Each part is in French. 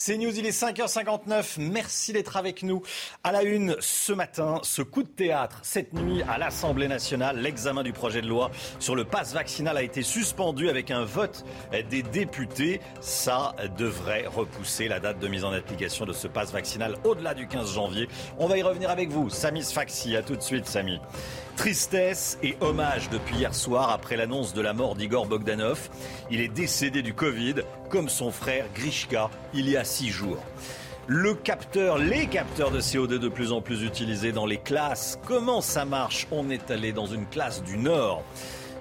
C'est News, il est 5h59. Merci d'être avec nous. À la une ce matin, ce coup de théâtre cette nuit à l'Assemblée nationale. L'examen du projet de loi sur le pass vaccinal a été suspendu avec un vote des députés. Ça devrait repousser la date de mise en application de ce pass vaccinal au-delà du 15 janvier. On va y revenir avec vous. Samy Sfaxi, à tout de suite, Samy. Tristesse et hommage depuis hier soir après l'annonce de la mort d'Igor Bogdanov. Il est décédé du Covid, comme son frère Grishka, il y a six jours. Le capteur, les capteurs de CO2 de plus en plus utilisés dans les classes. Comment ça marche? On est allé dans une classe du Nord.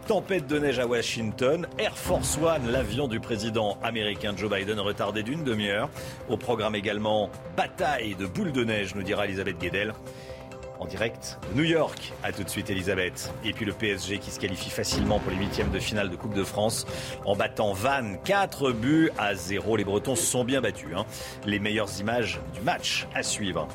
Tempête de neige à Washington, Air Force One, l'avion du président américain Joe Biden retardé d'une demi-heure. Au programme également bataille de boules de neige, nous dira Elisabeth Guedel en direct New York. A tout de suite, Elisabeth. Et puis le PSG qui se qualifie facilement pour les huitièmes de finale de Coupe de France en battant Vannes 4 buts à 0. Les Bretons sont bien battus. Hein. Les meilleures images du match à suivre.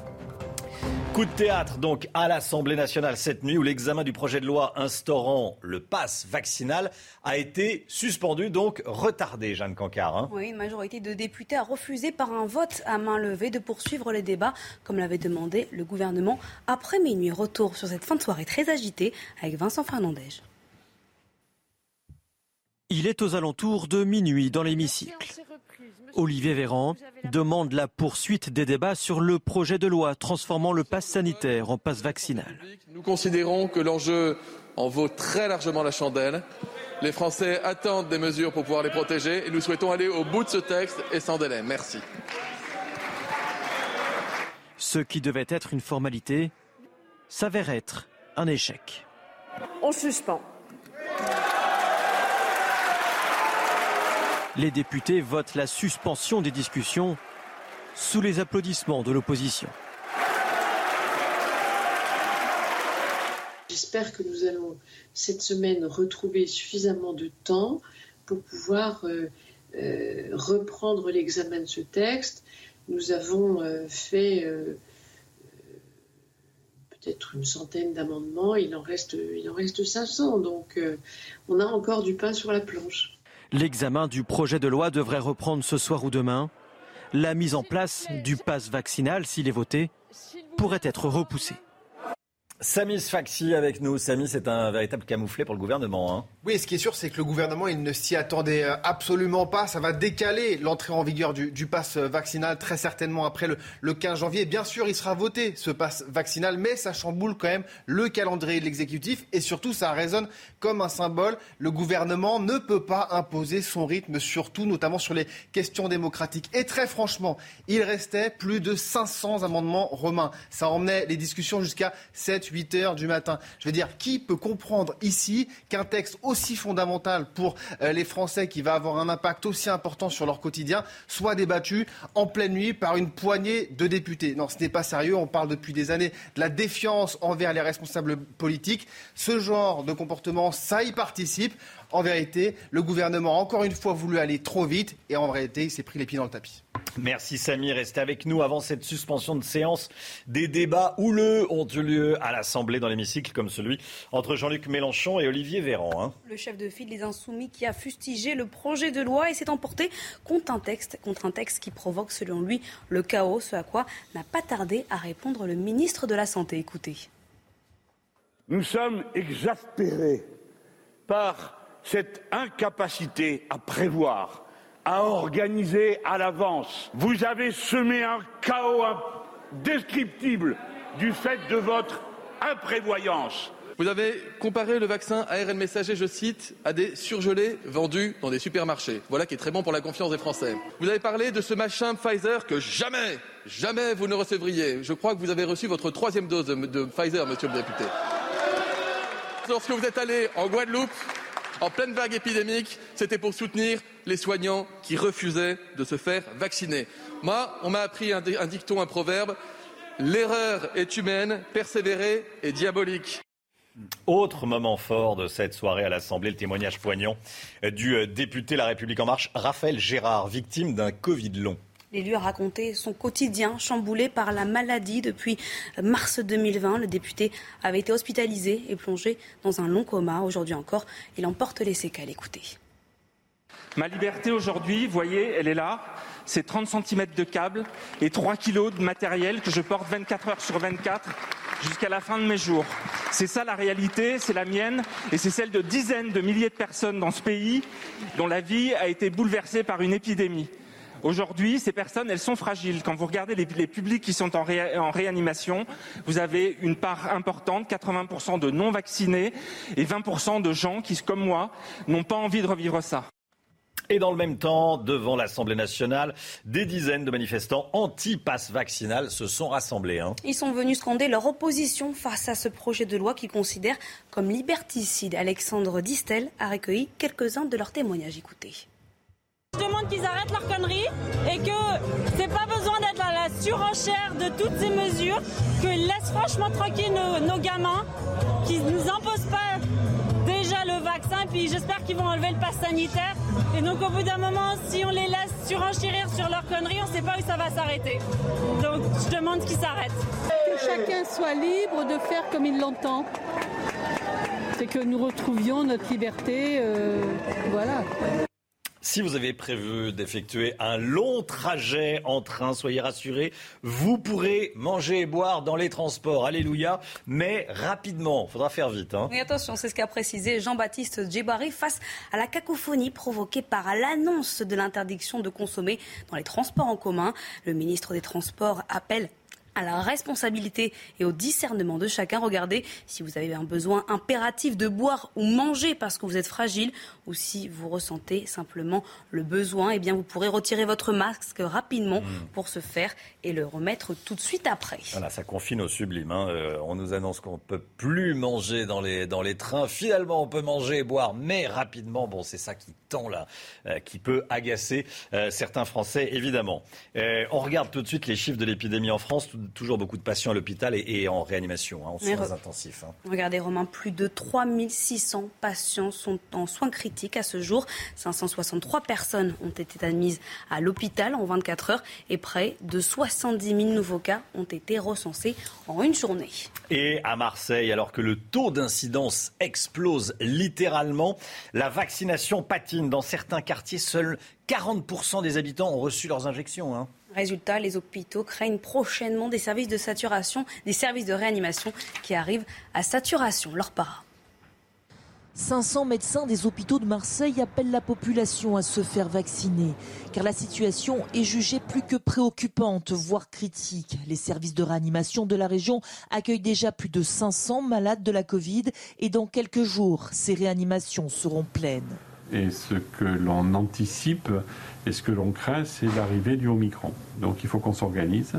Coup de théâtre donc à l'Assemblée nationale cette nuit où l'examen du projet de loi instaurant le pass vaccinal a été suspendu, donc retardé, Jeanne Cancard. Hein. Oui, une majorité de députés a refusé par un vote à main levée de poursuivre les débats comme l'avait demandé le gouvernement après minuit. Retour sur cette fin de soirée très agitée avec Vincent Fernandez. Il est aux alentours de minuit dans l'hémicycle. Olivier Véran demande la poursuite des débats sur le projet de loi transformant le pass sanitaire en passe vaccinal. Nous considérons que l'enjeu en vaut très largement la chandelle. Les Français attendent des mesures pour pouvoir les protéger et nous souhaitons aller au bout de ce texte et sans délai. Merci. Ce qui devait être une formalité s'avère être un échec. On suspend. Les députés votent la suspension des discussions sous les applaudissements de l'opposition. J'espère que nous allons cette semaine retrouver suffisamment de temps pour pouvoir euh, euh, reprendre l'examen de ce texte. Nous avons euh, fait peut-être une centaine d'amendements, il en reste, il en reste 500, donc on a encore du pain sur la planche. L'examen du projet de loi devrait reprendre ce soir ou demain. La mise en place du pass vaccinal, s'il est voté, pourrait être repoussée. Samy Sfaxi avec nous. Samy, c'est un véritable camouflet pour le gouvernement. Hein. Oui, ce qui est sûr, c'est que le gouvernement, il ne s'y attendait euh, absolument pas. Ça va décaler l'entrée en vigueur du, du, pass vaccinal très certainement après le, le, 15 janvier. Bien sûr, il sera voté, ce pass vaccinal, mais ça chamboule quand même le calendrier de l'exécutif et surtout, ça résonne comme un symbole. Le gouvernement ne peut pas imposer son rythme, surtout notamment sur les questions démocratiques. Et très franchement, il restait plus de 500 amendements romains. Ça emmenait les discussions jusqu'à 7, 8 heures du matin. Je veux dire, qui peut comprendre ici qu'un texte aussi fondamental pour euh, les Français, qui va avoir un impact aussi important sur leur quotidien, soit débattu en pleine nuit par une poignée de députés? Non, ce n'est pas sérieux. On parle depuis des années de la défiance envers les responsables politiques. Ce genre de comportement, ça y participe. En vérité, le gouvernement a encore une fois voulu aller trop vite et en vérité, il s'est pris les pieds dans le tapis. Merci Samy, restez avec nous avant cette suspension de séance. Des débats houleux ont eu lieu à l'Assemblée dans l'hémicycle comme celui entre Jean-Luc Mélenchon et Olivier Véran. Hein. Le chef de file des Insoumis qui a fustigé le projet de loi et s'est emporté contre un texte, contre un texte qui provoque selon lui le chaos, ce à quoi n'a pas tardé à répondre le ministre de la Santé. Écoutez. Nous sommes exaspérés par cette incapacité à prévoir, à organiser à l'avance. Vous avez semé un chaos indescriptible du fait de votre imprévoyance. Vous avez comparé le vaccin ARN messager, je cite, à des surgelés vendus dans des supermarchés. Voilà qui est très bon pour la confiance des Français. Vous avez parlé de ce machin Pfizer que jamais, jamais vous ne recevriez. Je crois que vous avez reçu votre troisième dose de, Pfizer, monsieur le député. Lorsque vous êtes allé en Guadeloupe, en pleine vague épidémique, c'était pour soutenir les soignants qui refusaient de se faire vacciner. Moi, on m'a appris un, dicton, un proverbe. L'erreur est humaine, persévérer est diabolique. Autre moment fort de cette soirée à l'Assemblée, le témoignage poignant du euh, député La République En Marche, Raphaël Gérard, victime d'un Covid long. L'élu a raconté son quotidien chamboulé par la maladie depuis mars 2020. Le député avait été hospitalisé et plongé dans un long coma. Aujourd'hui encore, il emporte les séquelles. Écoutez. Ma liberté aujourd'hui, voyez, elle est là. C'est 30 cm de câble et 3 kg de matériel que je porte 24 heures sur 24 jusqu'à la fin de mes jours. C'est ça la réalité, c'est la mienne et c'est celle de dizaines de milliers de personnes dans ce pays dont la vie a été bouleversée par une épidémie. Aujourd'hui, ces personnes, elles sont fragiles. Quand vous regardez les, publics qui sont en, réanimation, vous avez une part importante, 80% de non-vaccinés et 20% de gens qui, comme moi, n'ont pas envie de revivre ça. Et dans le même temps, devant l'Assemblée nationale, des dizaines de manifestants anti-pass vaccinal se sont rassemblés. Hein. Ils sont venus scander leur opposition face à ce projet de loi qu'ils considèrent comme liberticide. Alexandre Distel a recueilli quelques-uns de leurs témoignages. Écoutez. Je demande qu'ils arrêtent leurs conneries et que c'est pas besoin d'être à la surenchère de toutes ces mesures, qu'ils laissent franchement tranquille nos, gamins, qu'ils nous imposent pas déjà le vaccin, puis j'espère qu'ils vont enlever le pass sanitaire. Et donc au bout d'un moment, si on les laisse surenchérir sur leurs conneries, on ne sait pas où ça va s'arrêter. Donc je demande qu'ils s'arrêtent. Que chacun soit libre de faire comme il l'entend. C'est que nous retrouvions notre liberté. Euh, voilà. Si vous avez prévu d'effectuer un long trajet en train, soyez rassurés, vous pourrez manger et boire dans les transports. Alléluia, mais rapidement. Il faudra faire vite. Hein. Attention, c'est ce qu'a précisé Jean-Baptiste Djebari face à la cacophonie provoquée par l'annonce de l'interdiction de consommer dans les transports en commun. Le ministre des Transports appelle à la responsabilité et au discernement de chacun. Regardez si vous avez un besoin impératif de boire ou manger parce que vous êtes fragile ou si vous ressentez simplement le besoin, eh bien vous pourrez retirer votre masque rapidement mmh. pour se faire et le remettre tout de suite après. Voilà, ça confine au sublime. Hein. Euh, on nous annonce qu'on ne peut plus manger dans les, dans les trains. Finalement, on peut manger et boire, mais rapidement. Bon, c'est ça qui tend là, euh, qui peut agacer euh, certains Français, évidemment. on regarde tout de suite les chiffres de l'épidémie en France toujours beaucoup de patients à l'hôpital et, en réanimation, hein, en soins intensifs. Hein. Regardez Romain, plus de 3600 patients sont en soins critiques à ce jour. 563 personnes ont été admises à l'hôpital en 24 heures et près de 70 000 nouveaux cas ont été recensés en une journée. Et à Marseille, alors que le taux d'incidence explose littéralement, la vaccination patine. Dans certains quartiers, seuls 40% des habitants ont reçu leurs injections. Hein. Résultat, les hôpitaux craignent prochainement des services de saturation, des services de réanimation qui arrivent à saturation. Leur para. 500 médecins des hôpitaux de Marseille appellent la population à se faire vacciner, car la situation est jugée plus que préoccupante, voire critique. Les services de réanimation de la région accueillent déjà plus de 500 malades de la Covid et dans quelques jours, ces réanimations seront pleines. Et ce que l'on anticipe et ce que l'on craint, c'est l'arrivée du Omicron. Donc il faut qu'on s'organise.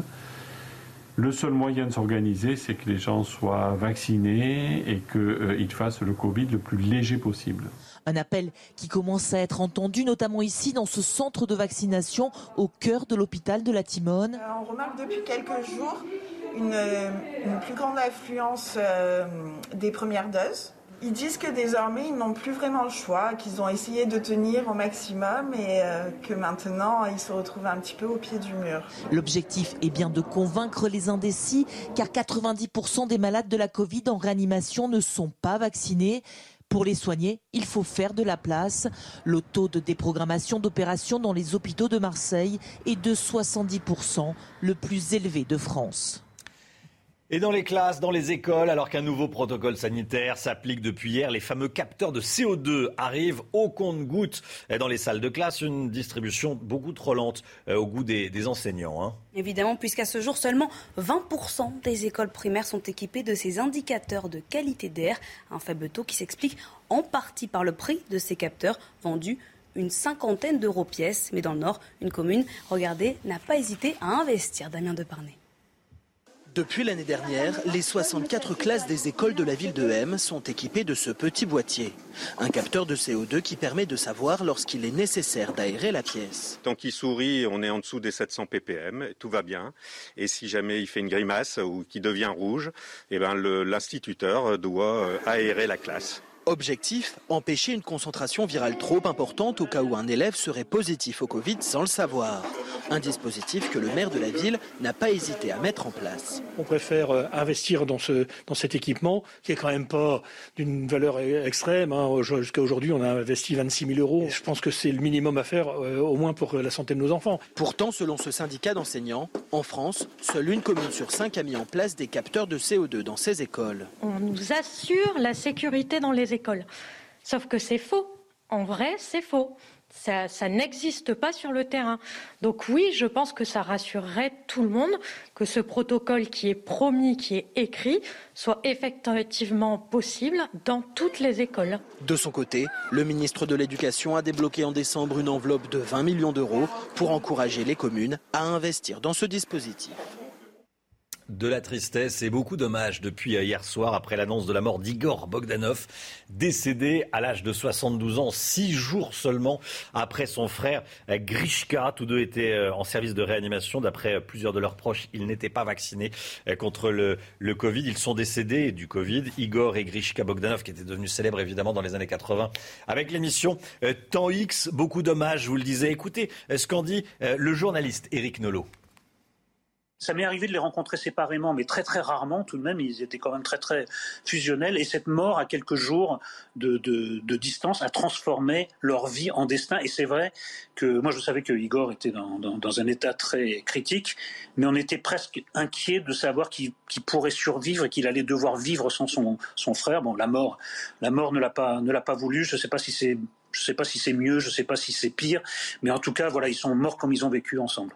Le seul moyen de s'organiser, c'est que les gens soient vaccinés et qu'ils euh, fassent le Covid le plus léger possible. Un appel qui commence à être entendu, notamment ici dans ce centre de vaccination au cœur de l'hôpital de la Timone. Euh, on remarque depuis quelques jours une, une plus grande affluence euh, des premières doses. Ils disent que désormais, ils n'ont plus vraiment le choix, qu'ils ont essayé de tenir au maximum et euh, que maintenant, ils se retrouvent un petit peu au pied du mur. L'objectif est bien de convaincre les indécis, car 90% des malades de la Covid en réanimation ne sont pas vaccinés. Pour les soigner, il faut faire de la place. Le taux de déprogrammation d'opérations dans les hôpitaux de Marseille est de 70%, le plus élevé de France. Et dans les classes, dans les écoles, alors qu'un nouveau protocole sanitaire s'applique depuis hier, les fameux capteurs de CO2 arrivent au compte-gouttes dans les salles de classe. Une distribution beaucoup trop lente euh, au goût des, enseignants. Hein. Évidemment, puisqu'à ce jour, seulement 20% des écoles primaires sont équipées de ces indicateurs de qualité d'air. Un faible taux qui s'explique en partie par le prix de ces capteurs vendus une cinquantaine d'euros pièce. Mais dans le Nord, une commune, regardez, n'a pas hésité à investir. Damien Deparnay. Depuis l'année dernière, les 64 classes des écoles de la ville de M sont équipées de ce petit boîtier. Un capteur de CO2 qui permet de savoir lorsqu'il est nécessaire d'aérer la pièce. Tant qu'il sourit, on est en dessous des 700 ppm, tout va bien. Et si jamais il fait une grimace ou qu'il devient rouge, eh ben l'instituteur doit euh, aérer la classe. Objectif, empêcher une concentration virale trop importante au cas où un élève serait positif au Covid sans le savoir. Un dispositif que le maire de la ville n'a pas hésité à mettre en place. On préfère euh, investir dans, ce, dans cet équipement qui est quand même pas d'une valeur e-, extrême. Hein. Jusqu'à aujourd'hui, on a investi 26 000 euros. Je pense que c'est le minimum à faire, euh, au moins pour la santé de nos enfants. Pourtant, selon ce syndicat d'enseignants, en France, seule une commune sur cinq a mis en place des capteurs de CO2 dans ses écoles. On nous assure la sécurité dans les Sauf que c'est faux. En vrai, c'est faux. Ça n'existe pas sur le terrain. Donc oui, je pense que ça rassurerait tout le monde que ce protocole qui est promis, qui est écrit, soit effectivement possible dans toutes les écoles. De son côté, le ministre de l'Éducation a débloqué en décembre une enveloppe de 20 millions d'euros pour encourager les communes à investir dans ce dispositif de la tristesse et beaucoup d'hommages depuis euh, hier soir après l'annonce de la mort d'Igor Bogdanov, décédé à l'âge de 72 ans, six jours seulement après son frère euh, Grishka. Tous deux étaient euh, en service de réanimation. D'après plusieurs de leurs proches, ils n'étaient pas vaccinés contre le, Covid. Ils sont décédés du Covid. Igor et Grishka Bogdanov, qui étaient devenus célèbres évidemment dans les années 80, avec l'émission Temps X. Beaucoup d'hommages, je vous le disais. Écoutez ce qu'en dit le journaliste Éric Nolot. Ça m'est arrivé de les rencontrer séparément, mais très très rarement tout de même. Ils étaient quand même très très fusionnels. Et cette mort, à quelques jours de, distance, a transformé leur vie en destin. Et c'est vrai que moi je savais que Igor était dans, un état très critique, mais on était presque inquiet de savoir qu'il pourrait survivre et qu'il allait devoir vivre sans son, son frère. Bon, la mort, la mort ne l'a pas ne l'a pas voulu. Je ne sais pas si c'est je sais pas si c'est mieux, je ne sais pas si c'est pire, mais en tout cas, voilà, ils sont morts comme ils ont vécu ensemble.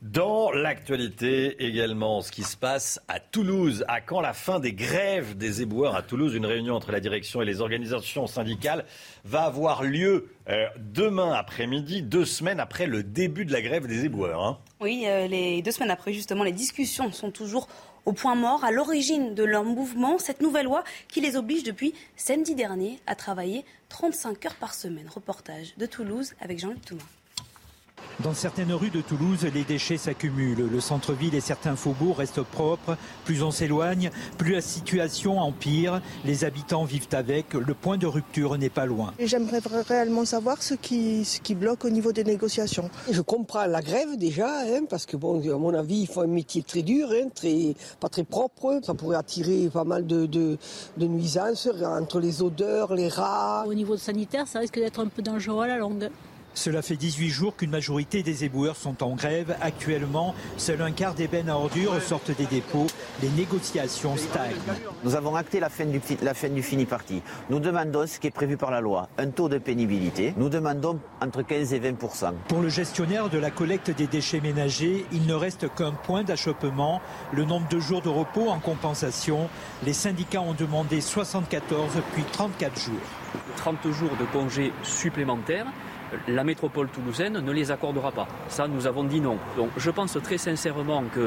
Dans l'actualité également, ce qui se passe à Toulouse, à quand la fin des grèves des éboueurs à Toulouse, une réunion entre la direction et les organisations syndicales va avoir lieu euh, demain après-midi, deux semaines après le début de la grève des éboueurs. Hein. Oui, euh, les deux semaines après, justement, les discussions sont toujours au point mort, à l'origine de leur mouvement, cette nouvelle loi qui les oblige depuis samedi dernier à travailler 35 heures par semaine. Reportage de Toulouse avec Jean-Luc Toumain. Dans certaines rues de Toulouse, les déchets s'accumulent. Le centre-ville et certains faubourgs restent propres. Plus on s'éloigne, plus la situation empire. Les habitants vivent avec. Le point de rupture n'est pas loin. J'aimerais réellement savoir ce qui, ce qui bloque au niveau des négociations. Je comprends la grève déjà, hein, parce que bon, à mon avis, il faut un métier très dur, hein, très, pas très propre. Ça pourrait attirer pas mal de, de, de nuisances entre les odeurs, les rats. Au niveau sanitaire, ça risque d'être un peu dangereux à la longue. Cela fait 18 jours qu'une majorité des éboueurs sont en grève. Actuellement, seul un quart des bennes à ordures sortent des dépôts. Les négociations stagnent. Nous avons acté la fin du, la fin du fini parti. Nous demandons ce qui est prévu par la loi, un taux de pénibilité. Nous demandons entre 15 et 20% Pour le gestionnaire de la collecte des déchets ménagers, il ne reste qu'un point d'achoppement, le nombre de jours de repos en compensation. Les syndicats ont demandé 74 puis 34 jours. 30 jours de congés supplémentaires la métropole toulousaine ne les accordera pas. Ça, nous avons dit non. Donc je pense très sincèrement que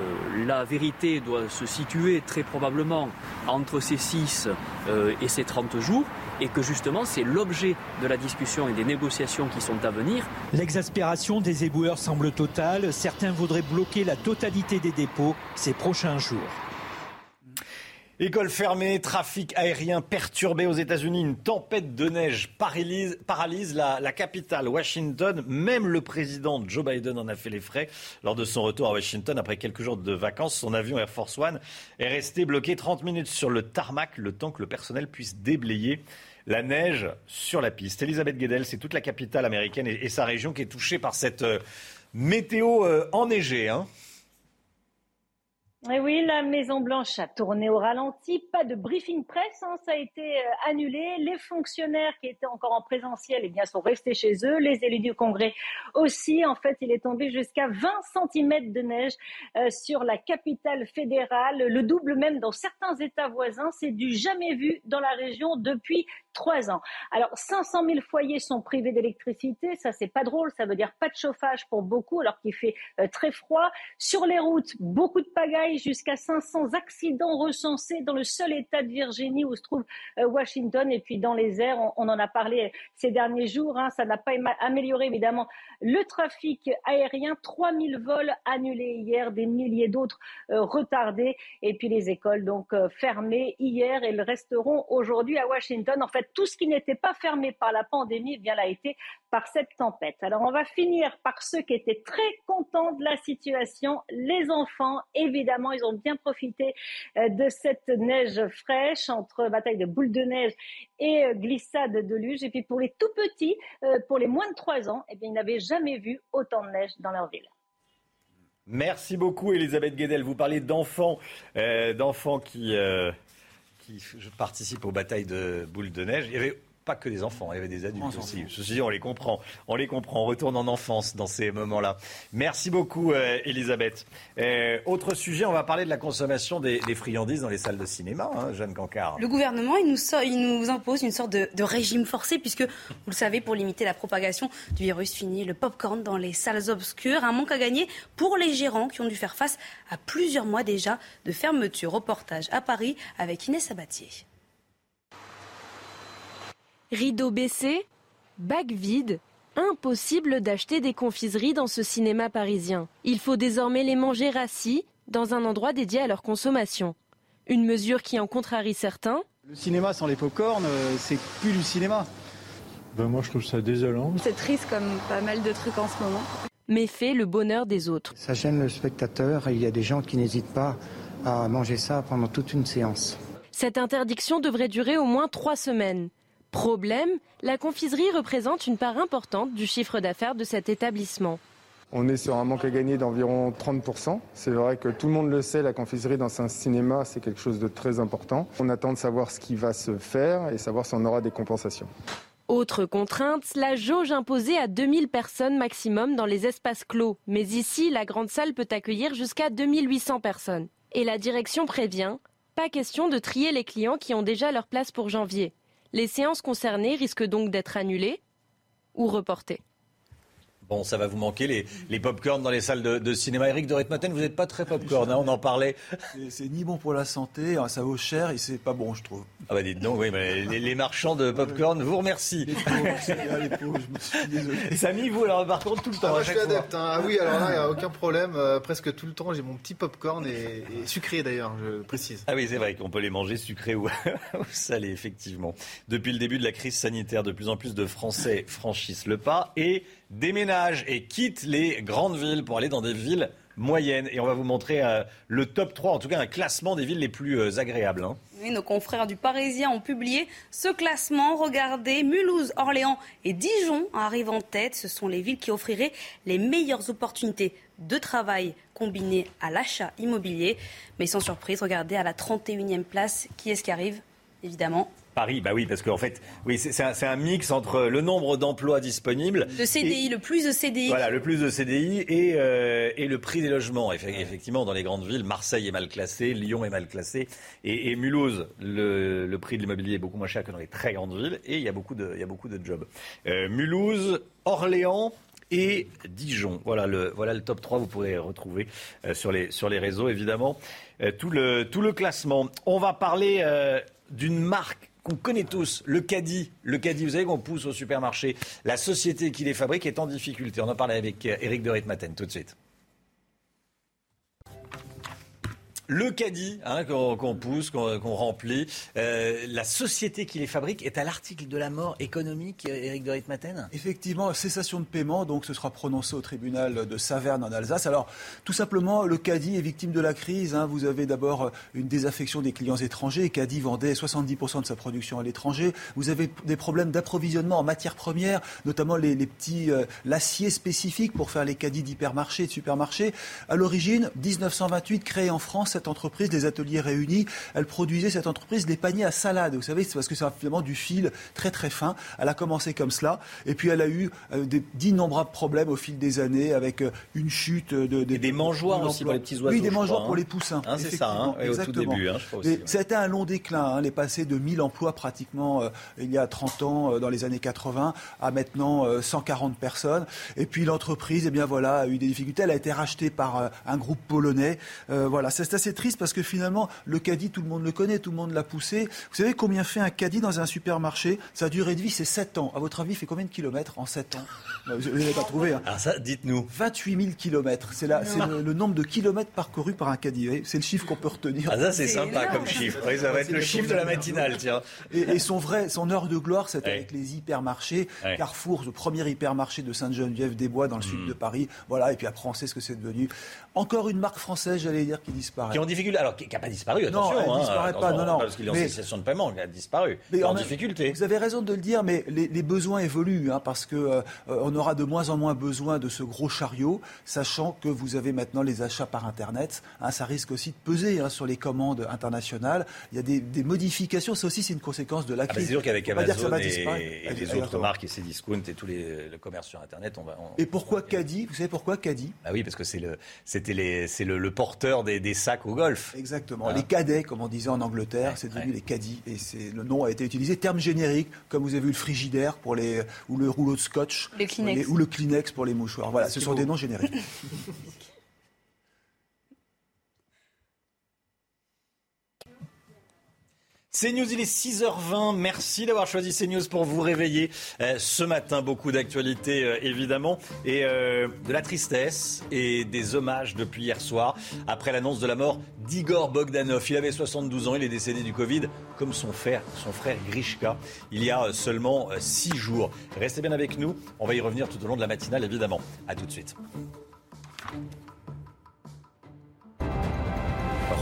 euh, la vérité doit se situer très probablement entre ces 6 euh, et ces 30 jours et que justement c'est l'objet de la discussion et des négociations qui sont à venir. L'exaspération des éboueurs semble totale. Certains voudraient bloquer la totalité des dépôts ces prochains jours. École fermée, trafic aérien perturbé aux États-Unis, une tempête de neige paralyse, la, capitale, Washington. Même le président Joe Biden en a fait les frais lors de son retour à Washington après quelques jours de vacances. Son avion Air Force One est resté bloqué 30 minutes sur le tarmac, le temps que le personnel puisse déblayer la neige sur la piste. Elisabeth Guedel, c'est toute la capitale américaine et, sa région qui est touchée par cette euh, météo euh, enneigée. Hein. Et eh oui, la Maison Blanche a tourné au ralenti. Pas de briefing presse, hein, ça a été euh, annulé. Les fonctionnaires qui étaient encore en présentiel, eh bien, sont restés chez eux. Les élus du Congrès aussi. En fait, il est tombé jusqu'à 20 cm de neige euh, sur la capitale fédérale, le double même dans certains États voisins. C'est du jamais vu dans la région depuis 3 ans. Alors 500 000 foyers sont privés d'électricité, ça c'est pas drôle, ça veut dire pas de chauffage pour beaucoup alors qu'il fait euh, très froid. Sur les routes, beaucoup de pagailles, jusqu'à 500 accidents recensés dans le seul État de Virginie où se trouve euh, Washington et puis dans les airs, on, en a parlé ces derniers jours, hein, ça n'a pas amélioré évidemment le trafic aérien, 3000 vols annulés hier, des milliers d'autres euh, retardés et puis les écoles donc fermées hier, elles resteront aujourd'hui à Washington. En fait, tout ce qui n'était pas fermé par la pandémie, eh bien l'a été par cette tempête. Alors on va finir par ceux qui étaient très contents de la situation, les enfants. Évidemment, ils ont bien profité euh, de cette neige fraîche entre bataille de boules de neige et euh, glissade de luge. Et puis pour les tout petits, euh, pour les moins de 3 ans, eh bien, ils n'avaient jamais vu autant de neige dans leur ville. Merci beaucoup, Elisabeth Guedel. Vous parlez d'enfants, d'enfants qui, qui participent aux batailles de boules de neige. Pas que des enfants, il y avait des adultes aussi. Ceci dit, on les comprend. On les comprend. On retourne en enfance dans ces moments-là. Merci beaucoup, euh, Elisabeth. Euh, autre sujet, on va parler de la consommation des, friandises dans les salles de cinéma, hein, Jeanne Cancard. Le gouvernement, il nous, il nous impose une sorte de, régime forcé, puisque, vous le savez, pour limiter la propagation du virus, fini le pop-corn dans les salles obscures. Un manque à gagner pour les gérants qui ont dû faire face à plusieurs mois déjà de fermeture. Reportage à Paris avec Inès Sabatier. Rideau baissé, bac vide, impossible d'acheter des confiseries dans ce cinéma parisien. Il faut désormais les manger assis dans un endroit dédié à leur consommation. Une mesure qui en contrarie certains. Le cinéma sans les pop-corn, euh, c'est plus du cinéma. Ben moi je trouve ça désolant. C'est triste comme pas mal de trucs en ce moment. Mais fait le bonheur des autres. Ça gêne le spectateur et il y a des gens qui n'hésitent pas à manger ça pendant toute une séance. Cette interdiction devrait durer au moins trois semaines. Problème, la confiserie représente une part importante du chiffre d'affaires de cet établissement. On est sur un manque à gagner d'environ 30%. C'est vrai que tout le monde le sait, la confiserie dans un cinéma, c'est quelque chose de très important. On attend de savoir ce qui va se faire et savoir si on aura des compensations. Autre contrainte, la jauge imposée à 2000 personnes maximum dans les espaces clos. Mais ici, la grande salle peut accueillir jusqu'à 2800 personnes. Et la direction prévient, pas question de trier les clients qui ont déjà leur place pour janvier. Les séances concernées risquent donc d'être annulées ou reportées. Bon, ça va vous manquer les, les pop-corn dans les salles de, cinéma. Eric de Ritmaten, vous n'êtes pas très pop-corn, hein, on en parlait. C'est ni bon pour la santé, hein, ça vaut cher et c'est pas bon, je trouve. Ah bah dites donc, oui, mais les, marchands de pop-corn vous remercient. Samy, vous, alors par contre, tout le temps. Ah, je suis adepte. Hein. Ah oui, alors là, il n'y a aucun problème. Euh, presque tout le temps, j'ai mon petit pop-corn et, sucré d'ailleurs, je précise. Ah oui, c'est vrai qu'on peut les manger sucrés ou, ou salés, effectivement. Depuis le début de la crise sanitaire, de plus en plus de Français franchissent le pas et déménagent et quittent les grandes villes pour aller dans des villes moyennes. Et on va vous montrer euh, le top 3, en tout cas un classement des villes les plus euh, agréables. Hein. Oui, nos confrères du Parisien ont publié ce classement. Regardez, Mulhouse, Orléans et Dijon arrivent en tête. Ce sont les villes qui offriraient les meilleures opportunités de travail combinées à l'achat immobilier. Mais sans surprise, regardez à la 31e place, qui est-ce qui arrive? Évidemment, Paris, bah oui, parce qu'en fait, oui, c'est un, mix entre le nombre d'emplois disponibles. Le CDI, le plus de CDI. Voilà, le plus de CDI et, euh, et le prix des logements. Effectivement, dans les grandes villes, Marseille est mal classé, Lyon est mal classé. Et, et Mulhouse, le, le, prix de l'immobilier est beaucoup moins cher que dans les très grandes villes. Et il y a beaucoup de, il y a beaucoup de jobs. Euh, Mulhouse, Orléans, et Dijon. Voilà le, voilà le top 3, vous pourrez retrouver euh, sur, les, sur les réseaux, évidemment, tout, le, tout le classement. On va parler d'une marque qu'on connaît tous, le caddie. Le caddie, vous savez qu'on pousse au supermarché. La société qui les fabrique est en difficulté. On en parlait avec Eric de Ritmaten tout de suite. Le caddie hein, qu'on pousse, qu'on remplit, euh, la société qui les fabrique est à l'article de la mort économique, Eric de Ritmaten Effectivement, cessation de paiement, donc ce sera prononcé au tribunal de Saverne en Alsace. Alors, tout simplement, le caddie est victime de la crise. Hein. Vous avez d'abord une désaffection des clients étrangers. Caddie vendait 70% de sa production à l'étranger. Vous avez des problèmes d'approvisionnement en matières premières, notamment les, petits euh, l'acier spécifique pour faire les caddies d'hypermarché, de supermarché. À l'origine, 1928, créé en France, cette entreprise, les ateliers réunis, elle produisait cette entreprise des paniers à salade. Vous savez, c'est parce que c'est finalement du fil très très fin. Elle a commencé comme cela, et puis elle a eu euh, d'innombrables problèmes au fil des années avec euh, une chute de, et des mangeoires aussi pour les petits oiseaux. Oui, des mangeoires crois, pour hein. les poussins. Hein, c'est ça, hein, au tout début, hein, je crois aussi. Et ouais. ça a été un long déclin. Hein, les passés de 1000 emplois pratiquement euh, il y a 30 ans, dans les années 80, à maintenant euh, 140 personnes. Et puis l'entreprise, eh bien voilà, a eu des difficultés. Elle a été rachetée par un groupe polonais. Voilà, c'est assez triste parce que finalement, le caddie, tout le monde le connaît, tout le monde l'a poussé. Vous savez combien fait un caddie dans un supermarché? Sa durée de vie, c'est 7 ans. À votre avis, il fait combien de kilomètres en 7 ans? Vous n'avez pas trouvé. Hein. Alors ça, dites-nous. 28 000 kilomètres. C'est là, c'est le, le nombre de kilomètres parcourus par un caddie. C'est le chiffre qu'on peut retenir. Ah ça c'est sympa comme chiffre. Oui, ça va être le chiffre de la matinale, tiens. Et, et son vrai, son heure de gloire, c'est Ouais. avec les hypermarchés. Ouais. Carrefour, le premier hypermarché de Sainte-Geneviève-des-Bois dans le sud Mm. de Paris. Voilà. Et puis après, on sait ce que c'est devenu. Encore une marque française, j'allais dire, qui disparaît. En difficulté. Alors, qui n'a pas disparu, Non, attention. elle hein, disparaît pas, non, non. Parce qu'il est en cessation de paiement, il a disparu. Mais en même- difficulté. Vous avez raison de le dire, mais les, les besoins évoluent, hein, parce que euh, on aura de moins en moins besoin de ce gros chariot, sachant que vous avez maintenant les achats par Internet. hein, ça risque aussi de peser hein, sur les commandes internationales. Il y a des, des modifications. Ça aussi, c'est une conséquence de la Ah bah, crise. c'est sûr qu'avec Amazon et, et les autres marques et ces discounts et tous les le commerce sur Internet, on va. on- Et pourquoi Caddy? Vous savez pourquoi Caddy? Bah oui, parce que c'est le, c'était les, c'est le, le porteur des, des sacs au golf. Exactement. Les cadets, comme on disait en Angleterre, c'est devenu les caddies. Et c'est, le nom a été utilisé, terme générique, comme vous avez vu le frigidaire pour les, ou le rouleau de scotch. Le Kleenex. ou le Kleenex pour les mouchoirs. Voilà, ce sont des noms génériques. CNews, il est 6h20. Merci d'avoir choisi CNews pour vous réveiller euh, ce matin. Beaucoup d'actualités, euh, évidemment, et euh, de la tristesse et des hommages depuis hier soir, après l'annonce de la mort d'Igor Bogdanov. Il avait 72 ans, il est décédé du Covid, comme son frère, son frère Grishka, il y a seulement 6 jours. Restez bien avec nous, on va y revenir tout au long de la matinale, évidemment. À tout de suite.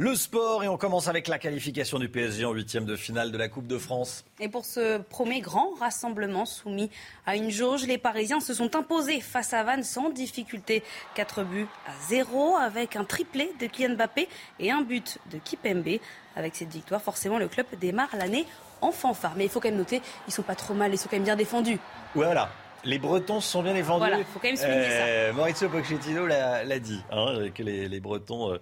Le sport, et on commence avec la qualification du PSG en huitième de finale de la Coupe de France. Et pour ce premier grand rassemblement soumis à une jauge, les Parisiens se sont imposés face à Vannes sans difficulté. 4 buts à 0 avec un triplé de Kylian Mbappé et un but de Kipembe. Avec cette victoire, forcément, le club démarre l'année en fanfare. Mais il faut quand même noter, ils sont pas trop mal, ils sont quand même bien défendus. Voilà. Les Bretons sont bien défendus. Voilà, faut quand même souligner Euh, Maurizio Pochettino l'a dit, hein, que les, les Bretons euh,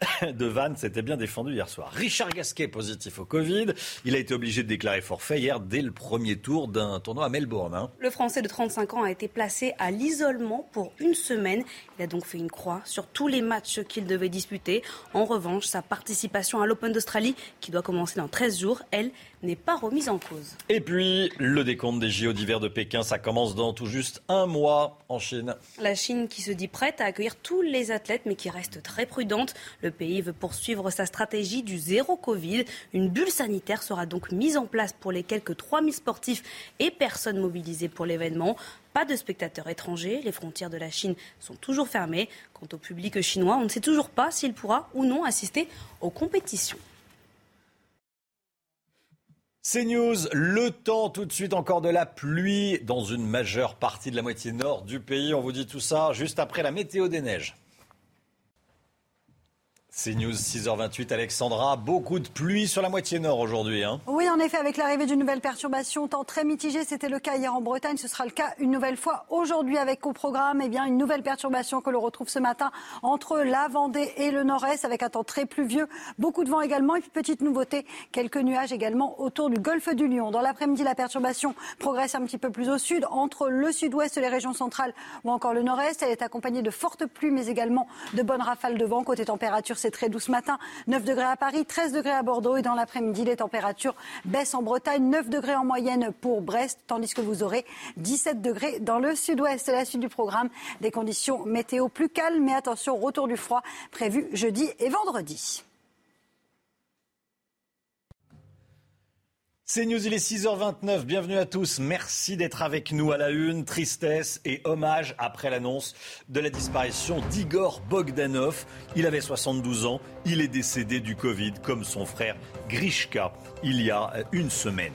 de Vannes s'étaient bien défendus hier soir. Richard Gasquet, positif au Covid. Il a été obligé de déclarer forfait hier dès le premier tour d'un tournoi à Melbourne. hein. Le Français de 35 ans a été placé à l'isolement pour une semaine. Il a donc fait une croix sur tous les matchs qu'il devait disputer. En revanche, sa participation à l'Open d'Australie, qui doit commencer dans 13 jours, elle, n'est pas remise en cause. Et puis, le décompte des JO d'hiver de Pékin, ça commence dans tout juste un mois en Chine. La Chine qui se dit prête à accueillir tous les athlètes mais qui reste très prudente. Le pays veut poursuivre sa stratégie du zéro Covid. Une bulle sanitaire sera donc mise en place pour les quelques 3000 sportifs et personnes mobilisées pour l'événement. Pas de spectateurs étrangers, les frontières de la Chine sont toujours fermées. Quant au public chinois, on ne sait toujours pas s'il pourra ou non assister aux compétitions. CNews, le temps tout de suite encore de la pluie dans une majeure partie de la moitié nord du pays. On vous dit tout ça juste après la météo des neiges. CNews 6h28, Alexandra, beaucoup de pluie sur la moitié nord aujourd'hui. Hein. Oui, en effet, avec l'arrivée d'une nouvelle perturbation, temps très mitigé, c'était le cas hier en Bretagne, ce sera le cas une nouvelle fois aujourd'hui avec au programme eh bien, une nouvelle perturbation que l'on retrouve ce matin entre la Vendée et le nord-est avec un temps très pluvieux, beaucoup de vent également et puis petite nouveauté, quelques nuages également autour du golfe du Lion. Dans l'après-midi, la perturbation progresse un petit peu plus au sud, entre le sud-ouest, les régions centrales ou encore le nord-est. Elle est accompagnée de fortes pluies mais également de bonnes rafales de vent. Côté température, c'est très doux ce matin. 9 degrés à Paris, 13 degrés à Bordeaux. Et dans l'après-midi, les températures baissent en Bretagne. 9 degrés en moyenne pour Brest, tandis que vous aurez 17 degrés dans le sud-ouest. C'est la suite du programme. Des conditions météo plus calmes, mais attention, retour du froid prévu jeudi et vendredi. C'est News, il est 6h29. Bienvenue à tous. Merci d'être avec nous à la une. Tristesse et hommage après l'annonce de la disparition d'Igor Bogdanov. Il avait 72 ans. Il est décédé du Covid comme son frère Grishka il y a une semaine.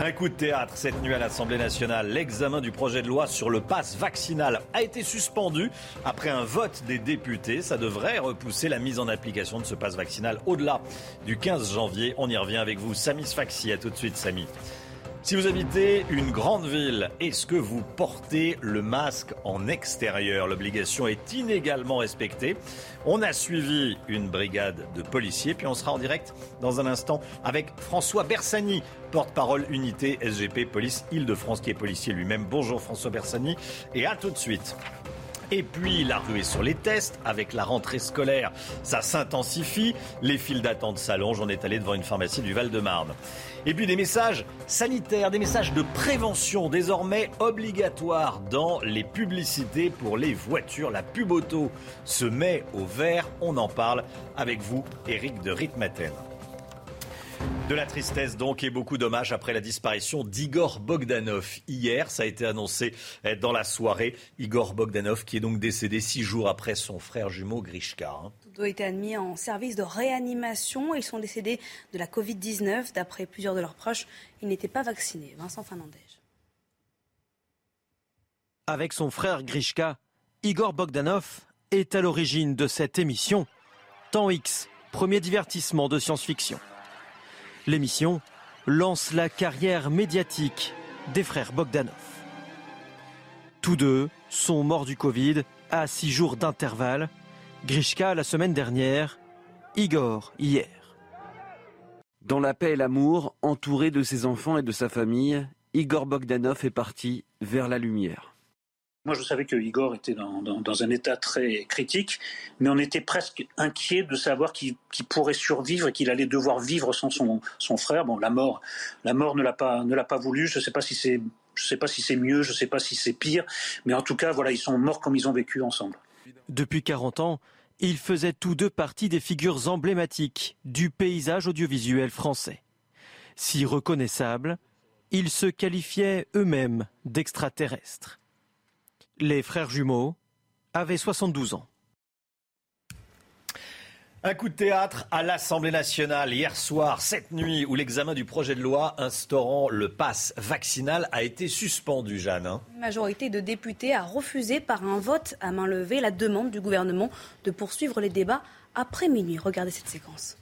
Un coup de théâtre cette nuit à l'Assemblée nationale. L'examen du projet de loi sur le pass vaccinal a été suspendu après un vote des députés. Ça devrait repousser la mise en application de ce pass vaccinal au-delà du 15 janvier. On y revient avec vous. Samy Sfaxi, à tout de suite Samy. Si vous habitez une grande ville, est-ce que vous portez le masque en extérieur? L'obligation est inégalement respectée. On a suivi une brigade de policiers, puis on sera en direct dans un instant avec François Bersani, porte-parole unité SGP Police Île-de-France, qui est policier lui-même. Bonjour François Bersani, et à tout de suite. Et puis la ruée sur les tests avec la rentrée scolaire, ça s'intensifie. Les files d'attente s'allongent. On est allé devant une pharmacie du Val-de-Marne. Et puis des messages sanitaires, des messages de prévention désormais obligatoires dans les publicités pour les voitures. La pub se met au vert. On en parle avec vous, Eric de Ritmaten. De la tristesse donc et beaucoup d'hommages après la disparition d'Igor Bogdanov. Hier, ça a été annoncé dans la soirée. Igor Bogdanov qui est donc décédé six jours après son frère jumeau Grishka. Tous ont été admis en service de réanimation. Ils sont décédés de la Covid-19. D'après plusieurs de leurs proches, ils n'étaient pas vaccinés. Vincent Fernandez. Avec son frère Grishka, Igor Bogdanov est à l'origine de cette émission. Temps X, premier divertissement de science-fiction. L'émission lance la carrière médiatique des frères Bogdanov. Tous deux sont morts du Covid à six jours d'intervalle. Grishka la semaine dernière, Igor hier. Dans la paix et l'amour, entouré de ses enfants et de sa famille, Igor Bogdanov est parti vers la lumière. Moi, je savais que Igor était dans, un état très critique, mais on était presque inquiet de savoir qu'il pourrait survivre et qu'il allait devoir vivre sans son, frère. Bon, la mort, la mort ne l'a pas, ne l'a pas voulu. Je ne sais pas si c'est, je sais pas si c'est mieux, je ne sais pas si c'est pire, mais en tout cas, voilà, ils sont morts comme ils ont vécu ensemble. Depuis 40 ans, ils faisaient tous deux partie des figures emblématiques du paysage audiovisuel français. Si reconnaissables, ils se qualifiaient eux-mêmes d'extraterrestres. Les frères jumeaux avaient 72 ans. Un coup de théâtre à l'Assemblée nationale hier soir, cette nuit, où l'examen du projet de loi instaurant le pass vaccinal a été suspendu, Jeanne. Hein. Une majorité de députés a refusé par un vote à main levée la demande du gouvernement de poursuivre les débats après minuit. Regardez cette séquence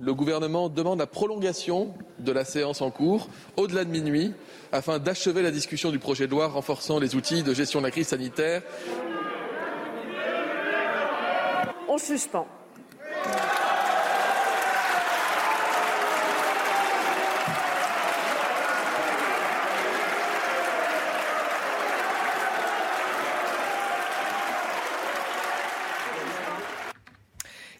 le gouvernement demande la prolongation de la séance en cours au-delà de minuit afin d'achever la discussion du projet de loi renforçant les outils de gestion de la crise sanitaire. On suspend.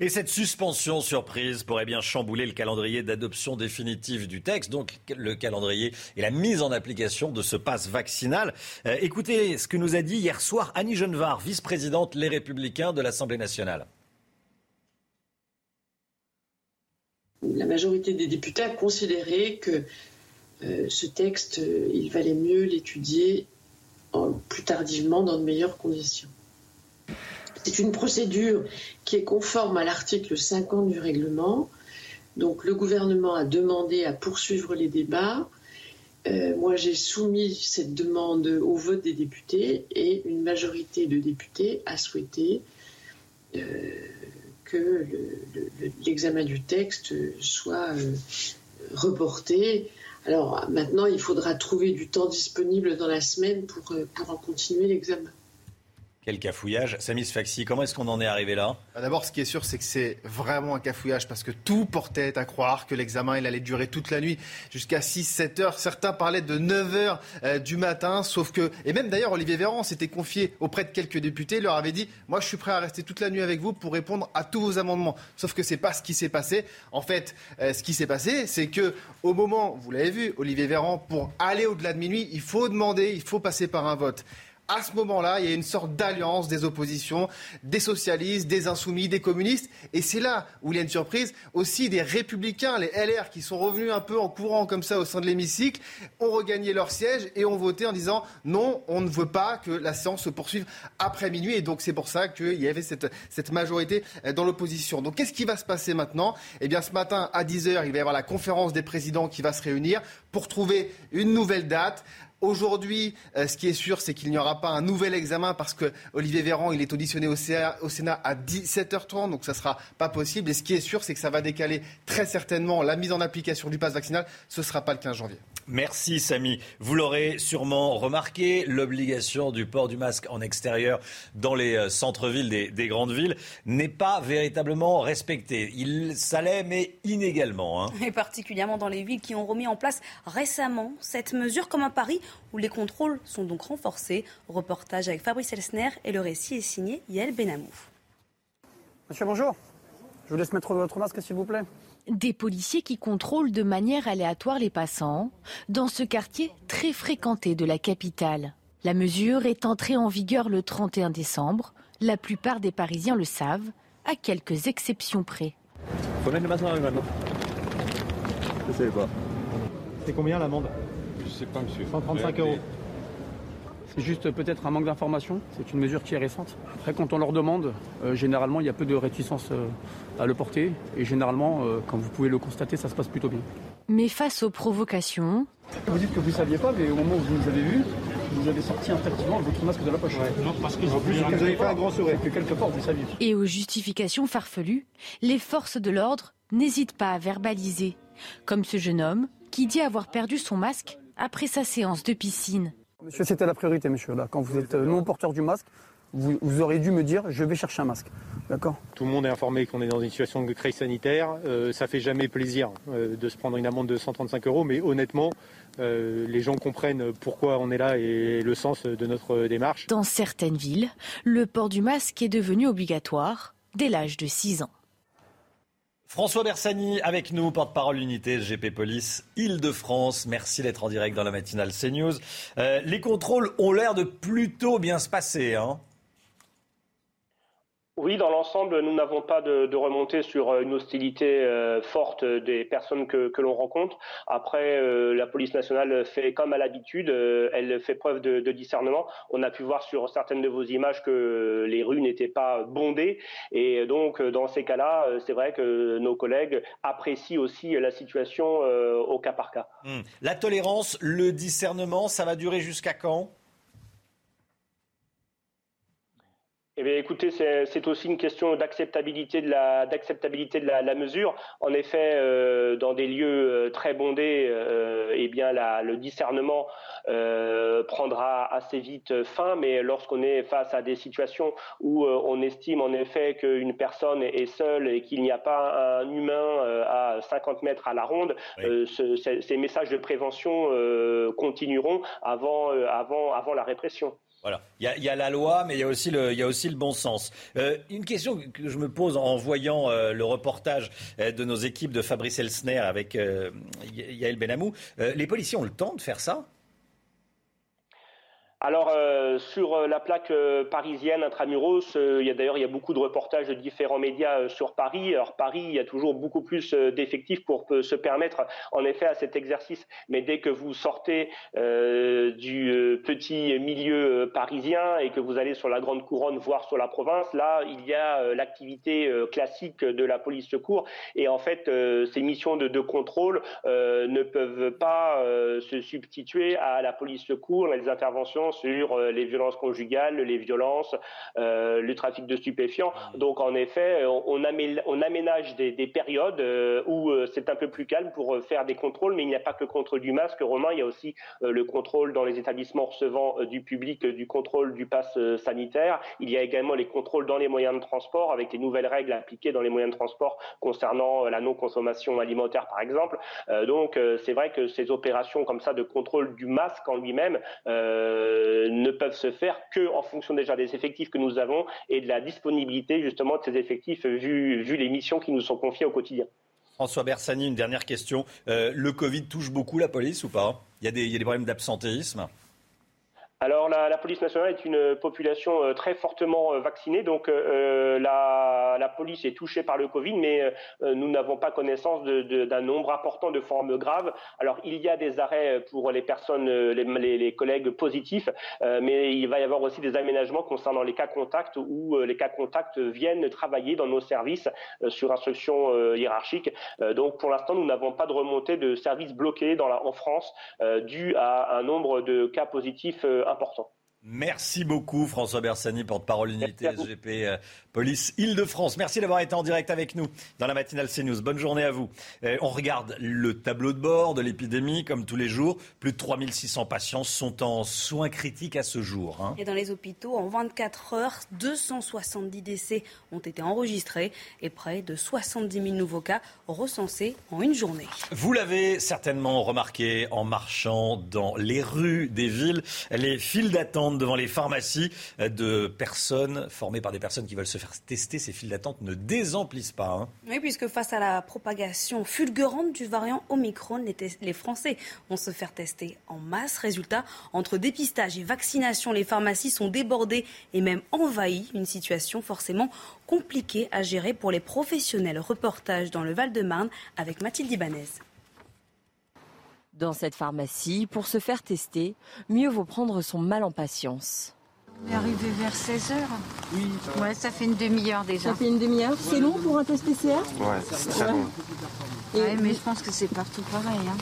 Et cette suspension surprise pourrait bien chambouler le calendrier d'adoption définitive du texte, donc le calendrier et la mise en application de ce passe vaccinal. Euh, écoutez ce que nous a dit hier soir Annie Genevard, vice-présidente Les Républicains de l'Assemblée nationale. La majorité des députés a considéré que euh, ce texte, euh, il valait mieux l'étudier plus tardivement dans de meilleures conditions. C'est une procédure qui est conforme à l'article 50 du règlement. Donc le gouvernement a demandé à poursuivre les débats. Euh, moi, j'ai soumis cette demande au vote des députés et une majorité de députés a souhaité euh, que l'examen du texte soit euh, reporté. Alors maintenant, il faudra trouver du temps disponible dans la semaine pour, pour en continuer l'examen. Quel cafouillage. Samis Faxi, comment est-ce qu'on en est arrivé là? Bah, D'abord, ce qui est sûr, c'est que c'est vraiment un cafouillage parce que tout portait à croire que l'examen allait durer toute la nuit jusqu'à 6-7 heures. Certains parlaient de 9 heures euh, du matin, sauf que. Et même d'ailleurs, Olivier Véran s'était confié auprès de quelques députés, leur avait dit Moi, je suis prêt à rester toute la nuit avec vous pour répondre à tous vos amendements. Sauf que c'est pas ce qui s'est passé. En fait, euh, ce qui s'est passé, c'est que au moment, vous l'avez vu, Olivier Véran, pour aller au-delà de minuit, il faut demander, il faut passer par un vote. À ce moment-là, il y a une sorte d'alliance des oppositions, des socialistes, des insoumis, des communistes. Et c'est là où il y a une surprise aussi des républicains, les LR, qui sont revenus un peu en courant comme ça au sein de l'hémicycle, ont regagné leur siège et ont voté en disant non, on ne veut pas que la séance se poursuive après minuit. Et donc c'est pour ça qu'il y avait cette, majorité dans l'opposition. Donc qu'est-ce qui va se passer maintenant? Eh bien ce matin à 10h, il va y avoir la conférence des présidents qui va se réunir pour trouver une nouvelle date. Aujourd'hui, euh, ce qui est sûr, c'est qu'il n'y aura pas un nouvel examen parce que Olivier Véran, il est auditionné au, Sénat à 17h30, donc ça ne sera pas possible. Et ce qui est sûr, c'est que ça va décaler très certainement la mise en application du pass vaccinal. Ce ne sera pas le 15 janvier. Merci Samy. Vous l'aurez sûrement remarqué, l'obligation du port du masque en extérieur dans les euh, centres-villes des, grandes villes n'est pas véritablement respectée. Il, ça l'est, mais inégalement. Hein. Et particulièrement dans les villes qui ont remis en place récemment cette mesure, comme à Paris, où les contrôles sont donc renforcés. Reportage avec Fabrice Elsner et le récit est signé Yael Benamou. Monsieur, bonjour. Je vous laisse mettre votre masque, s'il vous plaît. Des policiers qui contrôlent de manière aléatoire les passants dans ce quartier très fréquenté de la capitale. La mesure est entrée en vigueur le 31 décembre. La plupart des Parisiens le savent, à quelques exceptions près. Faut mettre le masque dans la maintenant. Je sais pas. C'est combien l'amende? Je sais pas, monsieur. 135 euros. C'est juste peut-être un manque d'information. C'est une mesure qui est récente. Après, quand on leur demande, euh, généralement, il y a peu de réticence euh, à le porter. Et généralement, euh, comme vous pouvez le constater, ça se passe plutôt bien. Mais face aux provocations. Vous dites que vous ne saviez pas, mais au moment où vous nous avez vus, vous avez sorti instinctivement votre masque de la poche. Non, parce que en plus, vous n'avez pas un grand sourire. Que quelque part, vous saviez. Et aux justifications farfelues, les forces de l'ordre n'hésitent pas à verbaliser. Comme ce jeune homme qui dit avoir perdu son masque après sa séance de piscine. Monsieur, c'était la priorité, monsieur. Là, quand vous êtes euh, non porteur du masque, vous, aurez dû me dire je vais chercher un masque. D'accord? Tout le monde est informé qu'on est dans une situation de crise sanitaire. Euh, ça fait jamais plaisir euh, de se prendre une amende de 135 euros, mais honnêtement, les gens comprennent pourquoi on est là et le sens de notre démarche. Dans certaines villes, le port du masque est devenu obligatoire dès l'âge de 6 ans. François Bersani avec nous, porte-parole unité GP Police Île-de-France. Merci d'être en direct dans la matinale CNews. Euh, les contrôles ont l'air de plutôt bien se passer. Hein oui, dans l'ensemble, nous n'avons pas de, de, remontée sur euh, une hostilité euh, forte des personnes que, l'on rencontre. Après, euh, la police nationale fait comme à l'habitude, elle fait preuve de, discernement. On a pu voir sur certaines de vos images que les rues n'étaient pas bondées. Et donc, dans ces cas-là, c'est vrai que nos collègues apprécient aussi la situation au cas par cas. Hum. La tolérance, le discernement, ça va durer jusqu'à quand? Eh bien, écoutez, c'est aussi une question d'acceptabilité de la d'acceptabilité de la, mesure. En effet, euh, dans des lieux euh, très bondés, euh, eh bien, le discernement prendra assez vite fin. Mais lorsqu'on est face à des situations où on estime en effet qu'une personne est seule et qu'il n'y a pas un humain à 50 mètres à la ronde, ces messages de prévention continueront avant avant avant la répression. Voilà. Il y, a, la loi, mais il y a aussi le, il aussi le bon sens. Euh, une question que je me pose en voyant euh, le reportage euh, de nos équipes de Fabrice Elsner avec Yael Benamou. les policiers ont le temps de faire ça? Alors euh, sur euh, la plaque euh, parisienne intramuros, il y a d'ailleurs il y a beaucoup de reportages de différents médias sur Paris. Alors Paris, il y a toujours beaucoup plus d'effectifs pour se permettre en effet à cet exercice. Mais dès que vous sortez du petit milieu parisien et que vous allez sur la grande couronne, voire sur la province, là il y a l'activité classique de la police secours. Et en fait, ces missions de, de contrôle ne peuvent pas se substituer à la police secours, les interventions sur euh, les violences conjugales, les violences, euh, le trafic de stupéfiants. Donc en effet, on, aménage des, périodes euh, où c'est un peu plus calme pour faire des contrôles, mais il n'y a pas que le contrôle du masque, Romain, il y a aussi le contrôle dans les établissements recevant du public du contrôle du pass sanitaire. Il y a également les contrôles dans les moyens de transport avec les nouvelles règles appliquées dans les moyens de transport concernant la non-consommation alimentaire, par exemple. donc c'est vrai que ces opérations comme ça de contrôle du masque en lui-même euh, ne peuvent se faire que en fonction déjà des effectifs que nous avons et de la disponibilité justement de ces effectifs vu, les missions qui nous sont confiées au quotidien. François Bersani, une dernière question. Euh, le Covid touche beaucoup la police ou pas? Y, a des, il y a des problèmes d'absentéisme alors la, police nationale est une population euh, très fortement euh, vaccinée, donc euh, la, police est touchée par le Covid, mais nous n'avons pas connaissance d'un nombre important de formes graves. Alors il y a des arrêts pour les personnes, les, collègues positifs, mais il va y avoir aussi des aménagements concernant les cas contacts où les cas contacts viennent travailler dans nos services sur instruction hiérarchique. donc pour l'instant, nous n'avons pas de remontée de services bloqués en France dû à un nombre de cas positifs important. Merci beaucoup François Bersani, porte-parole unité SGP euh, Police Île-de-France. Merci d'avoir été en direct avec nous dans la matinale CNews. Bonne journée à vous. Euh, on regarde le tableau de bord de l'épidémie comme tous les jours. Plus de 3600 patients sont en soins critiques à ce jour. Hein. Et dans les hôpitaux, en 24 heures, 270 décès ont été enregistrés et près de 70 000 nouveaux cas recensés en une journée. Vous l'avez certainement remarqué en marchant dans les rues des villes, les files d'attente devant les pharmacies euh, de personnes formées par des personnes qui veulent se faire tester. Ces files d'attente ne désemplissent pas. Hein. Oui, puisque face à la propagation fulgurante du variant Omicron, les, Français vont se faire tester en masse. Résultat, entre dépistage et vaccination, les pharmacies sont débordées et même envahies. Une situation forcément compliquée à gérer pour les professionnels. Reportage dans le Val-de-Marne avec Mathilde Ibanez. Dans cette pharmacie, pour se faire tester, mieux vaut prendre son mal en patience. On est arrivé vers 16h. Oui. Ouais, ça fait une demi-heure déjà. Ça fait une demi-heure C'est long pour un test PCR Ouais, c'est très long. mais je pense que c'est partout pareil. Hein.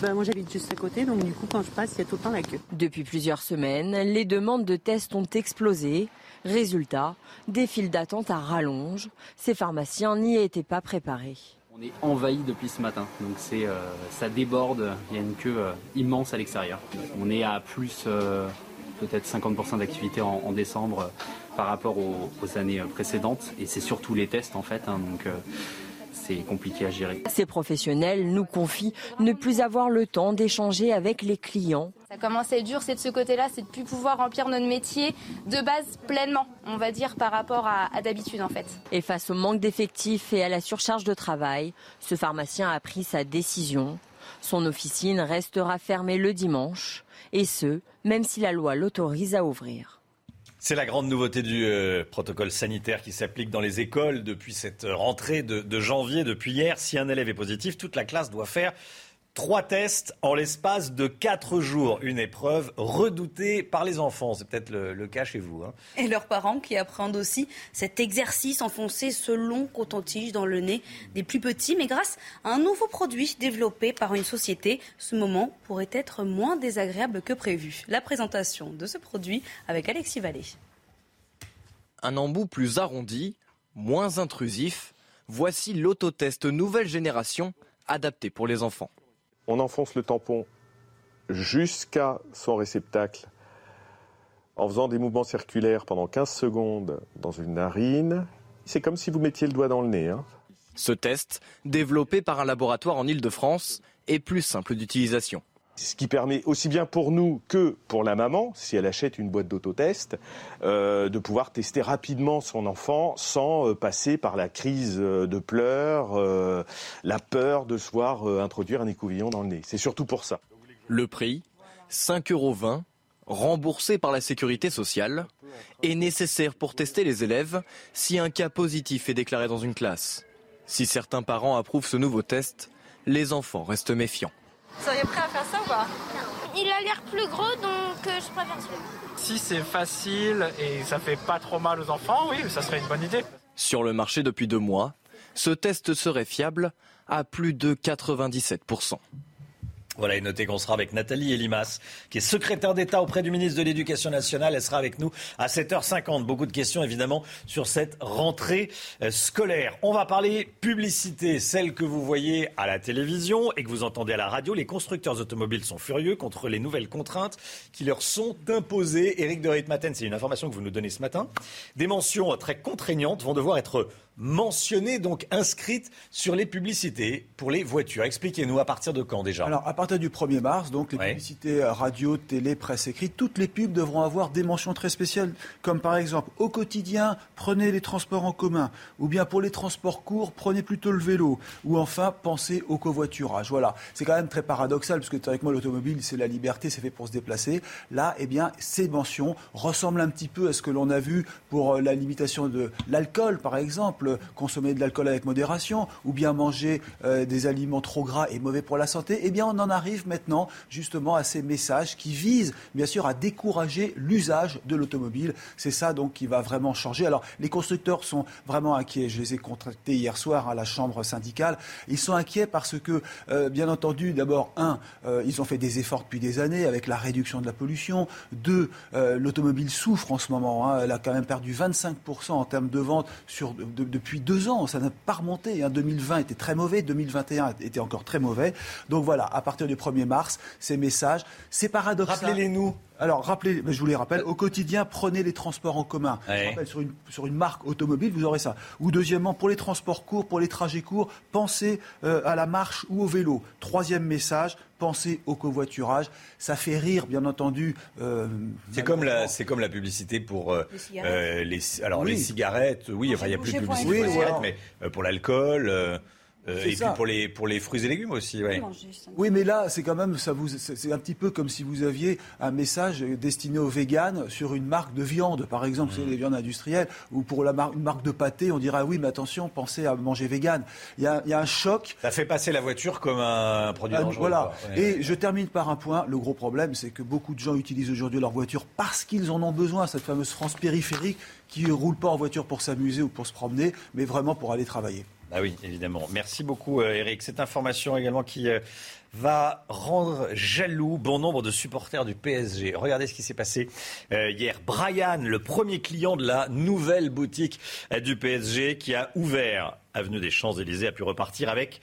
Ben, moi j'habite juste à côté, donc du coup quand je passe, il y a tout le temps la queue. Depuis plusieurs semaines, les demandes de tests ont explosé. Résultat, des files d'attente à rallonge. Ces pharmaciens n'y étaient pas préparés. On est envahi depuis ce matin, donc euh, ça déborde. Il y a une queue euh, immense à l'extérieur. On est à plus euh, peut-être 50% d'activité en, décembre par rapport aux, années précédentes, et c'est surtout les tests en fait. Hein, c'est compliqué à gérer. Ces professionnels nous confient ne plus avoir le temps d'échanger avec les clients. Ça commence à être dur, c'est de ce côté-là, c'est de plus pouvoir remplir notre métier de base pleinement, on va dire, par rapport à, à d'habitude en fait. Et face au manque d'effectifs et à la surcharge de travail, ce pharmacien a pris sa décision. Son officine restera fermée le dimanche, et ce, même si la loi l'autorise à ouvrir. C'est la grande nouveauté du euh, protocole sanitaire qui s'applique dans les écoles depuis cette rentrée de, janvier, depuis hier. Si un élève est positif, toute la classe doit faire Trois tests en l'espace de quatre jours. Une épreuve redoutée par les enfants. C'est peut-être le, cas chez vous. Hein. Et leurs parents qui apprennent aussi cet exercice enfoncé ce long coton-tige dans le nez des plus petits. Mais grâce à un nouveau produit développé par une société, ce moment pourrait être moins désagréable que prévu. La présentation de ce produit avec Alexis Vallée. Un embout plus arrondi, moins intrusif. Voici l'autotest nouvelle génération adapté pour les enfants on enfonce le tampon jusqu'à son réceptacle en faisant des mouvements circulaires pendant 15 secondes dans une narine. C'est comme si vous mettiez le doigt dans le nez. Hein. Ce test, développé par un laboratoire en Ile-de-France, est plus simple d'utilisation. Ce qui permet aussi bien pour nous que pour la maman, si elle achète une boîte d'autotest, euh, de pouvoir tester rapidement son enfant sans euh, passer par la crise euh, de pleurs, la peur de se voir introduire un écouvillon dans le nez. C'est surtout pour ça. Le prix, 5,20 euros, remboursé par la sécurité sociale, est nécessaire pour tester les élèves si un cas positif est déclaré dans une classe. Si certains parents approuvent ce nouveau test, les enfants restent méfiants. Vous seriez prêt à faire ça ou pas Il a l'air plus gros, donc euh, je préfère celui Si c'est facile et ça fait pas trop mal aux enfants, oui, ça serait une bonne idée. Sur le marché depuis deux mois, ce test serait fiable à plus de 97%. Voilà, et notez qu'on sera avec Nathalie Elimas, qui est secrétaire d'État auprès du ministre de l'Éducation nationale. Elle sera avec nous à 7h50. Beaucoup de questions, évidemment, sur cette rentrée euh, scolaire. On va parler publicité, celle que vous voyez à la télévision et que vous entendez à la radio. Les constructeurs automobiles sont furieux contre les nouvelles contraintes qui leur sont imposées. Éric de Ritmaten, c'est une information que vous nous donnez ce matin. Des mentions très contraignantes vont devoir être mentionnée, donc inscrite sur les publicités pour les voitures. Expliquez-nous à partir de quand déjà? Alors à partir du 1er mars, donc les publicités euh, radio, télé, presse écrite, toutes les pubs devront avoir des mentions très spéciales, comme par exemple au quotidien, prenez les transports en commun, ou bien pour les transports courts, prenez plutôt le vélo, ou enfin pensez au covoiturage. Voilà, c'est quand même très paradoxal, parce que avec moi l'automobile, c'est la liberté, c'est fait pour se déplacer. Là, eh bien, ces mentions ressemblent un petit peu à ce que l'on a vu pour euh, la limitation de l'alcool, par exemple, consommer de l'alcool avec modération, ou bien manger euh, des aliments trop gras et mauvais pour la santé. Eh bien, on en arrive maintenant justement à ces messages qui visent, bien sûr, à décourager l'usage de l'automobile. C'est ça donc qui va vraiment changer. Alors, les constructeurs sont vraiment inquiets. Je les ai contractés hier soir à la chambre syndicale. Ils sont inquiets parce que, euh, bien entendu, d'abord, un, ils ont fait des efforts depuis des années avec la réduction de la pollution. Deux, l'automobile souffre en ce moment. Hein. Elle a quand même perdu 25% en termes de vente sur, depuis deux ans. Ça n'a pas remonté. 2020 hein. était très mauvais, 2021 était encore très mauvais. Donc voilà, à partir du 1er mars, ces messages, c'est paradoxal. Rappelez-les-nous. Alors, rappelez, je vous les rappelle, au quotidien, prenez les transports en commun. sur, une, sur une marque automobile, vous aurez ça. Ou deuxièmement, pour les transports courts, pour les trajets courts, pensez euh, à la marche ou au vélo. Troisième message, pensez au covoiturage. Ça fait rire, bien entendu. Euh, c'est comme la, c'est comme la publicité pour euh, les cigarettes. les, alors les cigarettes, oui, enfin il n'y a plus de publicité pour les cigarettes, mais pour l'alcool. Euh, et puis pour les, pour les fruits et légumes aussi. Ouais. Oui, mais là, c'est quand même, ça vous, c'est un petit peu comme si vous aviez un message destiné aux véganes sur une marque de viande, par exemple, c'est mmh. des viandes industrielles, ou pour la une marque de pâté, on dirait, ah oui, mais attention, pensez à manger vegan. Il y a, il y a un choc. Ça fait passer la voiture comme un produit dangereux. Voilà. Et je termine par un point. Le gros problème, c'est que beaucoup de gens utilisent aujourd'hui leur voiture parce qu'ils en ont besoin, cette fameuse France périphérique qui ne roule pas en voiture pour s'amuser ou pour se promener, mais vraiment pour aller travailler. Ah oui, évidemment. Merci beaucoup, euh, Eric. Cette information également qui euh, va rendre jaloux bon nombre de supporters du PSG. Regardez ce qui s'est passé euh, hier. Brian, le premier client de la nouvelle boutique du PSG qui a ouvert avenue des Champs-Élysées, a pu repartir avec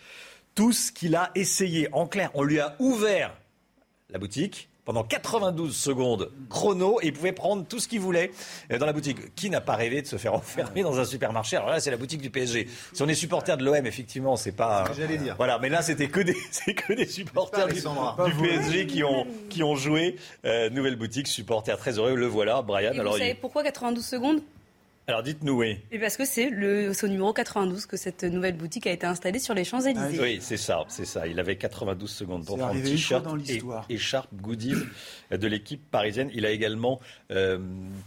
tout ce qu'il a essayé. En clair, on lui a ouvert la boutique pendant 92 secondes chrono et il pouvait prendre tout ce qu'il voulait euh, dans la boutique. Qui n'a pas rêvé de se faire enfermer dans un supermarché? Alors là, c'est la boutique du PSG. Si on est supporter de l'OM, effectivement, c'est pas. J'allais dire. Voilà, mais là, c'était que des, c'est que des supporters du, PSG qui ont qui ont joué. Euh, nouvelle boutique, supporter très heureux. Le voilà, Brian. Et Alors, vous savez pourquoi 92 secondes? Alors dites-nous, oui. Et parce que c'est le, au numéro 92 que cette nouvelle boutique a été installée sur les Champs-Élysées. oui, c'est ça, c'est ça. Il avait 92 secondes pour prendre t-shirt et écharpe goodies de l'équipe parisienne. Il a également euh,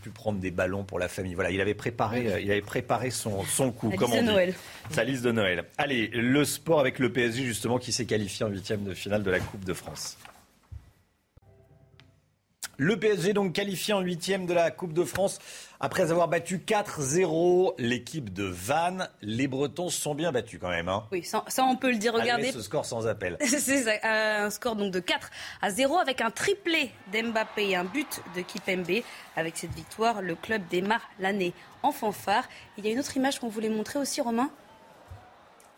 pu prendre des ballons pour la famille. Voilà, il avait préparé, euh, il avait préparé son, son coup. Sa liste de Noël. Sa liste de Noël. Allez, le sport avec le PSG justement qui s'est qualifié en huitième de finale de la Coupe de France. Le PSG donc qualifié en huitième de la Coupe de France après avoir battu 4-0 l'équipe de Vannes. Les Bretons se sont bien battus quand même. Hein. Oui, ça, on peut le dire. Regardez. ce score sans appel. C'est un score donc de 4 à 0 avec un triplé d'Mbappé et un but de Kipembe. Avec cette victoire, le club démarre l'année en fanfare. Il y a une autre image qu'on voulait montrer aussi, Romain?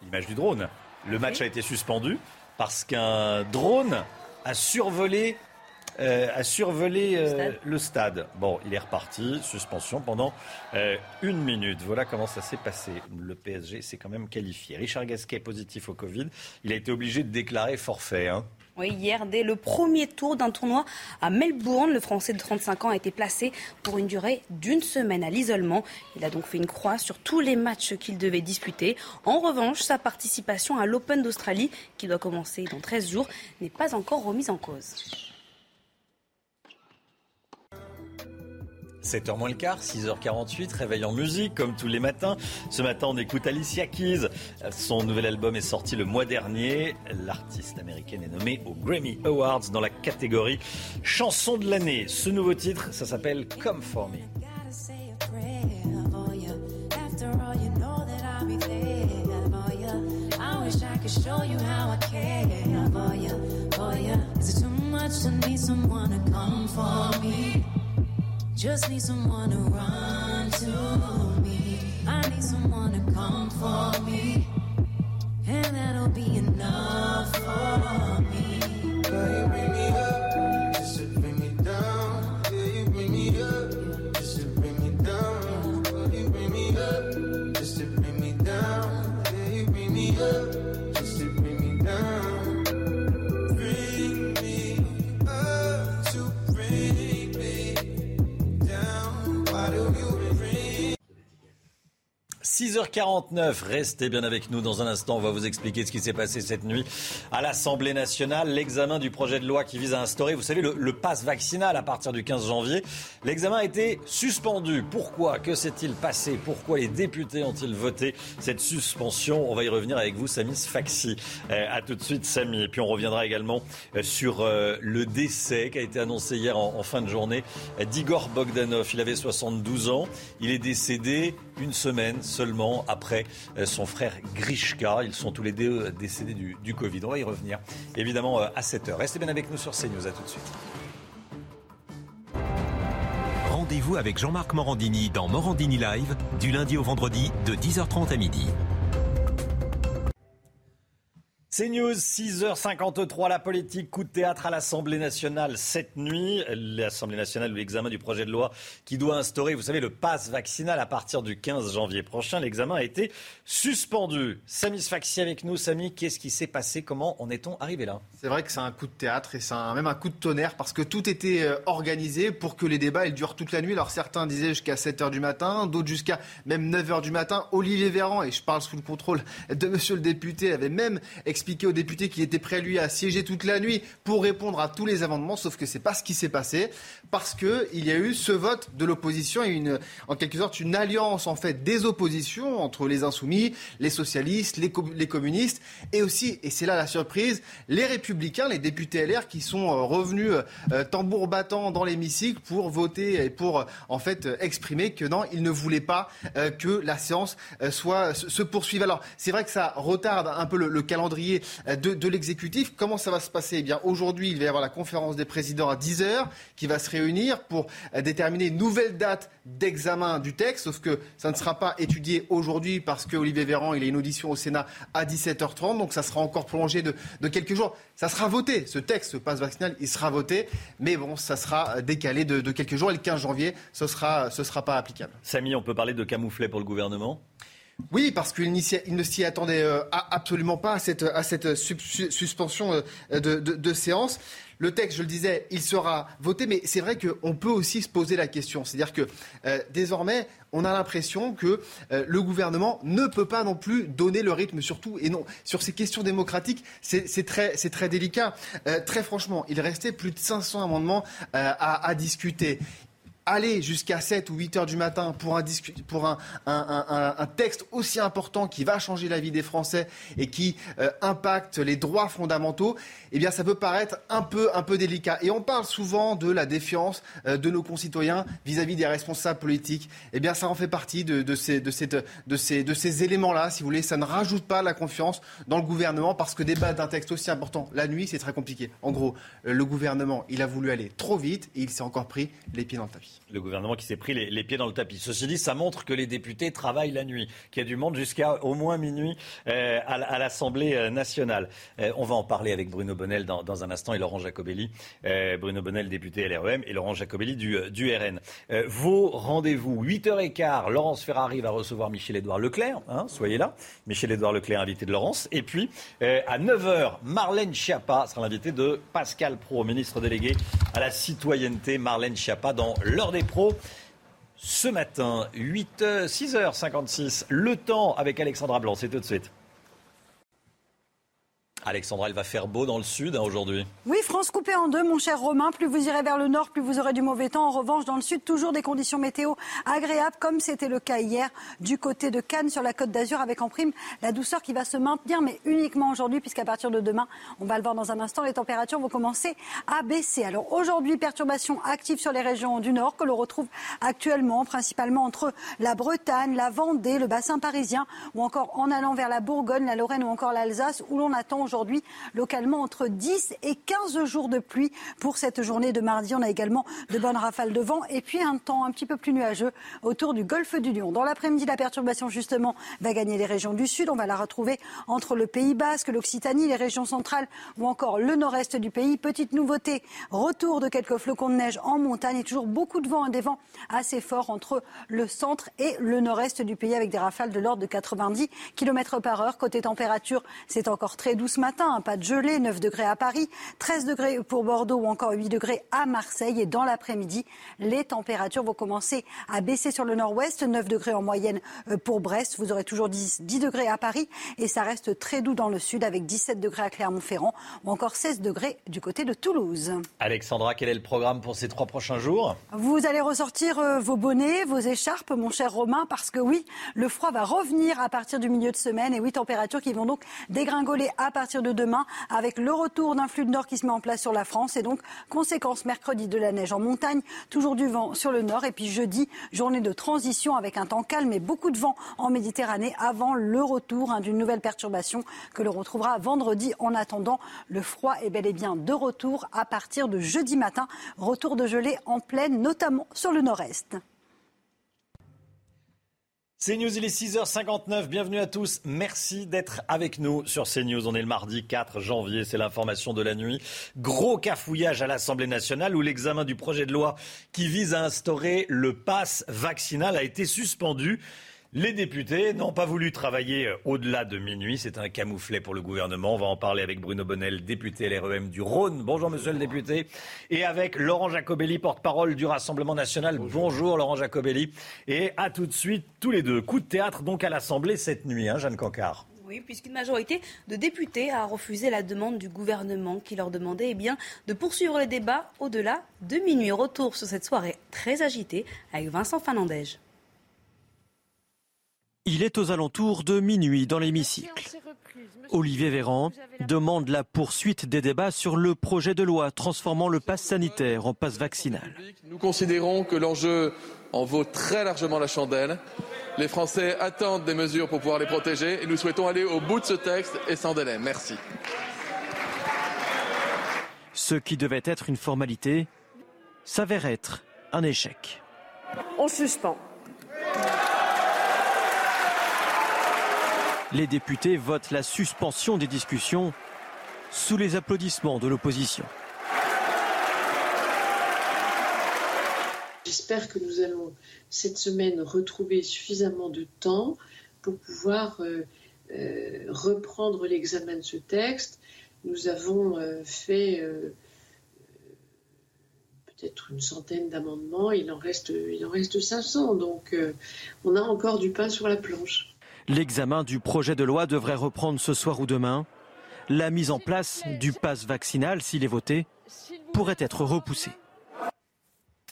L'image du drone. Le match a été suspendu parce qu'un drone a survolé euh, a survolé euh, le, stade. Bon, il est reparti, suspension pendant euh, une minute. Voilà comment ça s'est passé. Le PSG s'est quand même qualifié. Richard Gasquet positif au Covid. Il a été obligé de déclarer forfait. Hein. Oui, hier, dès le premier tour d'un tournoi à Melbourne, le Français de 35 ans a été placé pour une durée d'une semaine à l'isolement. Il a donc fait une croix sur tous les matchs qu'il devait disputer. En revanche, sa participation à l'Open d'Australie, qui doit commencer dans 13 jours, n'est pas encore remise en cause. 7h moins le quart, 6h48, réveil en musique comme tous les matins. Ce matin, on écoute Alicia Keys. Son nouvel album est sorti le mois dernier. L'artiste américaine est nommée aux Grammy Awards dans la catégorie chanson de l'année. Ce nouveau titre, ça s'appelle Come For Me? Just need someone to run to me. I need someone to come for me. And that'll be enough for me. Girl, you bring me up, 6h49, restez bien avec nous. Dans un instant, on va vous expliquer ce qui s'est passé cette nuit à l'Assemblée nationale. L'examen du projet de loi qui vise à instaurer, vous savez, le, le vaccinal à partir du 15 janvier. L'examen a été suspendu. Pourquoi? Que s'est-il passé? Pourquoi les députés ont-ils voté cette suspension? On va y revenir avec vous, Samy Sfaxi. Euh, à tout de suite, Samy. Et puis on reviendra également euh, sur euh, le décès qui a été annoncé hier en fin de journée d'Igor Bogdanov. Il avait 72 ans. Il est décédé une semaine seulement après euh, son frère Grishka. Ils sont tous les deux euh, décédés du, Covid. On va y revenir évidemment euh, à 7h. Restez bien avec nous sur CNews. À tout de suite. Rendez-vous avec Jean-Marc Morandini dans Morandini Live du lundi au vendredi de 10h30 à midi. C'est News, 6h53, la politique, coup de théâtre à l'Assemblée nationale cette nuit. L'Assemblée nationale, l'examen du projet de loi qui doit instaurer, vous savez, le pass vaccinal à partir du 15 janvier prochain. L'examen a été suspendu. Samy Sfaxi avec nous. Samy, qu'est-ce qui s'est passé? Comment en est-on arrivé là? C'est vrai que c'est un coup de théâtre et c'est même un coup de tonnerre parce que tout était euh, organisé pour que les débats ils durent toute la nuit. Alors certains disaient jusqu'à 7h du matin, d'autres jusqu'à même 9h du matin. Olivier Véran, et je parle sous le contrôle de monsieur le député, avait même expliqué aux députés qu'il était prêt lui à siéger toute la nuit pour répondre à tous les amendements, sauf que c'est pas ce qui s'est passé parce que il y a eu ce vote de l'opposition et une, en quelque sorte une alliance en fait des oppositions entre les insoumis, les socialistes, les, les communistes et aussi, et c'est là la surprise, les républicains, les députés LR qui sont euh, revenus euh, tambour battant dans l'hémicycle pour voter et pour euh, en fait euh, exprimer que non, ils ne voulaient pas euh, que la séance euh, soit se, poursuive. Alors c'est vrai que ça retarde un peu le calendrier euh, de, l'exécutif. Comment ça va se passer? Eh bien aujourd'hui, il va y avoir la conférence des présidents à 10 h qui va se réunir pour euh, déterminer une nouvelle date d'examen du texte, sauf que ça ne sera pas étudié aujourd'hui parce que Olivier Véran, il a une audition au Sénat à 17h30, donc ça sera encore prolongé de, quelques jours. Ça sera voté, ce texte, ce passe vaccinal, il sera voté, mais bon, ça sera euh, décalé de, de quelques jours et le 15 janvier, ce sera, ce sera pas applicable. Samy, on peut parler de camouflet pour le gouvernement? Oui, parce qu'il ne s'y attendait euh, absolument pas à cette, suspension euh, de, séance. Le texte, je le disais, il sera voté, mais c'est vrai qu'on peut aussi se poser la question. C'est-à-dire que euh, désormais, on a l'impression que le gouvernement ne peut pas non plus donner le rythme, surtout, et non, sur ces questions démocratiques, c'est très, délicat. Très franchement, il restait plus de 500 amendements à discuter aller jusqu'à 7 ou 8 heures du matin pour un, pour un, un- un- texte aussi important qui va changer la vie des Français et qui euh, impacte les droits fondamentaux, eh bien ça peut paraître un peu, un peu délicat. Et on parle souvent de la défiance euh, de nos concitoyens vis-à-vis des responsables politiques. Eh bien ça en fait partie de, de ces, de cette- de ces, de ces éléments-là, si vous voulez. Ça ne rajoute pas la confiance dans le gouvernement parce que débattre d'un texte aussi important la nuit, c'est très compliqué. En gros, le gouvernement, il a voulu aller trop vite et il s'est encore pris les pieds dans le tapis. Le gouvernement qui s'est pris les, les pieds dans le tapis. Ceci dit, ça montre que les députés travaillent la nuit, qu'il y a du monde jusqu'à au moins minuit euh, à, à l'Assemblée euh, nationale. Euh, on va en parler avec Bruno Bonnel dans, dans un instant et Laurent Jacobelli. Euh, Bruno Bonnel, député LREM, et Laurent Jacobelli du, euh, du RN. Euh, vos rendez-vous, 8h15, Laurence Ferrari va recevoir Michel-Édouard Leclerc. hein, soyez là. Michel-Édouard Leclerc, invité de Laurence. Et puis, à 9h, Marlène Schiappa sera l'invité de Pascal Pro, ministre délégué à la citoyenneté. Marlène Schiappa dans l'heure des pros. Ce matin, 8, 6h56, le temps avec Alexandra Blanc, c'est tout de suite. Alexandra, elle va faire beau dans le sud hein, aujourd'hui. Oui, France coupée en deux, mon cher Romain. Plus vous irez vers le nord, plus vous aurez du mauvais temps. En revanche, dans le sud, toujours des conditions météo agréables, comme c'était le cas hier du côté de Cannes sur la côte d'Azur, avec en prime la douceur qui va se maintenir, mais uniquement aujourd'hui, puisqu'à partir de demain, on va le voir dans un instant, les températures vont commencer à baisser. Alors aujourd'hui, perturbations actives sur les régions du nord que l'on retrouve actuellement, principalement entre la Bretagne, la Vendée, le bassin parisien, ou encore en allant vers la Bourgogne, la Lorraine ou encore l'Alsace, où l'on attend aujourd'hui. Localement, entre 10 et 15 jours de pluie pour cette journée de mardi. On a également de bonnes rafales de vent et puis un temps un petit peu plus nuageux autour du golfe du Lion. Dans l'après-midi, la perturbation, justement, va gagner les régions du sud. On va la retrouver entre le Pays Basque, l'Occitanie, les régions centrales ou encore le nord-est du pays. Petite nouveauté, retour de quelques flocons de neige en montagne et toujours beaucoup de vent, des vents assez forts entre le centre et le nord-est du pays avec des rafales de l'ordre de 90 km par heure. Côté température, c'est encore très doux ce matin, pas de gelée, 9 degrés à Paris, 13 degrés pour Bordeaux ou encore 8 degrés à Marseille. Et dans l'après-midi, les températures vont commencer à baisser sur le nord-ouest, 9 degrés en moyenne euh, pour Brest. Vous aurez toujours 10, 10 degrés à Paris et ça reste très doux dans le sud avec 17 degrés à Clermont-Ferrand ou encore 16 degrés du côté de Toulouse. Alexandra, quel est le programme pour ces trois prochains jours? Vous allez ressortir euh, vos bonnets, vos écharpes, mon cher Romain, parce que oui, le froid va revenir à partir du milieu de semaine et oui, températures qui vont donc dégringoler à partir de demain avec le retour d'un flux de nord qui se met en place sur la France et donc conséquence mercredi de la neige en montagne, toujours du vent sur le nord et puis jeudi, journée de transition avec un temps calme et beaucoup de vent en Méditerranée avant le retour hein, d'une nouvelle perturbation que l'on retrouvera vendredi. En attendant, le froid est bel et bien de retour à partir de jeudi matin. Retour de gelée en pleine, notamment sur le nord-est. CNews, il est 6h59. Bienvenue à tous. Merci d'être avec nous sur CNews. On est le mardi 4 janvier. C'est l'information de la nuit. Gros cafouillage à l'Assemblée nationale où l'examen du projet de loi qui vise à instaurer le pass vaccinal a été suspendu. Les députés n'ont pas voulu travailler euh, au-delà de minuit. C'est un camouflet pour le gouvernement. On va en parler avec Bruno Bonnel, député LREM du Rhône. Bonjour, monsieur le député. Et avec Laurent Jacobelli, porte-parole du Rassemblement national. Bonjour. Laurent Jacobelli. Et à tout de suite, tous les deux. Coup de théâtre donc à l'Assemblée cette nuit, hein, Jeanne Cancard. Oui, puisqu'une majorité de députés a refusé la demande du gouvernement qui leur demandait eh bien, de poursuivre les débats au-delà de minuit. Retour sur cette soirée très agitée avec Vincent Fernandez. Il est aux alentours de minuit dans l'hémicycle. Olivier Véran demande la poursuite des débats sur le projet de loi transformant le pass sanitaire en passe vaccinal. Nous considérons que l'enjeu en vaut très largement la chandelle. Les Français attendent des mesures pour pouvoir les protéger et nous souhaitons aller au bout de ce texte et sans délai. Merci. Ce qui devait être une formalité s'avère être un échec. On suspend. Les députés votent la suspension des discussions sous les applaudissements de l'opposition. J'espère que nous allons cette semaine retrouver suffisamment de temps pour pouvoir euh, euh, reprendre l'examen de ce texte. Nous avons euh, fait peut-être une centaine d'amendements, il en reste, il en reste 500, donc on a encore du pain sur la planche. L'examen du projet de loi devrait reprendre ce soir ou demain. La mise en place du pass vaccinal, s'il est voté, pourrait être repoussée.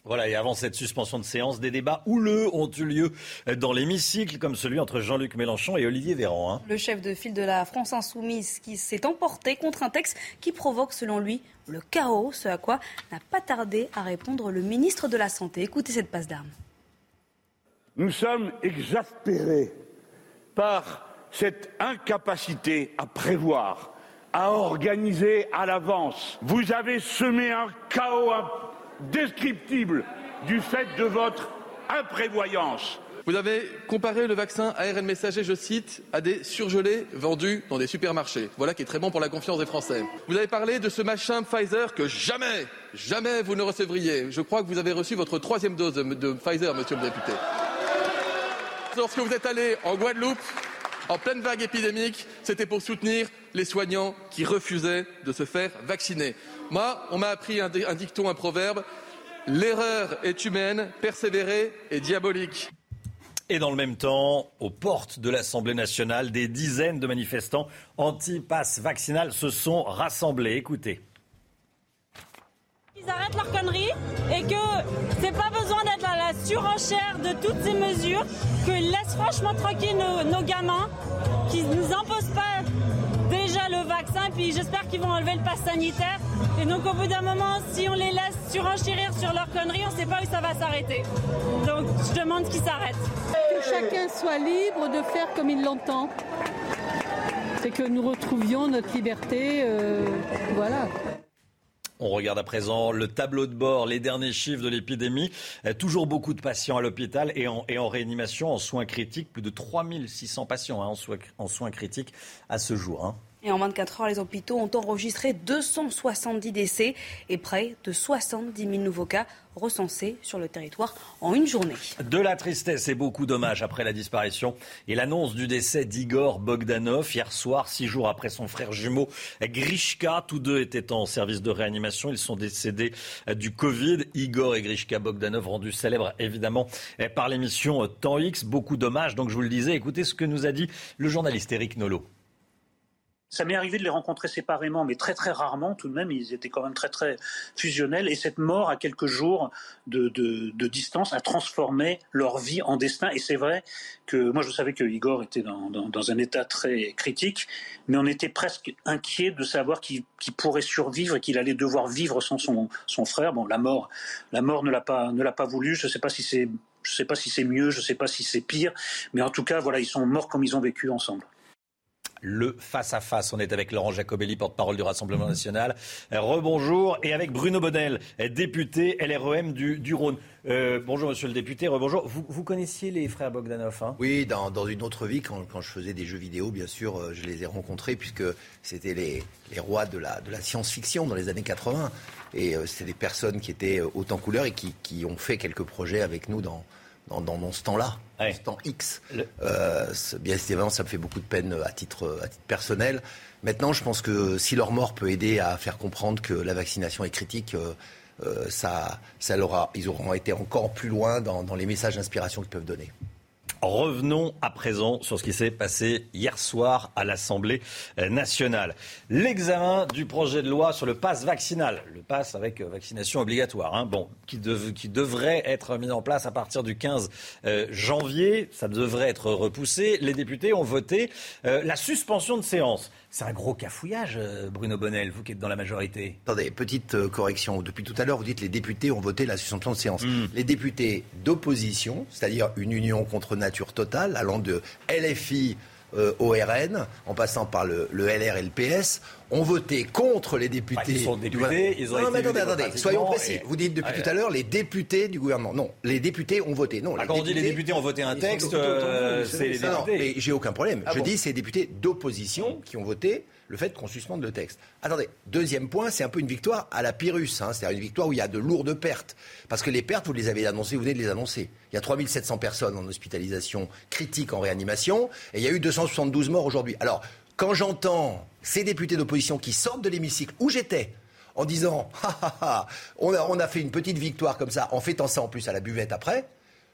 Voilà, et avant cette suspension de séance, des débats houleux ont eu lieu dans l'hémicycle, comme celui entre Jean-Luc Mélenchon et Olivier Véran. Hein. Le chef de file de la France insoumise qui s'est emporté contre un texte qui provoque, selon lui, le chaos, ce à quoi n'a pas tardé à répondre le ministre de la Santé. Écoutez cette passe d'armes. Nous sommes exaspérés par cette incapacité à prévoir, à organiser à l'avance. Vous avez semé un chaos indescriptible du fait de votre imprévoyance. Vous avez comparé le vaccin ARN messager, je cite, à des surgelés vendus dans des supermarchés. Voilà qui est très bon pour la confiance des Français. Vous avez parlé de ce machin Pfizer que jamais, jamais vous ne recevriez. Je crois que vous avez reçu votre troisième dose de Pfizer, monsieur le député lorsque vous êtes allé en Guadeloupe, en pleine vague épidémique, c'était pour soutenir les soignants qui refusaient de se faire vacciner. Moi, on m'a appris un, dicton, un proverbe l'erreur est humaine, persévérer est diabolique. Et dans le même temps, aux portes de l'Assemblée nationale, des dizaines de manifestants anti-pass vaccinal se sont rassemblés. Écoutez. Ils arrêtent leur connerie et que c'est pas besoin d'être à la surenchère de toutes ces mesures, qu'ils laissent franchement tranquille nos, gamins, qu'ils nous imposent pas déjà le vaccin, puis j'espère qu'ils vont enlever le pass sanitaire. Et donc au bout d'un moment, si on les laisse surenchérir sur leur connerie, on ne sait pas où ça va s'arrêter. Donc je demande qu'ils s'arrêtent. Que chacun soit libre de faire comme il l'entend. c'est que nous retrouvions notre liberté. Euh, voilà. On regarde à présent le tableau de bord, les derniers chiffres de l'épidémie. Euh, toujours beaucoup de patients à l'hôpital et en, réanimation, en soins critiques. Plus de 3600 patients hein, en, soins, en, soins, critiques à ce jour. Hein. Et en 24 heures, les hôpitaux ont enregistré 270 décès et près de 70 000 nouveaux cas recensés sur le territoire en une journée. De la tristesse et beaucoup d'hommages après la disparition et l'annonce du décès d'Igor Bogdanov hier soir, six jours après son frère jumeau Grishka. Tous deux étaient en service de réanimation. Ils sont décédés du Covid. Igor et Grishka Bogdanov, rendus célèbres évidemment par l'émission Temps X. Beaucoup d'hommages. Donc je vous le disais, écoutez ce que nous a dit le journaliste Eric Nolot. Ça m'est arrivé de les rencontrer séparément, mais très très rarement tout de même. Ils étaient quand même très très fusionnels. Et cette mort à quelques jours de, distance a transformé leur vie en destin. Et c'est vrai que moi je savais que Igor était dans, un état très critique, mais on était presque inquiet de savoir qu'il pourrait survivre et qu'il allait devoir vivre sans son, son frère. Bon, la mort, la mort ne l'a pas ne l'a pas voulu. Je ne sais pas si c'est je sais pas si c'est mieux, je ne sais pas si c'est pire, mais en tout cas voilà, ils sont morts comme ils ont vécu ensemble le face-à-face. On est avec Laurent Jacobelli, porte-parole du Rassemblement national. Rebonjour. Et avec Bruno Bonnel, député LREM du, du Rhône. Euh, bonjour, monsieur le député. Rebonjour. Vous, vous connaissiez les frères Bogdanov hein? Oui, dans, dans, une autre vie, quand, quand, je faisais des jeux vidéo, bien sûr, euh, je les ai rencontrés, puisque c'était les, les, rois de la, de la science-fiction dans les années 80. Et euh, c'était des personnes qui étaient autant couleurs et qui, qui ont fait quelques projets avec nous dans, dans, dans, dans ce temps-là, ouais. ce temps X. Euh, bien évidemment, ça me fait beaucoup de peine à titre, à titre personnel. Maintenant, je pense que si leur mort peut aider à faire comprendre que la vaccination est critique, euh, euh, ça, ça aura, ils auront été encore plus loin dans, dans les messages d'inspiration qu'ils peuvent donner. Revenons à présent sur ce qui s'est passé hier soir à l'Assemblée nationale. L'examen du projet de loi sur le pass vaccinal, le pass avec vaccination obligatoire, hein, bon, qui, devrait être mis en place à partir du 15 euh, janvier. Ça devrait être repoussé. Les députés ont voté euh, la suspension de séance. C'est un gros cafouillage, Bruno Bonnel, vous qui êtes dans la majorité. Attendez, petite euh, correction. Depuis tout à l'heure, vous dites les députés ont voté la suspension de séance. Mmh. Les députés d'opposition, c'est-à-dire une union contre nature totale, allant de LFI euh, au RN, en passant par le, le, LR et le PS, ont voté contre les députés. Enfin, ils sont députés, du... ils ont non, mais attendez, attendez, soyons précis. Et... Vous dites depuis ah, tout à l'heure les députés du gouvernement. Non, les députés ont voté. Non, ah, les quand députés, on dit les députés ont voté un texte, euh, c'est les députés. Non, mais j'ai aucun problème. Ah Je dis c'est les députés d'opposition qui ont voté le fait qu'on suspende le texte. Attendez, deuxième point, c'est un peu une victoire à la Pyrrhus, hein, c'est-à-dire une victoire où il y a de lourdes pertes. Parce que les pertes, vous les avez annoncées, vous venez de les annoncer. Il y a 3700 personnes en hospitalisation critique en réanimation, et il y a eu 272 morts aujourd'hui. Alors, quand j'entends ces députés d'opposition qui sortent de l'hémicycle où j'étais, en disant, ah, ah, on, a, on a fait une petite victoire comme ça, en fêtant ça en plus à la buvette après,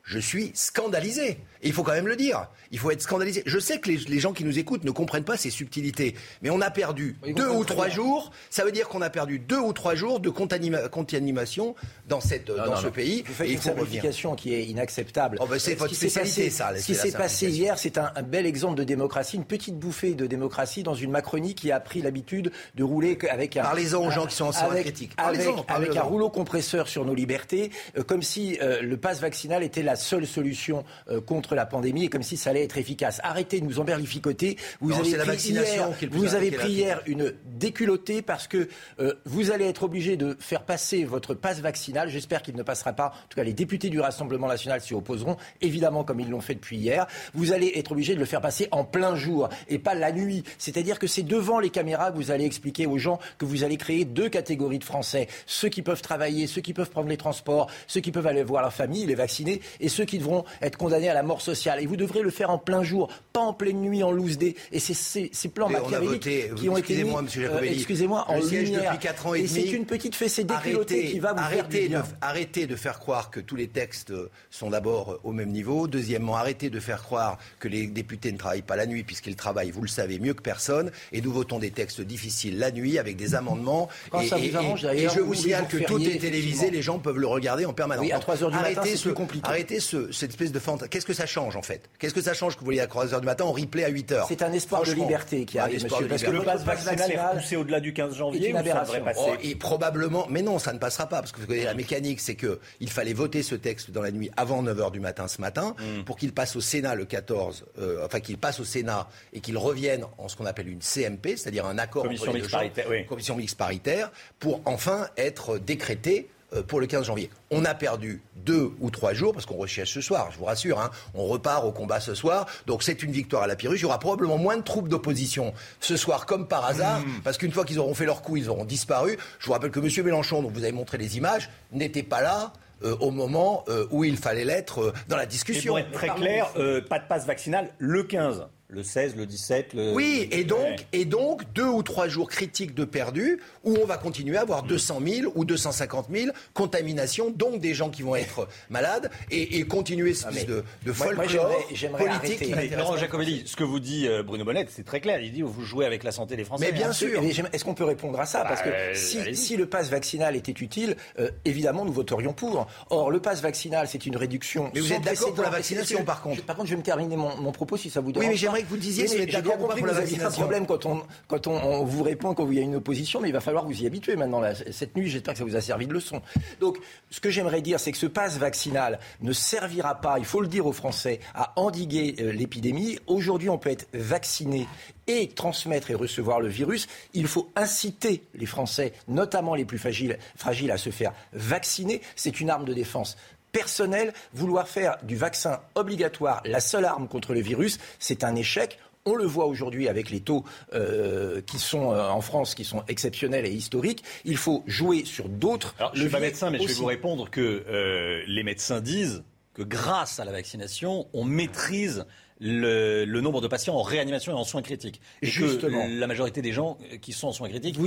je suis scandalisé. Et il faut quand même le dire. Il faut être scandalisé. Je sais que les, les, gens qui nous écoutent ne comprennent pas ces subtilités. Mais on a perdu deux ou trois jours. Ça veut dire qu'on a perdu deux ou trois jours de contamination dans, cette, non, dans non, ce non. pays. Vous faites une simplification qui est inacceptable. Oh ben c'est votre spécialité, ça. Ce qui s'est passé hier, c'est un, un, bel exemple de démocratie, une petite bouffée de démocratie dans une Macronie qui a pris l'habitude de rouler avec un. Parlez-en aux gens qui sont en soins avec, critiques. Avec, avec un rouleau compresseur sur nos libertés, euh, comme si euh, le pass vaccinal était la seule solution euh, contre la pandémie et comme si ça allait être efficace. Arrêtez de nous emberlificoter. Vous non, avez la pris hier, vous avez pris hier une déculottée parce que euh, vous allez être obligé de faire passer votre passe vaccinal. J'espère qu'il ne passera pas. En tout cas, les députés du Rassemblement national s'y opposeront, évidemment, comme ils l'ont fait depuis hier. Vous allez être obligé de le faire passer en plein jour et pas la nuit. C'est-à-dire que c'est devant les caméras que vous allez expliquer aux gens que vous allez créer deux catégories de Français. Ceux qui peuvent travailler, ceux qui peuvent prendre les transports, ceux qui peuvent aller voir leur famille, les vacciner, et ceux qui devront être condamnés à la mort sociale. Et vous devrez le faire en plein jour, pas en pleine nuit, en loose day. Et c'est ces, ces plans machiavéliques qui ont été mis, euh, excusez-moi, en lumière. Depuis 4 ans et, et c'est une petite fessée déculottée qui va vous arrêtez faire du bien. De, arrêtez de faire croire que tous les textes sont d'abord au même niveau. Deuxièmement, arrêtez de faire croire que les députés ne travaillent pas la nuit puisqu'ils travaillent, vous le savez, mieux que personne. Et nous votons des textes difficiles la nuit avec des amendements. Quand et, ça vous arrange, et, et je vous signale que tout est télévisé, les gens peuvent le regarder en permanence. Oui, à 3 heures du arrêtez matin, ce, plus compliqué. Arrêtez ce, cette espèce de fantôme. Qu'est-ce que ça change en fait Qu'est-ce que ça change que vous voyez à 3h du matin en replay à 8h C'est un espoir de liberté qui arrive, monsieur. Parce que le pass vaccinal est repoussé au-delà du 15 janvier. Une aberration. Oh, et probablement, mais non, ça ne passera pas parce que la mécanique, c'est que il fallait voter ce texte dans la nuit avant 9h du matin ce matin mm. pour qu'il passe au Sénat le 14, euh, enfin qu'il passe au Sénat et qu'il revienne en ce qu'on appelle une CMP, c'est-à-dire un accord commission entre les deux paritaire, oui. commission mixte paritaire, pour enfin être décrété euh, pour le 15 janvier. On a perdu deux ou trois jours parce qu'on recherche ce soir, je vous rassure. Hein. on repart au combat ce soir. Donc c'est une victoire à la Pyrrhus. Il y aura probablement moins de troupes d'opposition ce soir comme par hasard hmm. parce qu'une fois qu'ils auront fait leur coup, ils auront disparu. Je vous rappelle que M. Mélenchon, dont vous avez montré les images, n'était pas là. Euh, au moment euh, où il fallait l'être dans la discussion. Et pour être très clair, pas de passe vaccinal le 15 le 16, le 17. Le... Oui, et donc, et donc deux ou trois jours critiques de perdus où on va continuer à avoir 200 000 ou 250 000 contaminations, donc des gens qui vont être malades et, continuer ce ah, de, de folklore politique. Laurent Jacobelli, ce que vous dit euh, Bruno Bonnet, c'est très clair. Il dit vous jouez avec la santé des Français. Mais bien sûr. Est-ce qu'on peut répondre à ça? Parce que bah, si, si, le pass vaccinal était utile, euh, évidemment, nous voterions pour. Or, le pass vaccinal, c'est une réduction. Mais vous êtes d'accord pour la vaccination, par contre Par contre, je vais me terminer mon, mon propos si ça vous dérange. Oui, mais j'aimerais que vous disiez si vous êtes d'accord pour la vaccination. un problème quand on, quand on, vous répond quand il y a une opposition, mais il va falloir vous y habituer maintenant. cette nuit, j'espère que ça vous a servi de leçon. Donc, ce que j'aimerais dire, c'est que ce pass vaccinal ne servira pas, il faut le dire aux Français, à endiguer euh, l'épidémie. Aujourd'hui, on peut être vacciné et transmettre et recevoir le virus, il faut inciter les Français, notamment les plus fragiles, fragiles à se faire vacciner. C'est une arme de défense personnelle. Vouloir faire du vaccin obligatoire la seule arme contre le virus, c'est un échec. On le voit aujourd'hui avec les taux euh, qui sont euh, en France, qui sont exceptionnels et historiques. Il faut jouer sur d'autres. je ne suis pas médecin, mais je vais vous répondre que euh, les médecins disent que grâce à la vaccination, on maîtrise le, nombre de patients en réanimation et en soins critiques. Et Justement. que la majorité des gens qui sont en soins critiques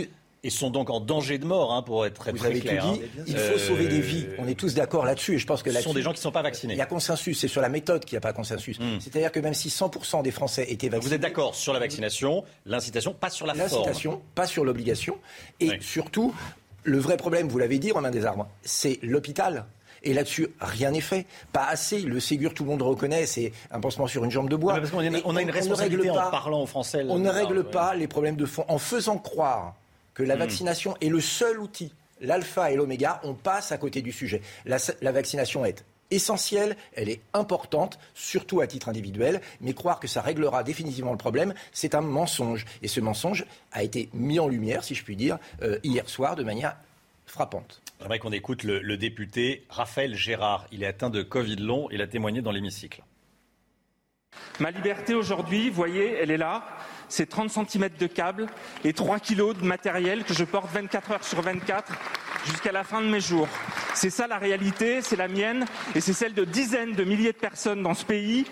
et sont donc en danger de mort, hein, pour être très, Vous avez clair. Tout dit. Hein. Il faut sauver des vies. On est tous d'accord là-dessus. Et je pense que ce sont des gens qui ne sont pas vaccinés. Il y a consensus. C'est sur la méthode qu'il n'y a pas consensus. Hmm. C'est-à-dire que même si 100% des Français étaient vaccinés. Vous êtes d'accord sur la vaccination, l'incitation, pas sur la forme. L'incitation, pas sur l'obligation. Et surtout, le vrai problème, vous l'avez dit, Romain Desarmes, c'est l'hôpital. Et là-dessus, rien n'est fait. Pas assez. Le Ségur, tout le monde reconnaît, c'est un pansement sur une jambe de bois. parce qu'on a, on a une responsabilité en parlant aux Français. On ne règle pas les problèmes de fond en faisant croire que la hmm. vaccination est le seul outil, l'alpha et l'oméga, on passe à côté du sujet. La, vaccination est essentielle, elle est importante, surtout à titre individuel, mais croire que ça réglera définitivement le problème, c'est un mensonge. Et ce mensonge a été mis en lumière, si je puis dire, euh, hier soir de manière frappante. J'aimerais qu'on écoute le, le, député Raphaël Gérard. Il est atteint de Covid long, il a témoigné dans l'hémicycle. Ma liberté aujourd'hui, vous voyez, elle est là c'est 30 cm de câble et 3 kg de matériel que je porte 24 heures sur 24 jusqu'à la fin de mes jours. C'est ça la réalité, c'est la mienne et c'est celle de dizaines de milliers de personnes dans ce pays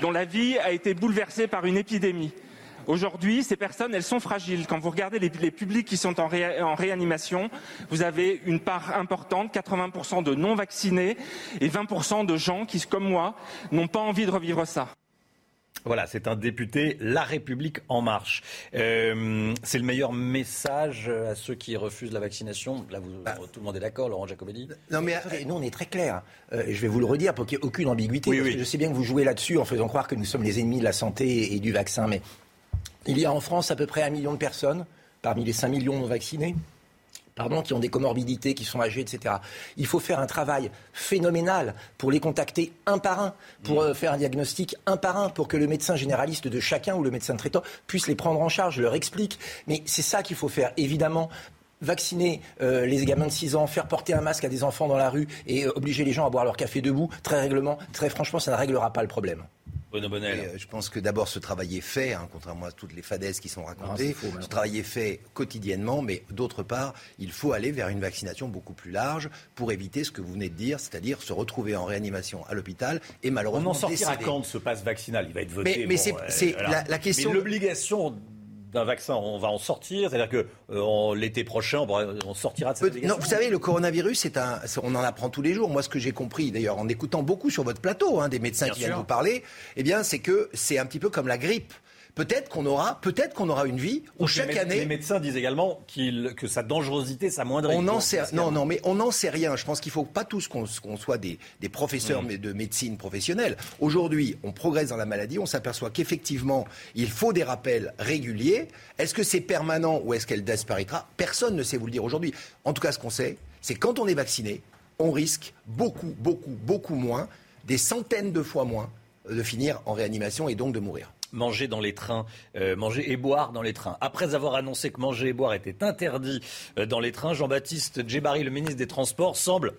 dont la vie a été bouleversée par une épidémie. Aujourd'hui, ces personnes, elles sont fragiles. Quand vous regardez les, publics qui sont en, en, réanimation, vous avez une part importante, 80% de non-vaccinés et 20% de gens qui, comme moi, n'ont pas envie de revivre ça. Voilà, c'est un député La République en marche. Euh, c'est le meilleur message à ceux qui refusent la vaccination. Là, vous, bah. tout le monde est d'accord, Laurent Jacobelli Non, mais nous, on est très clair. Euh, je vais vous le redire pour qu'il n'y ait aucune ambiguïté. Je sais bien que vous jouez là-dessus en faisant croire que nous sommes les ennemis de la santé et du vaccin, mais il y a en France à peu près un million de personnes parmi les 5 millions non vaccinés pardon, qui ont des comorbidités, qui sont âgés, etc. Il faut faire un travail phénoménal pour les contacter un par un, pour euh, faire un diagnostic un par un, pour que le médecin généraliste de chacun ou le médecin traitant puisse les prendre en charge, leur explique. Mais c'est ça qu'il faut faire, évidemment vacciner euh, les gamins de 6 ans, faire porter un masque à des enfants dans la rue et euh, obliger les gens à boire leur café debout, très règlement, très franchement, ça ne réglera pas le problème. Euh, je pense que d'abord ce travail est fait, hein, contrairement à toutes les fadaises qui sont racontées. ce travail est fait quotidiennement, mais d'autre part, il faut aller vers une vaccination beaucoup plus large pour éviter ce que vous venez de dire, c'est-à-dire se retrouver en réanimation à l'hôpital et malheureusement. On en sortira quand de ce passe vaccinal? Il va être voté. Mais, c'est euh, la, la, question. l'obligation d'un vaccin, on va en sortir C'est-à-dire que euh, l'été prochain, on, sortira de cette Non, vous savez, le coronavirus, c'est un, on en apprend tous les jours. Moi, ce que j'ai compris, d'ailleurs, en écoutant beaucoup sur votre plateau, hein, des médecins qui viennent vous parler, eh bien, c'est que c'est un petit peu comme la grippe peut-être qu'on aura, peut-être qu'on aura une vie où chaque les, année. Les médecins disent également que sa dangerosité s'amoindrit. On n'en sait, non, non, mais on n'en sait rien. Je pense qu'il faut pas tous qu'on soit des, professeurs Mm. de médecine professionnelle. Aujourd'hui, on progresse dans la maladie, on s'aperçoit qu'effectivement, il faut des rappels réguliers. Est-ce que c'est permanent ou est-ce qu'elle disparaîtra? Personne ne sait vous le dire aujourd'hui. En tout cas, ce qu'on sait, c'est quand on est vacciné, on risque beaucoup, beaucoup, beaucoup moins, des centaines de fois moins, de finir en réanimation et donc de mourir manger dans les trains, euh, manger et boire dans les trains. Après avoir annoncé que manger et boire était interdit euh, dans les trains, Jean-Baptiste Djebari, le ministre des Transports, semble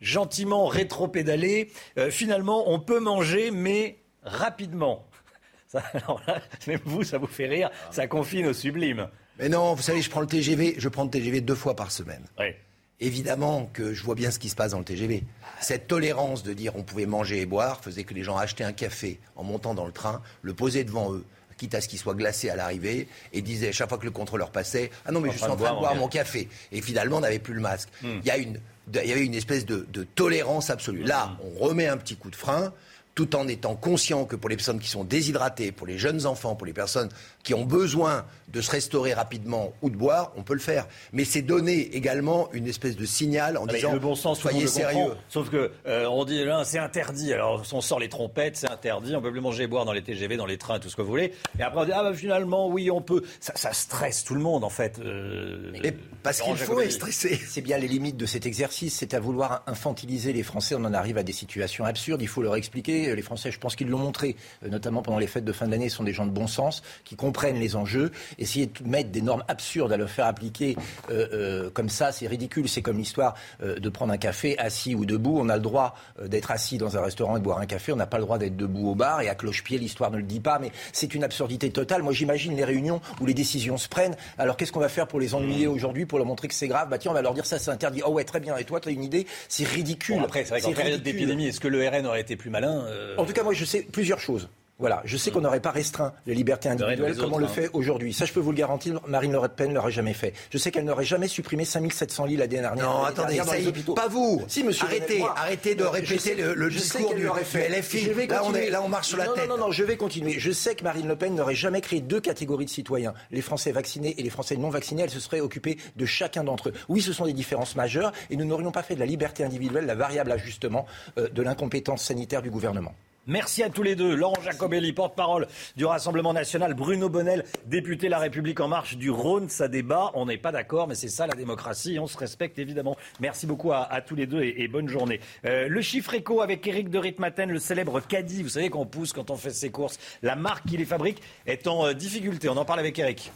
gentiment rétro-pédaler. Euh, finalement, on peut manger, mais rapidement. Ça, alors là, même vous, ça vous fait rire, ça confine au sublime. Mais non, vous savez, je prends le TGV, je prends le TGV deux fois par semaine. Ouais. Évidemment que je vois bien ce qui se passe dans le TGV. Cette tolérance de dire on pouvait manger et boire faisait que les gens achetaient un café en montant dans le train, le posaient devant eux, quitte à ce qu'il soit glacé à l'arrivée, et disaient chaque fois que le contrôleur passait Ah non, mais je suis en train de boire mon café. Et finalement, on n'avait plus le masque. Hmm. Il y, a une, il y avait une espèce de, de tolérance absolue. Là, on remet un petit coup de frein tout en étant conscient que pour les personnes qui sont déshydratées, pour les jeunes enfants, pour les personnes qui ont besoin de se restaurer rapidement ou de boire, on peut le faire. Mais c'est donner également une espèce de signal en Avec disant le bon sens, soyez sérieux. Sauf que euh, on dit là c'est interdit. Alors on sort les trompettes, c'est interdit. On peut plus manger et boire dans les TGV, dans les trains, tout ce que vous voulez. Et après on dit ah bah, finalement oui on peut. Ça, ça stresse tout le monde en fait. Euh, Et parce qu'il faut être stressé. C'est bien les limites de cet exercice, c'est à vouloir infantiliser les Français. On en arrive à des situations absurdes. Il faut leur expliquer. Les Français, je pense qu'ils l'ont montré, euh, notamment pendant les fêtes de fin d'année, sont des gens de bon sens qui comprennent les enjeux. Essayer de mettre des normes absurdes à leur faire appliquer euh, euh, comme ça, c'est ridicule. C'est comme l'histoire euh, de prendre un café assis ou debout. On a le droit euh, d'être assis dans un restaurant et de boire un café. On n'a pas le droit d'être debout au bar. Et à cloche-pied, l'histoire ne le dit pas. Mais c'est une absurdité totale. Moi, j'imagine les réunions où les décisions se prennent. Alors, qu'est-ce qu'on va faire pour les ennuyer aujourd'hui, pour leur montrer que c'est grave? Bah tiens, on va leur dire ça, c'est interdit. Oh ouais, très bien. Et toi, tu as une idée? C'est ridicule. Bon, après, c'est vrai qu'en période d'épidémie, est-ce que le RN aurait été plus malin? En tout cas, moi, je sais plusieurs choses. Voilà, je sais qu'on n'aurait pas restreint les libertés individuelles les comme on le hein. fait aujourd'hui. Ça, je peux vous le garantir, Marine Le Pen l'aurait jamais fait. Je sais qu'elle n'aurait jamais supprimé 5700 lits l'année dernière. Non, l'année attendez, dernière dans ça y est, pas vous. Si, monsieur. Arrêtez, arrêtez de je répéter sais- le- le discours qu'elle du- fait. LFI. Je vais Là, on est- continuer. là, on marche sur la non, tête. Non, non, non, je vais continuer. Je sais que Marine Le Pen n'aurait jamais créé deux catégories de citoyens. Les Français vaccinés et les Français non vaccinés. Elle se serait occupée de chacun d'entre eux. Oui, ce sont des différences majeures et nous n'aurions pas fait de la liberté individuelle la variable ajustement euh, de l'incompétence sanitaire du gouvernement. Merci à tous les deux. Laurent Jacobelli, porte-parole du Rassemblement national. Bruno Bonnel, député La République en marche du Rhône. Ça débat. On n'est pas d'accord, mais c'est ça la démocratie. On se respecte évidemment. Merci beaucoup à, tous les deux et, bonne journée. Euh, le chiffre éco avec Eric de Ritmaten, le célèbre caddie. Vous savez qu'on pousse quand on fait ses courses. La marque qui les fabrique est en euh, difficulté. On en parle avec Eric.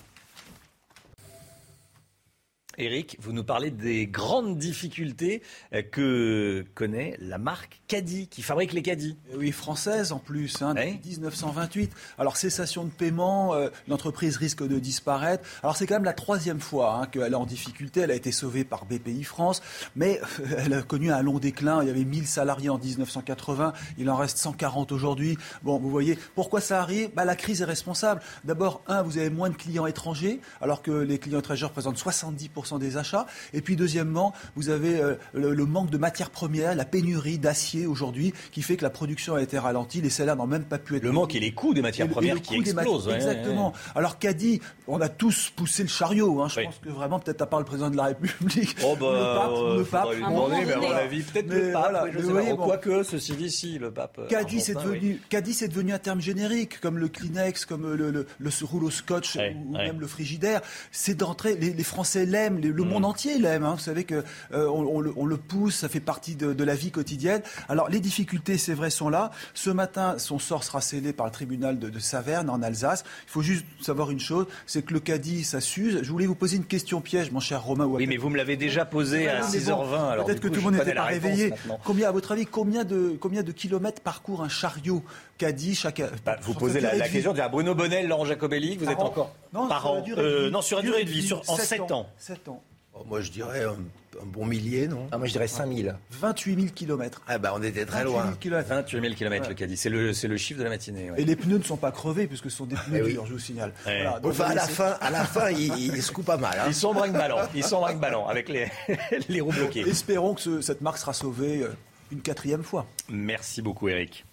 Eric, vous nous parlez des grandes difficultés euh, que connaît la marque Caddy, qui fabrique les caddies. Eh Oui, française en plus, hein, depuis 1928. Alors, cessation de paiement, euh, l'entreprise risque de disparaître. Alors, c'est quand même la troisième fois hein, qu'elle est en difficulté. Elle a été sauvée par BPI France, mais euh, elle a connu un long déclin. Il y avait 1000 salariés en 1980, il en reste 140 aujourd'hui. Bon, vous voyez, pourquoi ça arrive? Bah, La crise est responsable. D'abord, un, vous avez moins de clients étrangers, alors que les clients étrangers représentent 70% des achats. Et puis, deuxièmement, vous avez euh, le, le manque de matières premières, la pénurie d'acier aujourd'hui, qui fait que la production a été ralentie. Les salaires n'ont même pas pu être. Le manque et les coûts des matières Et et premières le qui explosent. ouais, Exactement. ouais. Alors qu'a dit, on a tous poussé le chariot. hein. Je Oui. pense que vraiment, peut-être à part le président de la République, Oh bah, le pape, euh, le pape. moment mais à donné. mon avis, peut-être Mais le pape. voilà, oui, je mais sais vous pas. bon. Quoique, ceci dit, si, le pape. Caddy, c'est argentin, oui. devenu, devenu un terme générique, comme le Kleenex, comme le, le, le rouleau scotch Ouais, ou ouais. même le frigidaire. C'est d'entrée, les, les Français l'aiment, le monde entier l'aime. hein. Vous savez que euh, on, on le, on le pousse, ça fait partie de, de la vie quotidienne. Alors les difficultés, c'est vrai, sont là. Ce matin, son sort sera scellé par le tribunal de, de Saverne en Alsace. Il faut juste savoir une chose, c'est que le Caddy, ça s'use. Je voulais vous poser une question piège, mon cher Romain. Oui, mais vous me l'avez déjà posé à Ouais, mais bon, 6h20. alors Peut-être que tout le monde n'était pas réveillé. maintenant. Combien, à votre avis, combien de, combien de kilomètres parcourt un chariot Caddy chaque Bah, vous posez la, la question à Bruno Bonnel, Laurent Jacobelli, vous Par êtes an. encore Non, par sur an. Euh, vie. non, sur la durée de vie, sur, en 7 ans. 7 ans. Oh, moi, je dirais un, un bon millier, non? Ah, moi, je dirais 5000. 28 000 kilomètres. Ah, bah, on était très 28 000 loin. kilomètres. 28 000 km le Ouais. caddie. C'est le, c'est le chiffre de la matinée. ouais. Et les pneus ne sont pas crevés puisque ce sont des pneus Eh oui. durs, je vous signale. Ouais. Voilà, donc Enfin, à la fin, à la fin, il, il se coupe pas mal. hein. Ils sont brinque-ballant. Ils sont brinque-ballant avec les, les roues bloquées. Espérons que ce- cette marque sera sauvée euh, une quatrième fois. Merci beaucoup, Eric.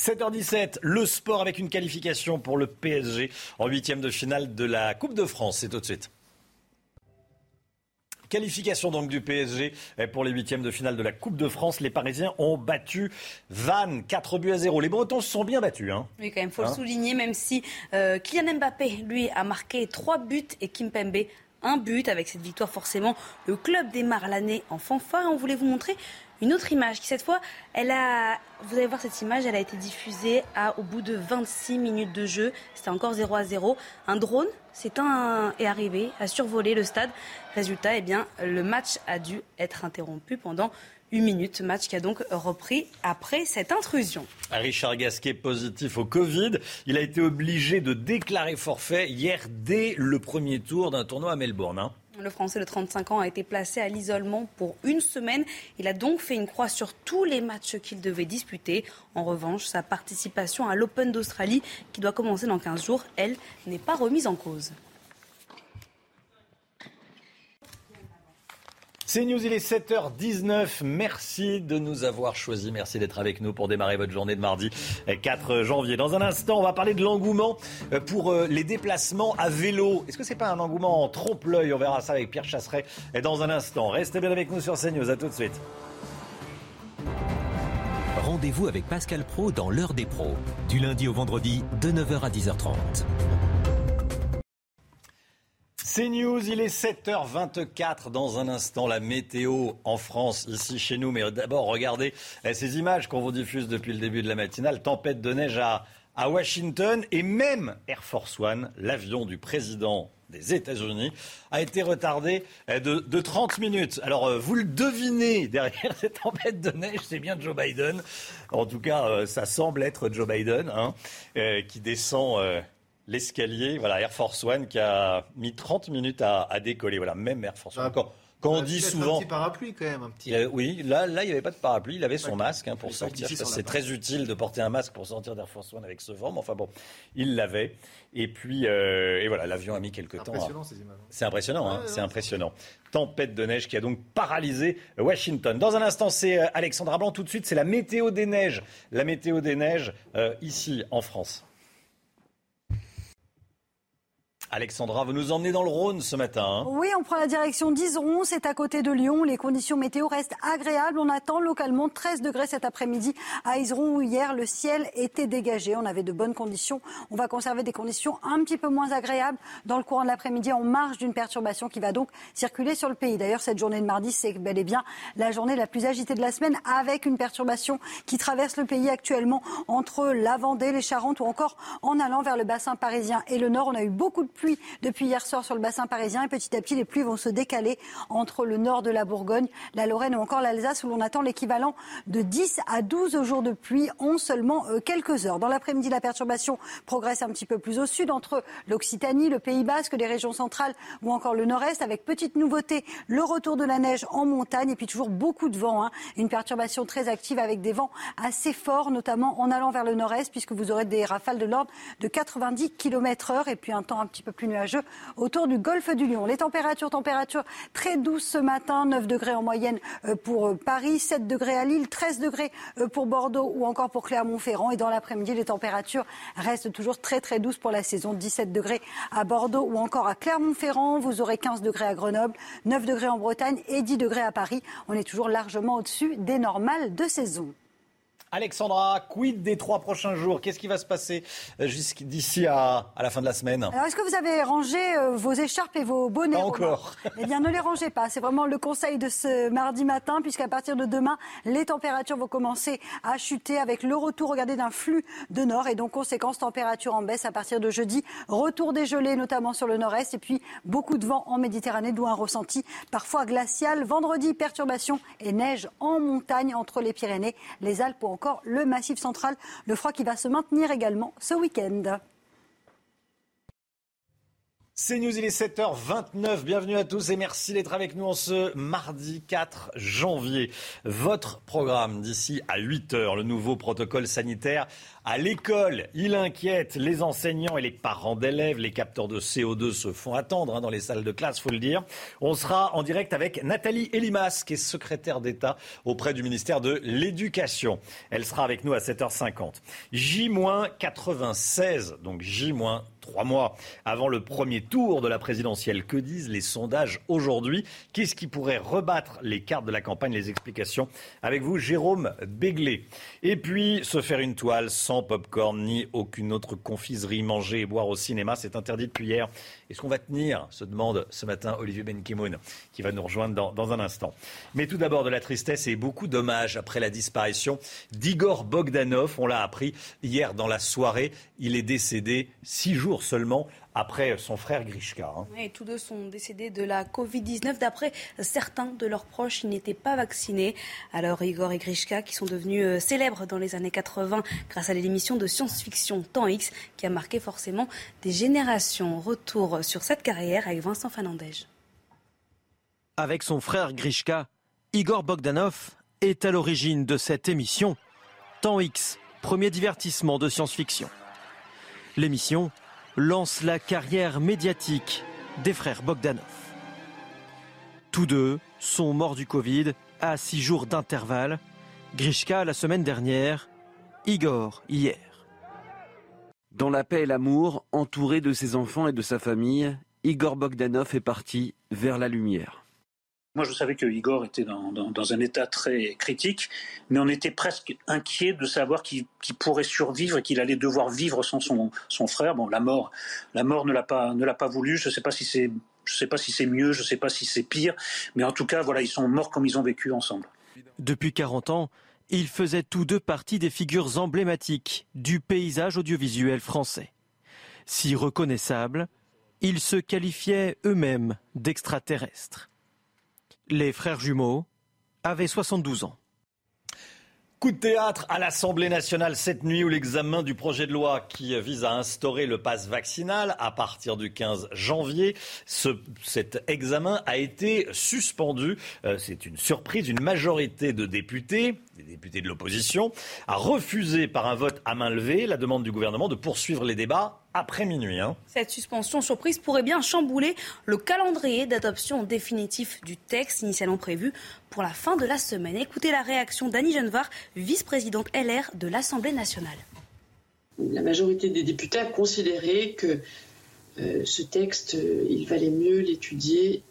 7h17, le sport avec une qualification pour le PSG en huitième de finale de la Coupe de France. C'est tout de suite. Qualification donc du PSG pour les huitièmes de finale de la Coupe de France. Les Parisiens ont battu Vannes, 4 buts à 0. Les Bretons se sont bien battus. Hein. Oui, quand même, faut le Hein souligner, même si euh, Kylian Mbappé, lui, a marqué 3 buts et Kimpembe un but. Avec cette victoire, forcément, le club démarre l'année en fanfare. On voulait vous montrer une autre image qui, cette fois, elle a. Vous allez voir cette image, elle a été diffusée à, au bout de 26 minutes de jeu. C'était encore 0 à 0. Un drone c'est un, est arrivé, a survolé le stade. Résultat, eh bien, le match a dû être interrompu pendant une minute. Match qui a donc repris après cette intrusion. Richard Gasquet positif au Covid. Il a été obligé de déclarer forfait hier dès le premier tour d'un tournoi à Melbourne. hein. Le Français de 35 ans a été placé à l'isolement pour une semaine. Il a donc fait une croix sur tous les matchs qu'il devait disputer. En revanche, sa participation à l'Open d'Australie, qui doit commencer dans 15 jours, elle, n'est pas remise en cause. C'est News, il est 7h19. Merci de nous avoir choisis. Merci d'être avec nous pour démarrer votre journée de mardi 4 janvier. Dans un instant, on va parler de l'engouement pour euh, les déplacements à vélo. Est-ce que c'est pas un engouement en trompe-l'œil? On verra ça avec Pierre Chasseret dans un instant. Restez bien avec nous sur CNews. À tout de suite. Rendez-vous avec Pascal Pro dans l'heure des pros, du lundi au vendredi de 9h à 10h30. C'est News, il est 7h24 dans un instant la météo en France, ici chez nous. Mais d'abord, regardez eh, ces images qu'on vous diffuse depuis le début de la matinale. Tempête de neige à, Washington et même Air Force One, l'avion du président des États-Unis, a été retardé eh, de, de 30 minutes. Alors, euh, vous le devinez, derrière cette tempête de neige, c'est bien Joe Biden. En tout cas, euh, ça semble être Joe Biden hein, euh, qui descend l'escalier. Voilà, Air Force One qui a mis 30 minutes à, à décoller. Voilà, même Air Force One. Quand, quand on pu dit souvent... Un petit parapluie quand même, un petit. Euh, oui, là, là, il n'y avait pas de parapluie. Il avait son masque hein, pour sortir. C'est très utile de porter un masque pour sortir d'Air Force One avec ce vent. Mais enfin bon, il l'avait. Et puis, euh, et voilà, l'avion a mis quelques temps. à- Impressionnant, ces images. C'est impressionnant, hein, c'est impressionnant. Tempête de neige qui a donc paralysé Washington. Dans un instant, c'est euh, Alexandra Blanc. Tout de suite, c'est la météo des neiges. La météo des neiges euh, ici en France. Alexandra, vous nous emmenez dans le Rhône ce matin. hein? Oui, on prend la direction d'Iseron, c'est à côté de Lyon. Les conditions météo restent agréables. On attend localement 13 degrés cet après-midi à Iseron où hier le ciel était dégagé. On avait de bonnes conditions. On va conserver des conditions un petit peu moins agréables dans le courant de l'après-midi en marge d'une perturbation qui va donc circuler sur le pays. D'ailleurs, cette journée de mardi, c'est bel et bien la journée la plus agitée de la semaine avec une perturbation qui traverse le pays actuellement entre la Vendée, les Charentes ou encore en allant vers le bassin parisien et le nord. On a eu beaucoup de depuis hier soir sur le bassin parisien et petit à petit les pluies vont se décaler entre le nord de la Bourgogne, la Lorraine ou encore l'Alsace où l'on attend l'équivalent de 10 à 12 jours de pluie en seulement euh, quelques heures. Dans l'après-midi, la perturbation progresse un petit peu plus au sud entre l'Occitanie, le Pays Basque, les régions centrales ou encore le nord-est avec petite nouveauté, le retour de la neige en montagne et puis toujours beaucoup de vent. hein. Une perturbation très active avec des vents assez forts, notamment en allant vers le nord-est puisque vous aurez des rafales de l'ordre de 90 km heure et puis un temps un petit peu plus nuageux autour du golfe du Lion. Les températures, températures très douces ce matin, 9 degrés en moyenne euh, pour euh, Paris, 7 degrés à Lille, 13 degrés euh, pour Bordeaux ou encore pour Clermont-Ferrand. Et dans l'après-midi, les températures restent toujours très très douces pour la saison. 17 degrés à Bordeaux ou encore à Clermont-Ferrand. Vous aurez 15 degrés à Grenoble, 9 degrés en Bretagne et 10 degrés à Paris. On est toujours largement au-dessus des normales de saison. Alexandra, quid des trois prochains jours? Qu'est-ce qui va se passer euh, jusqu'ici à, à la fin de la semaine? Alors, est-ce que vous avez rangé euh, vos écharpes et vos bonnets Pas encore. Eh bien, ne les rangez pas. C'est vraiment le conseil de ce mardi matin, puisqu'à partir de demain, les températures vont commencer à chuter avec le retour, regardez, d'un flux de nord. Et donc, conséquence, température en baisse à partir de jeudi. Retour des gelées, notamment sur le nord-est. Et puis, beaucoup de vent en Méditerranée, d'où un ressenti parfois glacial. Vendredi, perturbation et neige en montagne entre les Pyrénées, les Alpes ou encore le Massif central. Le froid qui va se maintenir également ce week-end. C'est News, il est 7h29. Bienvenue à tous et merci d'être avec nous en ce mardi 4 janvier. Votre programme d'ici à 8h, le nouveau protocole sanitaire à l'école. Il inquiète les enseignants et les parents d'élèves. Les capteurs de CO2 se font attendre hein, dans les salles de classe, faut le dire. On sera en direct avec Nathalie Elimas, qui est secrétaire d'État auprès du ministère de l'Éducation. Elle sera avec nous à 7h50. J-96, donc J- trois mois avant le premier tour de la présidentielle. Que disent les sondages aujourd'hui? Qu'est-ce qui pourrait rebattre les cartes de la campagne? Les explications avec vous, Jérôme Béglé. Et puis, se faire une toile sans pop-corn ni aucune autre confiserie, manger et boire au cinéma, c'est interdit depuis hier. Est-ce qu'on va tenir se demande ce matin Olivier Benkimoun, qui va nous rejoindre dans, dans un instant. Mais tout d'abord, de la tristesse et beaucoup d'hommages après la disparition d'Igor Bogdanov. On l'a appris hier dans la soirée. Il est décédé six jours seulement après son frère Grishka. Hein. Et tous deux sont décédés de la Covid-19. D'après certains de leurs proches, ils n'étaient pas vaccinés. Alors Igor et Grishka, qui sont devenus euh, célèbres dans les années 80 grâce à l'émission de science-fiction Temps X, qui a marqué forcément des générations. Retour sur cette carrière avec Vincent Fernandez. Avec son frère Grishka, Igor Bogdanov est à l'origine de cette émission. Temps X, premier divertissement de science-fiction. L'émission lance la carrière médiatique des frères Bogdanov. Tous deux sont morts du Covid à six jours d'intervalle. Grishka la semaine dernière, Igor hier. Dans la paix et l'amour, entouré de ses enfants et de sa famille, Igor Bogdanov est parti vers la lumière. Moi, je savais que Igor était dans, un état très critique, mais on était presque inquiet de savoir qu'il pourrait survivre et qu'il allait devoir vivre sans son, frère. Bon, la mort, la mort ne l'a pas, ne l'a pas voulu. Je ne sais pas si c'est, je sais pas si c'est mieux, je ne sais pas si c'est pire, mais en tout cas, voilà, ils sont morts comme ils ont vécu ensemble. Depuis 40 ans, ils faisaient tous deux partie des figures emblématiques du paysage audiovisuel français. Si reconnaissables, ils se qualifiaient eux-mêmes d'extraterrestres. Les frères jumeaux avaient 72 ans. Coup de théâtre à l'Assemblée nationale cette nuit où l'examen du projet de loi qui vise à instaurer le pass vaccinal à partir du 15 janvier, cet examen a été suspendu. Euh, c'est une surprise. Une majorité de députés, des députés de l'opposition, a refusé par un vote à main levée la demande du gouvernement de poursuivre les débats après minuit. Hein. Cette suspension surprise pourrait bien chambouler le calendrier d'adoption définitif du texte initialement prévu pour la fin de la semaine. Écoutez la réaction d'Annie Genevard, vice-présidente LR de l'Assemblée nationale. La majorité des députés a considéré que euh, ce texte, euh, il valait mieux l'étudier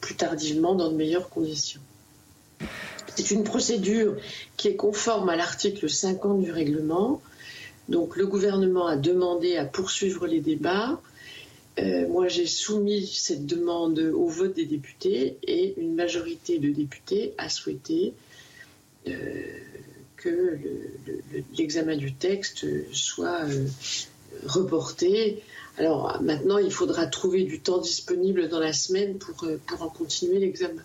plus tardivement dans de meilleures conditions. C'est une procédure qui est conforme à l'article 50 du règlement. Donc le gouvernement a demandé à poursuivre les débats. Euh, moi, j'ai soumis cette demande au vote des députés et une majorité de députés a souhaité euh, que l'examen du texte soit euh, reporté. Alors maintenant, il faudra trouver du temps disponible dans la semaine pour, pour en continuer l'examen.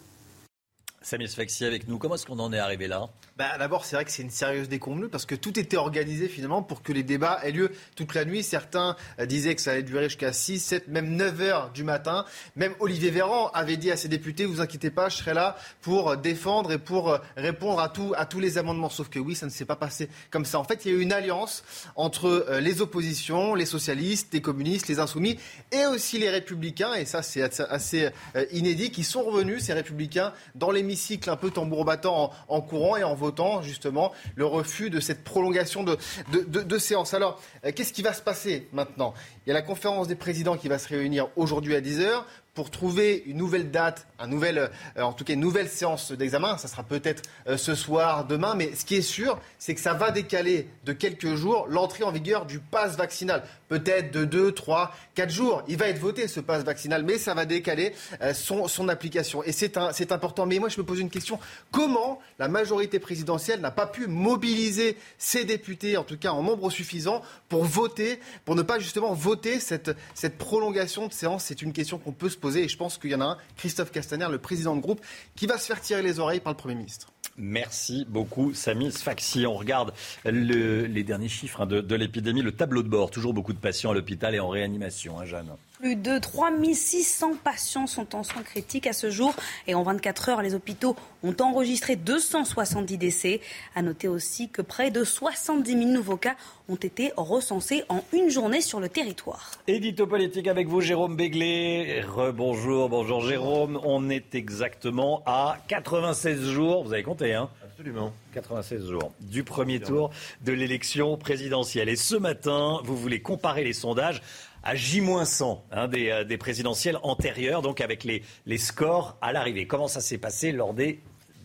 Samuel Sfaxi avec nous. Comment est-ce qu'on en est arrivé là? Bah, D'abord, c'est vrai que c'est une sérieuse déconvenue parce que tout était organisé finalement pour que les débats aient lieu toute la nuit. Certains euh, disaient que ça allait durer jusqu'à 6, 7, même 9 heures du matin. Même Olivier Véran avait dit à ses députés, vous inquiétez pas, je serai là pour défendre et pour euh, répondre à, tous les amendements. Sauf que oui, ça ne s'est pas passé comme ça. En fait, il y a eu une alliance entre euh, les oppositions, les socialistes, les communistes, les insoumis et aussi les républicains. Et ça, c'est assez inédit, qui sont revenus, ces républicains, dans l'hémicycle un peu tambour battant en, en courant et en votant justement le refus de cette prolongation de, de, séance. Alors, euh, qu'est-ce qui va se passer maintenant? Il y a la conférence des présidents qui va se réunir aujourd'hui à 10h pour trouver une nouvelle date, un nouvel, euh, en tout cas une nouvelle séance d'examen. Ça sera peut-être euh, ce soir, demain, mais ce qui est sûr, c'est que ça va décaler de quelques jours l'entrée en vigueur du pass vaccinal. Peut-être de 2, 3, 4 jours. Il va être voté ce pass vaccinal, mais ça va décaler euh, son, application. Et c'est important. Mais moi, je me pose une question. Comment la majorité présidentielle n'a pas pu mobiliser ses députés, en tout cas en nombre suffisant, pour voter, pour ne pas justement voter cette, cette prolongation de séance? C'est une question qu'on peut se Et je pense qu'il y en a un, Christophe Castaner, le président de groupe, qui va se faire tirer les oreilles par le Premier ministre. Merci beaucoup, Samy Sfaxi. On regarde les derniers chiffres hein, de, l'épidémie, le tableau de bord. Toujours beaucoup de patients à l'hôpital et en réanimation, hein, Jeanne. Plus de 3600 patients sont en soins critiques à ce jour et en 24 heures, les hôpitaux ont enregistré 270 décès. À noter aussi que près de 70 000 nouveaux cas ont été recensés en une journée sur le territoire. Édito politique avec vous, Jérôme Béglé. Rebonjour, bonjour Jérôme. On est exactement à 96 jours, vous avez compté, hein? Absolument. 96 jours du premier tour de l'élection présidentielle. Et ce matin, vous voulez comparer les sondages à J-100 hein, des, euh, des, présidentielles antérieures, donc avec les, les scores à l'arrivée. Comment ça s'est passé lors des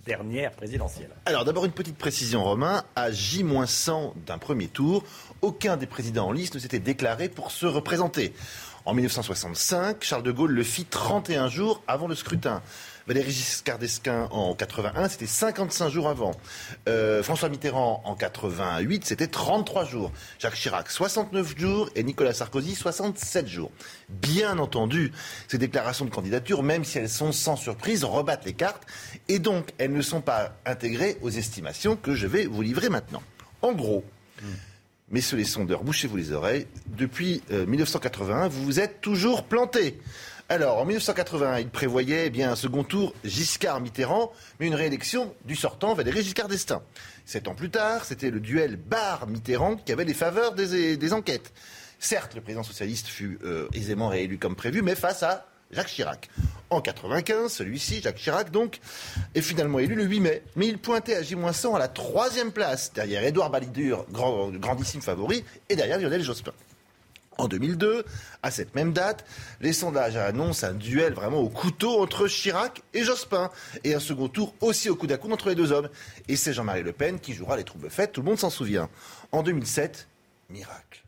dernières présidentielles? Alors d'abord une petite précision, Romain. À J-100 d'un premier tour, aucun des présidents en liste ne s'était déclaré pour se représenter. En 1965, Charles de Gaulle le fit 31 jours avant le scrutin. Valéry Giscard d'Esquin en 81, c'était 55 jours avant. Euh, François Mitterrand en 88, c'était 33 jours. Jacques Chirac, 69 jours et Nicolas Sarkozy, 67 jours. Bien entendu, ces déclarations de candidature, même si elles sont sans surprise, rebattent les cartes et donc elles ne sont pas intégrées aux estimations que je vais vous livrer maintenant. En gros, messieurs les sondeurs, bouchez-vous les oreilles, depuis euh, 1981, vous vous êtes toujours plantés. Alors, en 1981, il prévoyait eh bien, un second tour Giscard-Mitterrand, mais une réélection du sortant Valéry Giscard d'Estaing. Sept ans plus tard, c'était le duel Barre-Mitterrand qui avait les faveurs des, enquêtes. Certes, le président socialiste fut euh, aisément réélu comme prévu, mais face à Jacques Chirac. En 95, celui-ci, Jacques Chirac, donc, est finalement élu le 8 mai. Mais il pointait à J-100 à la troisième place, derrière Édouard Balidur, grand, grandissime favori, et derrière Lionel Jospin. En 2002, à cette même date, les sondages annoncent un duel vraiment au couteau entre Chirac et Jospin, et un second tour aussi au coup coup entre les deux hommes. Et c'est Jean-Marie Le Pen qui jouera les troubles faites, tout le monde s'en souvient. En 2007, miracle.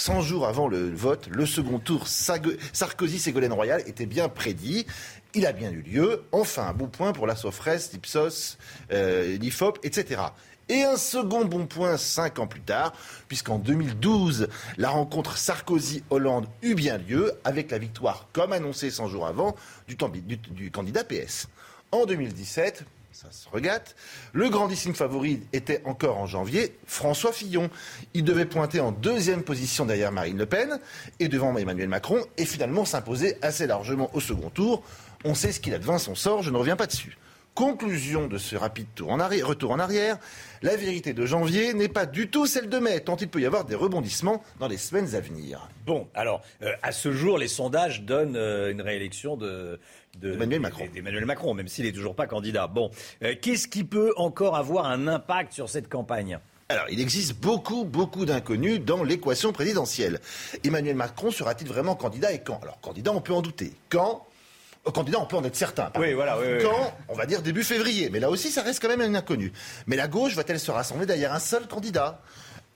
100 jours avant le vote, le second tour Sarkozy-Ségolène Royal était bien prédit. Il a bien eu lieu. Enfin, un bon point pour la Sofres, l'Ipsos, euh, l'IFOP, etc. Et un second bon point cinq ans plus tard, puisqu'en 2012, la rencontre Sarkozy-Hollande eut bien lieu, avec la victoire, comme annoncé 100 jours avant, du, candidat PS. En 2017, ça se regatte. Le grandissime favori était encore en janvier, François Fillon. Il devait pointer en deuxième position derrière Marine Le Pen et devant Emmanuel Macron et finalement s'imposer assez largement au second tour. On sait ce qu'il a devant son sort, je ne reviens pas dessus. Conclusion de ce rapide tour en arrière, retour en arrière, la vérité de janvier n'est pas du tout celle de mai, tant il peut y avoir des rebondissements dans les semaines à venir. Bon, alors, euh, à ce jour, les sondages donnent euh, une réélection de, de Emmanuel Macron. Emmanuel Macron, même s'il n'est toujours pas candidat. Bon, euh, qu'est-ce qui peut encore avoir un impact sur cette campagne? Alors, il existe beaucoup, beaucoup d'inconnus dans l'équation présidentielle. Emmanuel Macron sera-t-il vraiment candidat et quand? Alors, candidat, on peut en douter. Quand? Candidat, on peut en être certain. Oui, voilà, oui, oui, Quand On va dire début février. Mais là aussi, ça reste quand même un inconnu. Mais la gauche va-t-elle se rassembler derrière un seul candidat?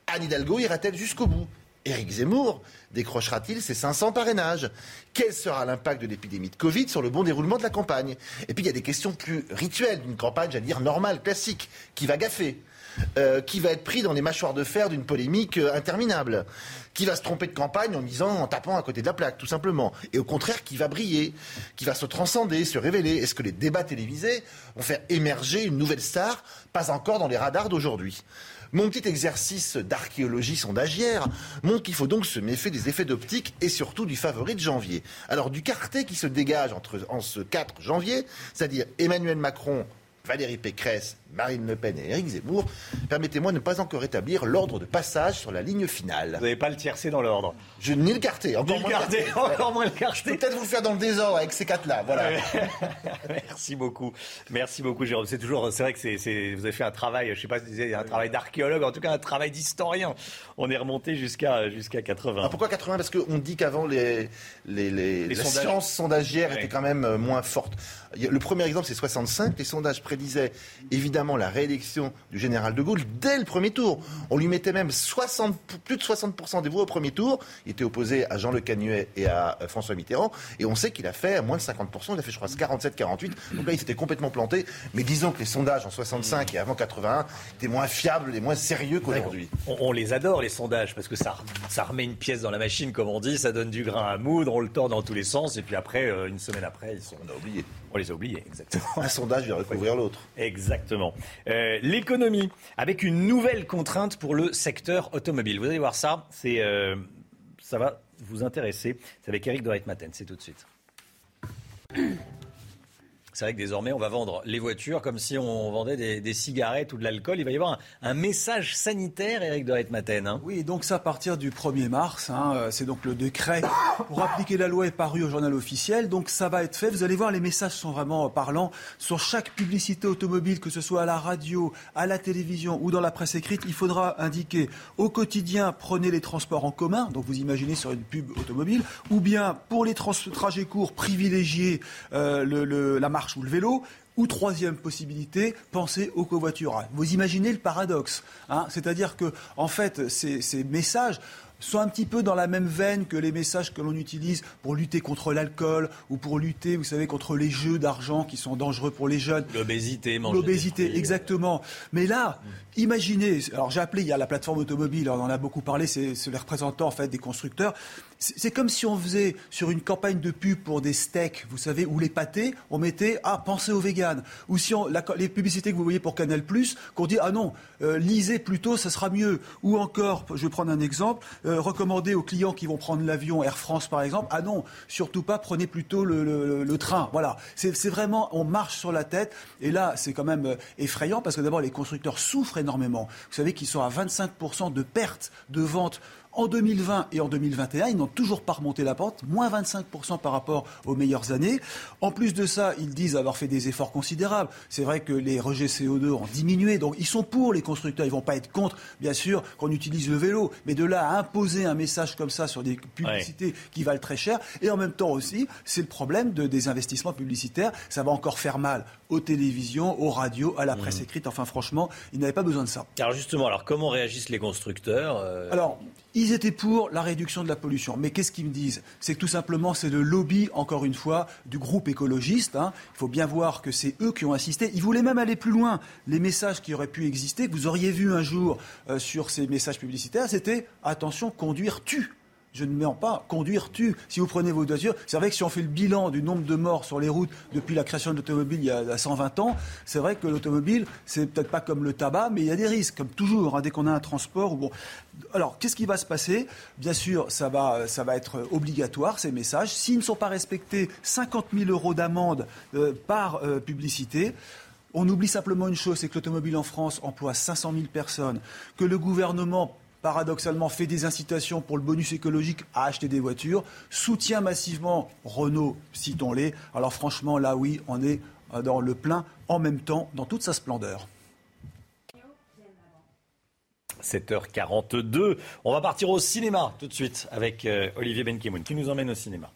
Anne Hidalgo ira-t-elle jusqu'au bout? Éric Zemmour décrochera-t-il ses 500 parrainages? Quel sera l'impact de l'épidémie de Covid sur le bon déroulement de la campagne? Et puis il y a des questions plus rituelles d'une campagne, j'allais dire normale, classique. Qui va gaffer euh, Qui va être pris dans les mâchoires de fer d'une polémique euh, interminable qui va se tromper de campagne en misant, en tapant à côté de la plaque, tout simplement. Et au contraire, qui va briller, qui va se transcender, se révéler. Est-ce que les débats télévisés vont faire émerger une nouvelle star, pas encore dans les radars d'aujourd'hui mon petit exercice d'archéologie sondagière montre qu'il faut donc se méfier des effets d'optique et surtout du favori de janvier. Alors du quartet qui se dégage entre, en ce 4 janvier, c'est-à-dire Emmanuel Macron, Valérie Pécresse, Marine Le Pen et Éric Zemmour, permettez-moi de ne pas encore établir l'ordre de passage sur la ligne finale. Vous n'avez pas le tiercé dans l'ordre Je ni le quarté, encore, ni le quarté, encore moins le quarté. Peut-être vous le faire dans le désordre avec ces quatre-là. Voilà. Merci beaucoup. Merci beaucoup, Jérôme. C'est toujours, c'est vrai que c'est, vous avez fait un travail, je sais pas si c'est un travail d'archéologue, en tout cas un travail d'historien. On est remonté jusqu'à, jusqu'à 80. Ah, pourquoi 80 Parce qu'on dit qu'avant les, les, les, les sondages... sciences sondagières ouais. étaient quand même euh, moins fortes. Le premier exemple, c'est 65. Les sondages prédisaient évidemment la réélection du général de Gaulle dès le premier tour. On lui mettait même 60, plus de 60% des voix au premier tour. Il était opposé à Jean Le Canuet et à euh, François Mitterrand. Et on sait qu'il a fait moins de 50%. Il a fait, je crois, 47-48. Donc là, il s'était complètement planté. Mais disons que les sondages en 65 et avant 81 étaient moins fiables et moins sérieux qu'aujourd'hui. On, on, les adore, les sondages, parce que ça, ça remet une pièce dans la machine, comme on dit. Ça donne du grain à moudre. On le tord dans tous les sens. Et puis après, euh, une semaine après, ils sont... On a oublié. On les a oubliés, exactement. Un sondage vient recouvrir l'autre. Exactement. Euh, L'économie, avec une nouvelle contrainte pour le secteur automobile. Vous allez voir ça, c'est, euh, ça va vous intéresser. C'est avec Eric de maten c'est tout de suite. C'est vrai que désormais, on va vendre les voitures comme si on vendait des, cigarettes ou de l'alcool. Il va y avoir un, message sanitaire, Eric de Maten. Hein. Oui, donc ça à partir du 1er mars. Hein, euh, c'est donc le décret pour appliquer la loi est paru au journal officiel. Donc ça va être fait. Vous allez voir, les messages sont vraiment parlants. Sur chaque publicité automobile, que ce soit à la radio, à la télévision ou dans la presse écrite, il faudra indiquer au quotidien, prenez les transports en commun. Donc vous imaginez sur une pub automobile. Ou bien pour les trajets courts, privilégier euh, la ou le vélo, ou troisième possibilité, penser au covoiturage. Vous imaginez le paradoxe, hein c'est-à-dire que en fait ces, ces messages sont un petit peu dans la même veine que les messages que l'on utilise pour lutter contre l'alcool ou pour lutter, vous savez, contre les jeux d'argent qui sont dangereux pour les jeunes. L'obésité, L'obésité, exactement. Mais là, imaginez, alors j'ai appelé, il y a la plateforme automobile, on en a beaucoup parlé, c'est les représentants en fait des constructeurs. C'est comme si on faisait sur une campagne de pub pour des steaks, vous savez, ou les pâtés, on mettait ah pensez aux véganes, ou si on, les publicités que vous voyez pour Canal+, qu'on dit ah non, euh, lisez plutôt, ça sera mieux, ou encore, je vais prendre un exemple. Euh, recommander aux clients qui vont prendre l'avion Air France par exemple, ah non, surtout pas, prenez plutôt le, train. Voilà, c'est vraiment, on marche sur la tête. Et là, c'est quand même euh, effrayant parce que d'abord, les constructeurs souffrent Vous savez qu'ils sont à 25% de perte de vente en 2020 et en 2021, ils n'ont toujours pas remonté la pente, moins 25% par rapport aux meilleures années. En plus de ça, ils disent avoir fait des efforts considérables. C'est vrai que les rejets CO2 ont diminué, donc ils sont pour les constructeurs. Ils ne vont pas être contre, bien sûr, qu'on utilise le vélo. Mais de là à imposer un message comme ça sur des publicités qui valent très cher, et en même temps aussi, c'est le problème de, des investissements publicitaires. Ça va encore faire mal aux télévisions, aux radios, à la presse mmh. écrite. Enfin, franchement, ils n'avaient pas besoin de ça. Alors justement, alors comment réagissent les constructeurs euh? Alors, ils étaient pour la réduction de la pollution. Mais qu'est-ce qu'ils me disent? C'est que tout simplement, c'est le lobby, encore une fois, du groupe écologiste. Hein. Il faut bien voir que c'est eux qui ont insisté. Ils voulaient même aller plus loin. Les messages qui auraient pu exister, que vous auriez vu un jour euh, sur ces messages publicitaires, c'était attention, conduire tue je ne mens pas, conduire tue. Si vous prenez vos voitures, c'est vrai que si on fait le bilan du nombre de morts sur les routes depuis la création de l'automobile il y a 120 ans, c'est vrai que l'automobile, c'est peut-être pas comme le tabac, mais il y a des risques, comme toujours, hein, dès qu'on a un transport. Alors, qu'est-ce qui va se passer? Bien sûr, ça va, ça va être obligatoire, ces messages. S'ils ne sont pas respectés, 50 000 euros d'amende euh, par euh, publicité. On oublie simplement une chose, c'est que l'automobile en France emploie 500 000 personnes, que le gouvernement paradoxalement fait des incitations pour le bonus écologique à acheter des voitures, soutient massivement Renault, citons-les. Alors franchement, là oui, on est dans le plein en même temps, dans toute sa splendeur. 7h42. On va partir au cinéma tout de suite avec euh, Olivier Benkemoun qui nous emmène au cinéma.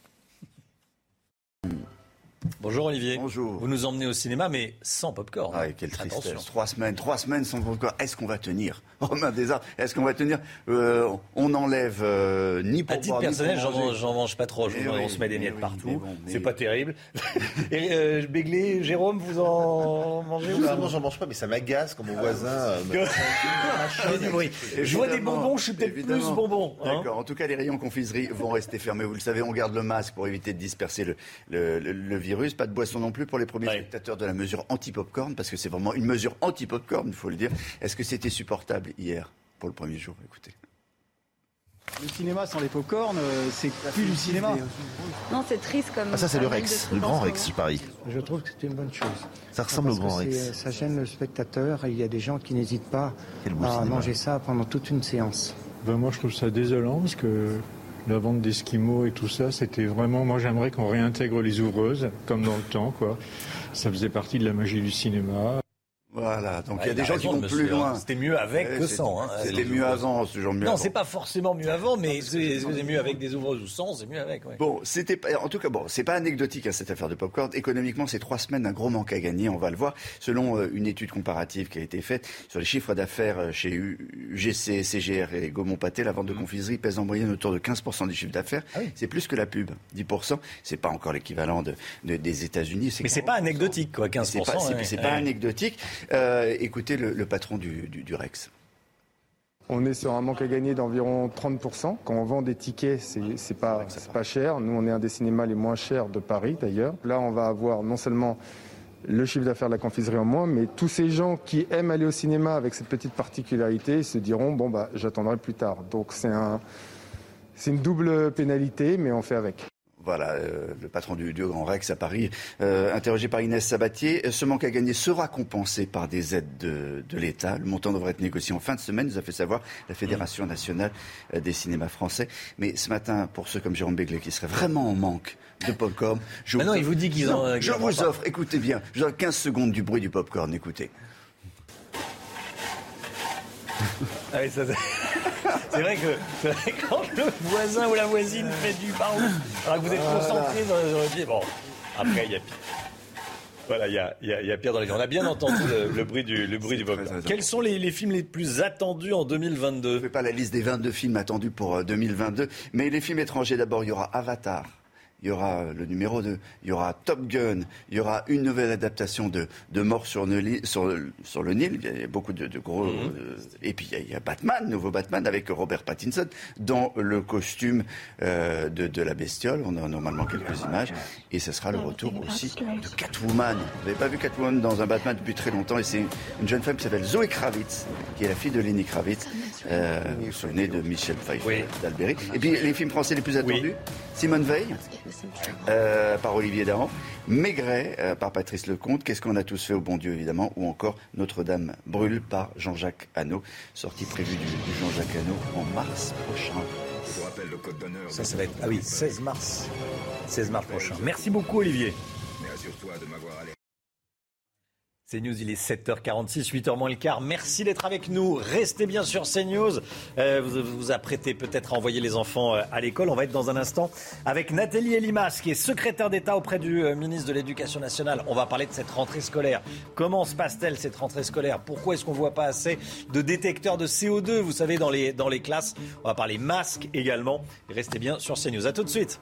Bonjour Olivier. Bonjour. Vous nous emmenez au cinéma, mais sans popcorn. Ah, quelle tristesse. Trois semaines, trois semaines sans popcorn. Est-ce qu'on va tenir Romain Desarts, est-ce qu'on va tenir euh, On enlève euh, ni pour À titre personnel, j'en mange pas trop. Je, eh on se met des miettes partout. C'est pas terrible. Et euh, Béglé, Jérôme, vous en mangez ou Non, j'en mange pas, mais ça m'agace quand mon voisin. Euh, je vois des bonbons, je suis peut-être plus bonbon. Hein. D'accord. En tout cas, les rayons confiserie vont rester fermés. Vous le savez, on garde le masque pour éviter de disperser le, le, le virus. Pas de boisson non plus pour les premiers spectateurs de la mesure anti-popcorn, parce que c'est vraiment une mesure anti-popcorn, il faut le dire. Est-ce que c'était supportable hier pour le premier jour? Écoutez. Le cinéma sans les popcorn, euh, c'est plus du cinéma. Non, c'est triste comme. Ah, ça, c'est le Rex, le grand Rex, je parie. Je trouve que c'est une bonne chose. Ça ressemble au grand Rex. Euh, ça gêne le spectateur et il y a des gens qui n'hésitent pas à manger ça pendant toute une séance. Ben, moi, je trouve ça désolant parce que la vente d'esquimaux et tout ça, c'était vraiment. Moi, j'aimerais qu'on réintègre les ouvreuses, comme dans le temps, quoi. Ça faisait partie de la magie du cinéma. Voilà, donc il y a des gens qui vont plus loin. C'était mieux avec que sans. Hein. C'était mieux avant, ce genre mieux Non, c'est pas forcément mieux avant, mais c'est mieux avec des ouvreuses ou sans, c'est mieux avec. Bon, c'était en tout cas bon, c'est pas anecdotique à hein, cette affaire de popcorn. Économiquement, c'est trois semaines d'un gros manque à gagner. On va le voir, selon euh, une étude comparative qui a été faite sur les chiffres d'affaires euh, chez UGC, CGR et Gaumont Pâté. La vente de mmh. confiserie pèse en moyenne autour de 15% du chiffre d'affaires. Ah c'est plus que la pub, 10%. C'est pas encore l'équivalent de, des États-Unis. Mais c'est pas anecdotique, quoi, 15%. C'est pas, c'est pas anecdotique. Euh, écoutez le, patron du, Rex. On est sur un manque à gagner d'environ 30%. Quand on vend des tickets, c'est pas, pas cher. Nous, on est un des cinémas les moins chers de Paris, d'ailleurs. Là, on va avoir non seulement le chiffre d'affaires de la confiserie en moins, mais tous ces gens qui aiment aller au cinéma avec cette petite particularité se diront bon bah j'attendrai plus tard. Donc c'est un C'est une double pénalité, mais on fait avec. Voilà, euh, le patron du, du, Grand Rex à Paris, euh, interrogé par Inès Sabatier. Ce manque à gagner sera compensé par des aides de, de l'État. Le montant devrait être négocié en fin de semaine, nous a fait savoir la Fédération nationale euh, des cinémas français. Mais ce matin, pour ceux comme Jérôme Béglé qui seraient vraiment en manque de popcorn, je, vous, non, il vous dit qu'ils ont, je vous offre, écoutez bien, je donne 15 secondes du bruit du popcorn, écoutez. Ah oui, ça, c'est vrai que quand le voisin ou la voisine fait du baroud, alors que vous êtes concentré dans le bon, après il y a pire. Voilà, il y a, y, a, y a, pire dans les On a bien entendu le, le bruit du, le bruit du. Quels sont les, les, films les plus attendus en 2022 Je ne fais pas la liste des 22 films attendus pour 2022, mais les films étrangers d'abord, il y aura Avatar il y aura le numéro 2, il y aura Top Gun, il y aura une nouvelle adaptation de, de Mort sur, Nil, sur, sur, le Nil, il y a beaucoup de, de gros... Mm -hmm. euh, et puis il y, a, il y, a Batman, nouveau Batman, avec Robert Pattinson, dans le costume euh, de, de, la bestiole. On a normalement quelques images. Et ce sera le retour aussi de Catwoman. Vous n'avez pas vu Catwoman dans un Batman depuis très longtemps, et c'est une jeune femme qui s'appelle Zoé Kravitz, qui est la fille de Lenny Kravitz, euh, vous vous souvenez de Michel Pfeiffer, oui. d'Alberi. Et puis les films français les plus attendus, oui. Simone Veil, euh, par Olivier Dahan, Maigret euh, par Patrice Lecomte, Qu'est-ce qu'on a tous fait au bon Dieu évidemment, ou encore Notre-Dame brûle par Jean-Jacques Hano, sortie prévue du, du Jean-Jacques Hano en mars prochain. Je vous rappelle le code d'honneur. Ça, ça va être ah oui, 16 mars, 16 mars prochain. Merci beaucoup Olivier. Mais assure-toi de m'avoir alerté. CNews, il est 7h46, 8h moins le quart. Merci d'être avec nous. Restez bien sur CNews. Euh, vous vous apprêtez peut-être à envoyer les enfants euh, à l'école. On va être dans un instant avec Nathalie Elimas, qui est secrétaire d'État auprès du euh, ministre de l'Éducation nationale. On va parler de cette rentrée scolaire. Comment se passe-t-elle cette rentrée scolaire? Pourquoi est-ce qu'on ne voit pas assez de détecteurs de CO2, vous savez, dans les, dans les classes? On va parler masques également. Restez bien sur CNews. À tout de suite.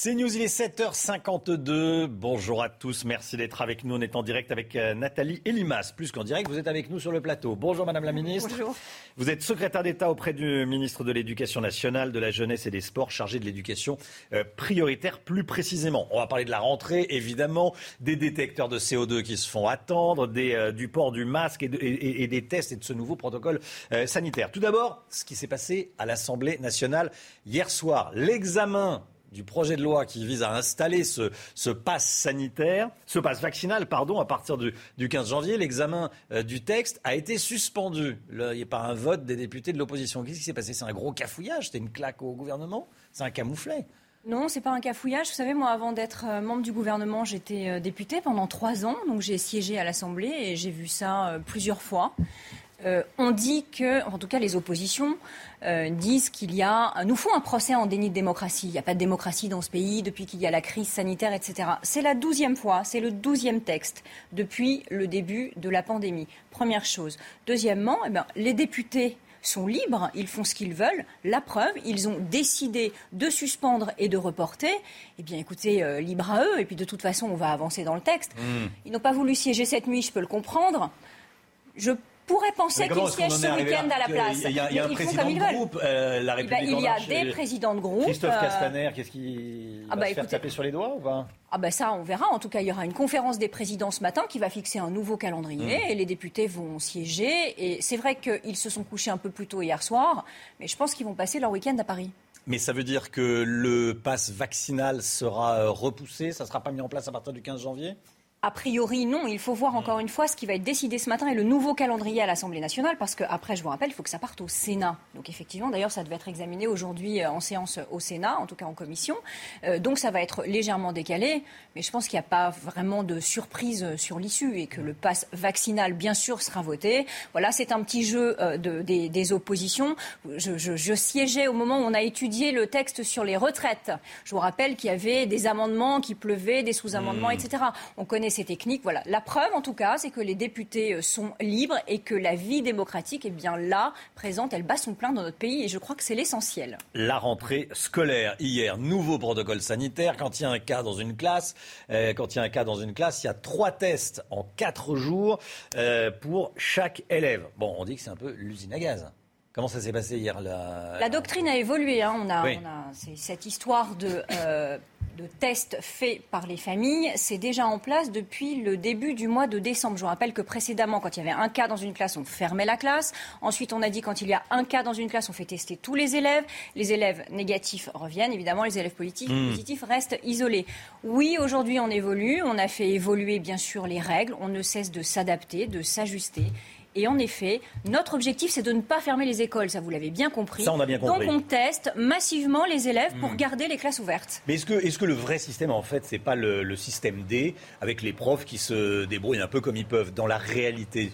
C'est News, il est 7h52. Bonjour à tous, merci d'être avec nous. On est en direct avec euh, Nathalie Elimas. Plus qu'en direct, vous êtes avec nous sur le plateau. Bonjour Madame la Ministre. Bonjour. Vous êtes secrétaire d'État auprès du ministre de l'Éducation nationale, de la jeunesse et des sports, chargé de l'éducation euh, prioritaire plus précisément. On va parler de la rentrée, évidemment, des détecteurs de CO2 qui se font attendre, des, euh, du port du masque et, de, et, et, des tests et de ce nouveau protocole euh, sanitaire. Tout d'abord, ce qui s'est passé à l'Assemblée nationale hier soir, l'examen du projet de loi qui vise à installer ce, ce pass sanitaire, ce pass vaccinal, pardon, à partir du, du 15 janvier, l'examen euh, du texte a été suspendu. pas un vote des députés de l'opposition. Qu'est-ce qui s'est passé? C'est un gros cafouillage? C'était une claque au gouvernement? C'est un camouflet? Non, c'est pas un cafouillage. Vous savez, moi, avant d'être membre du gouvernement, j'étais députée pendant trois ans. Donc, j'ai siégé à l'Assemblée et j'ai vu ça euh, plusieurs fois. Euh, on dit que, en tout cas les oppositions, euh, disent qu'il y a, nous font un procès en déni de démocratie. Il n'y a pas de démocratie dans ce pays depuis qu'il y a la crise sanitaire, etc. C'est la douzième fois, c'est le douzième texte depuis le début de la pandémie. Première chose. Deuxièmement, eh bien, les députés sont libres, ils font ce qu'ils veulent. La preuve, ils ont décidé de suspendre et de reporter. Eh bien, écoutez, euh, libre à eux. Et puis, de toute façon, on va avancer dans le texte. Mmh. Ils n'ont pas voulu siéger cette nuit, je peux le comprendre. Je pourrait penser qu'ils siègent ce week-end à la place. Il y a, il y a un président de groupe, euh, la eh République ben, Il y a des présidents de groupe. Christophe euh, Castaner, qu'est-ce qui ah va bah, se faire taper sur les doigts ou pas Ah ben ça, on verra. En tout cas, il y aura une conférence des présidents ce matin qui va fixer un nouveau calendrier Mm. et les députés vont siéger. Et c'est vrai qu'ils se sont couchés un peu plus tôt hier soir, mais je pense qu'ils vont passer leur week-end à Paris. Mais ça veut dire que le pass vaccinal sera euh, repoussé, ça ne sera pas mis en place à partir du 15 janvier? A priori, non. Il faut voir encore une fois ce qui va être décidé ce matin et le nouveau calendrier à l'Assemblée nationale, parce qu'après, je vous rappelle, il faut que ça parte au Sénat. Donc effectivement, d'ailleurs, ça devait être examiné aujourd'hui euh, en séance au Sénat, en tout cas en commission. Euh, donc ça va être légèrement décalé, mais je pense qu'il n'y a pas vraiment de surprise euh, sur l'issue et que le pass vaccinal, bien sûr, sera voté. Voilà, c'est un petit jeu de- des, des oppositions. Je, je- je siégeais au moment où on a étudié le texte sur les retraites. Je vous rappelle qu'il y avait des amendements qui pleuvaient, des sous-amendements, Hmm. etc. On connaît ces techniques. Voilà. La preuve, en tout cas, c'est que les députés euh, sont libres et que la vie démocratique est bien là, présente. Elle bat son plein dans notre pays et je crois que c'est l'essentiel. La rentrée scolaire hier, nouveau protocole sanitaire. Quand il y a un cas dans une classe, euh, quand il y a un cas dans une classe, il y a trois tests en quatre jours euh, pour chaque élève. Bon, on dit que c'est un peu l'usine à gaz. Comment ça s'est passé hier la... La doctrine a évolué. hein. On a, Oui. on a- c'est cette histoire de, euh, de tests faits par les familles, c'est déjà en place depuis le début du mois de décembre. Je vous rappelle que précédemment, quand il y avait un cas dans une classe, on fermait la classe. Ensuite, on a dit quand il y a un cas dans une classe, on fait tester tous les élèves. Les élèves négatifs reviennent. Évidemment, les élèves positifs, Hmm. positifs restent isolés. Oui, aujourd'hui, on évolue. On a fait évoluer, bien sûr, les règles. On ne cesse de s'adapter, de s'ajuster. Et en effet, notre objectif, c'est de ne pas fermer les écoles. Ça, vous l'avez bien compris. Ça, on a bien compris. Donc, on teste massivement les élèves pour Hmm. garder les classes ouvertes. Mais est-ce que, est que le vrai système, en fait, c'est pas le, le système D, avec les profs qui se débrouillent un peu comme ils peuvent dans la réalité?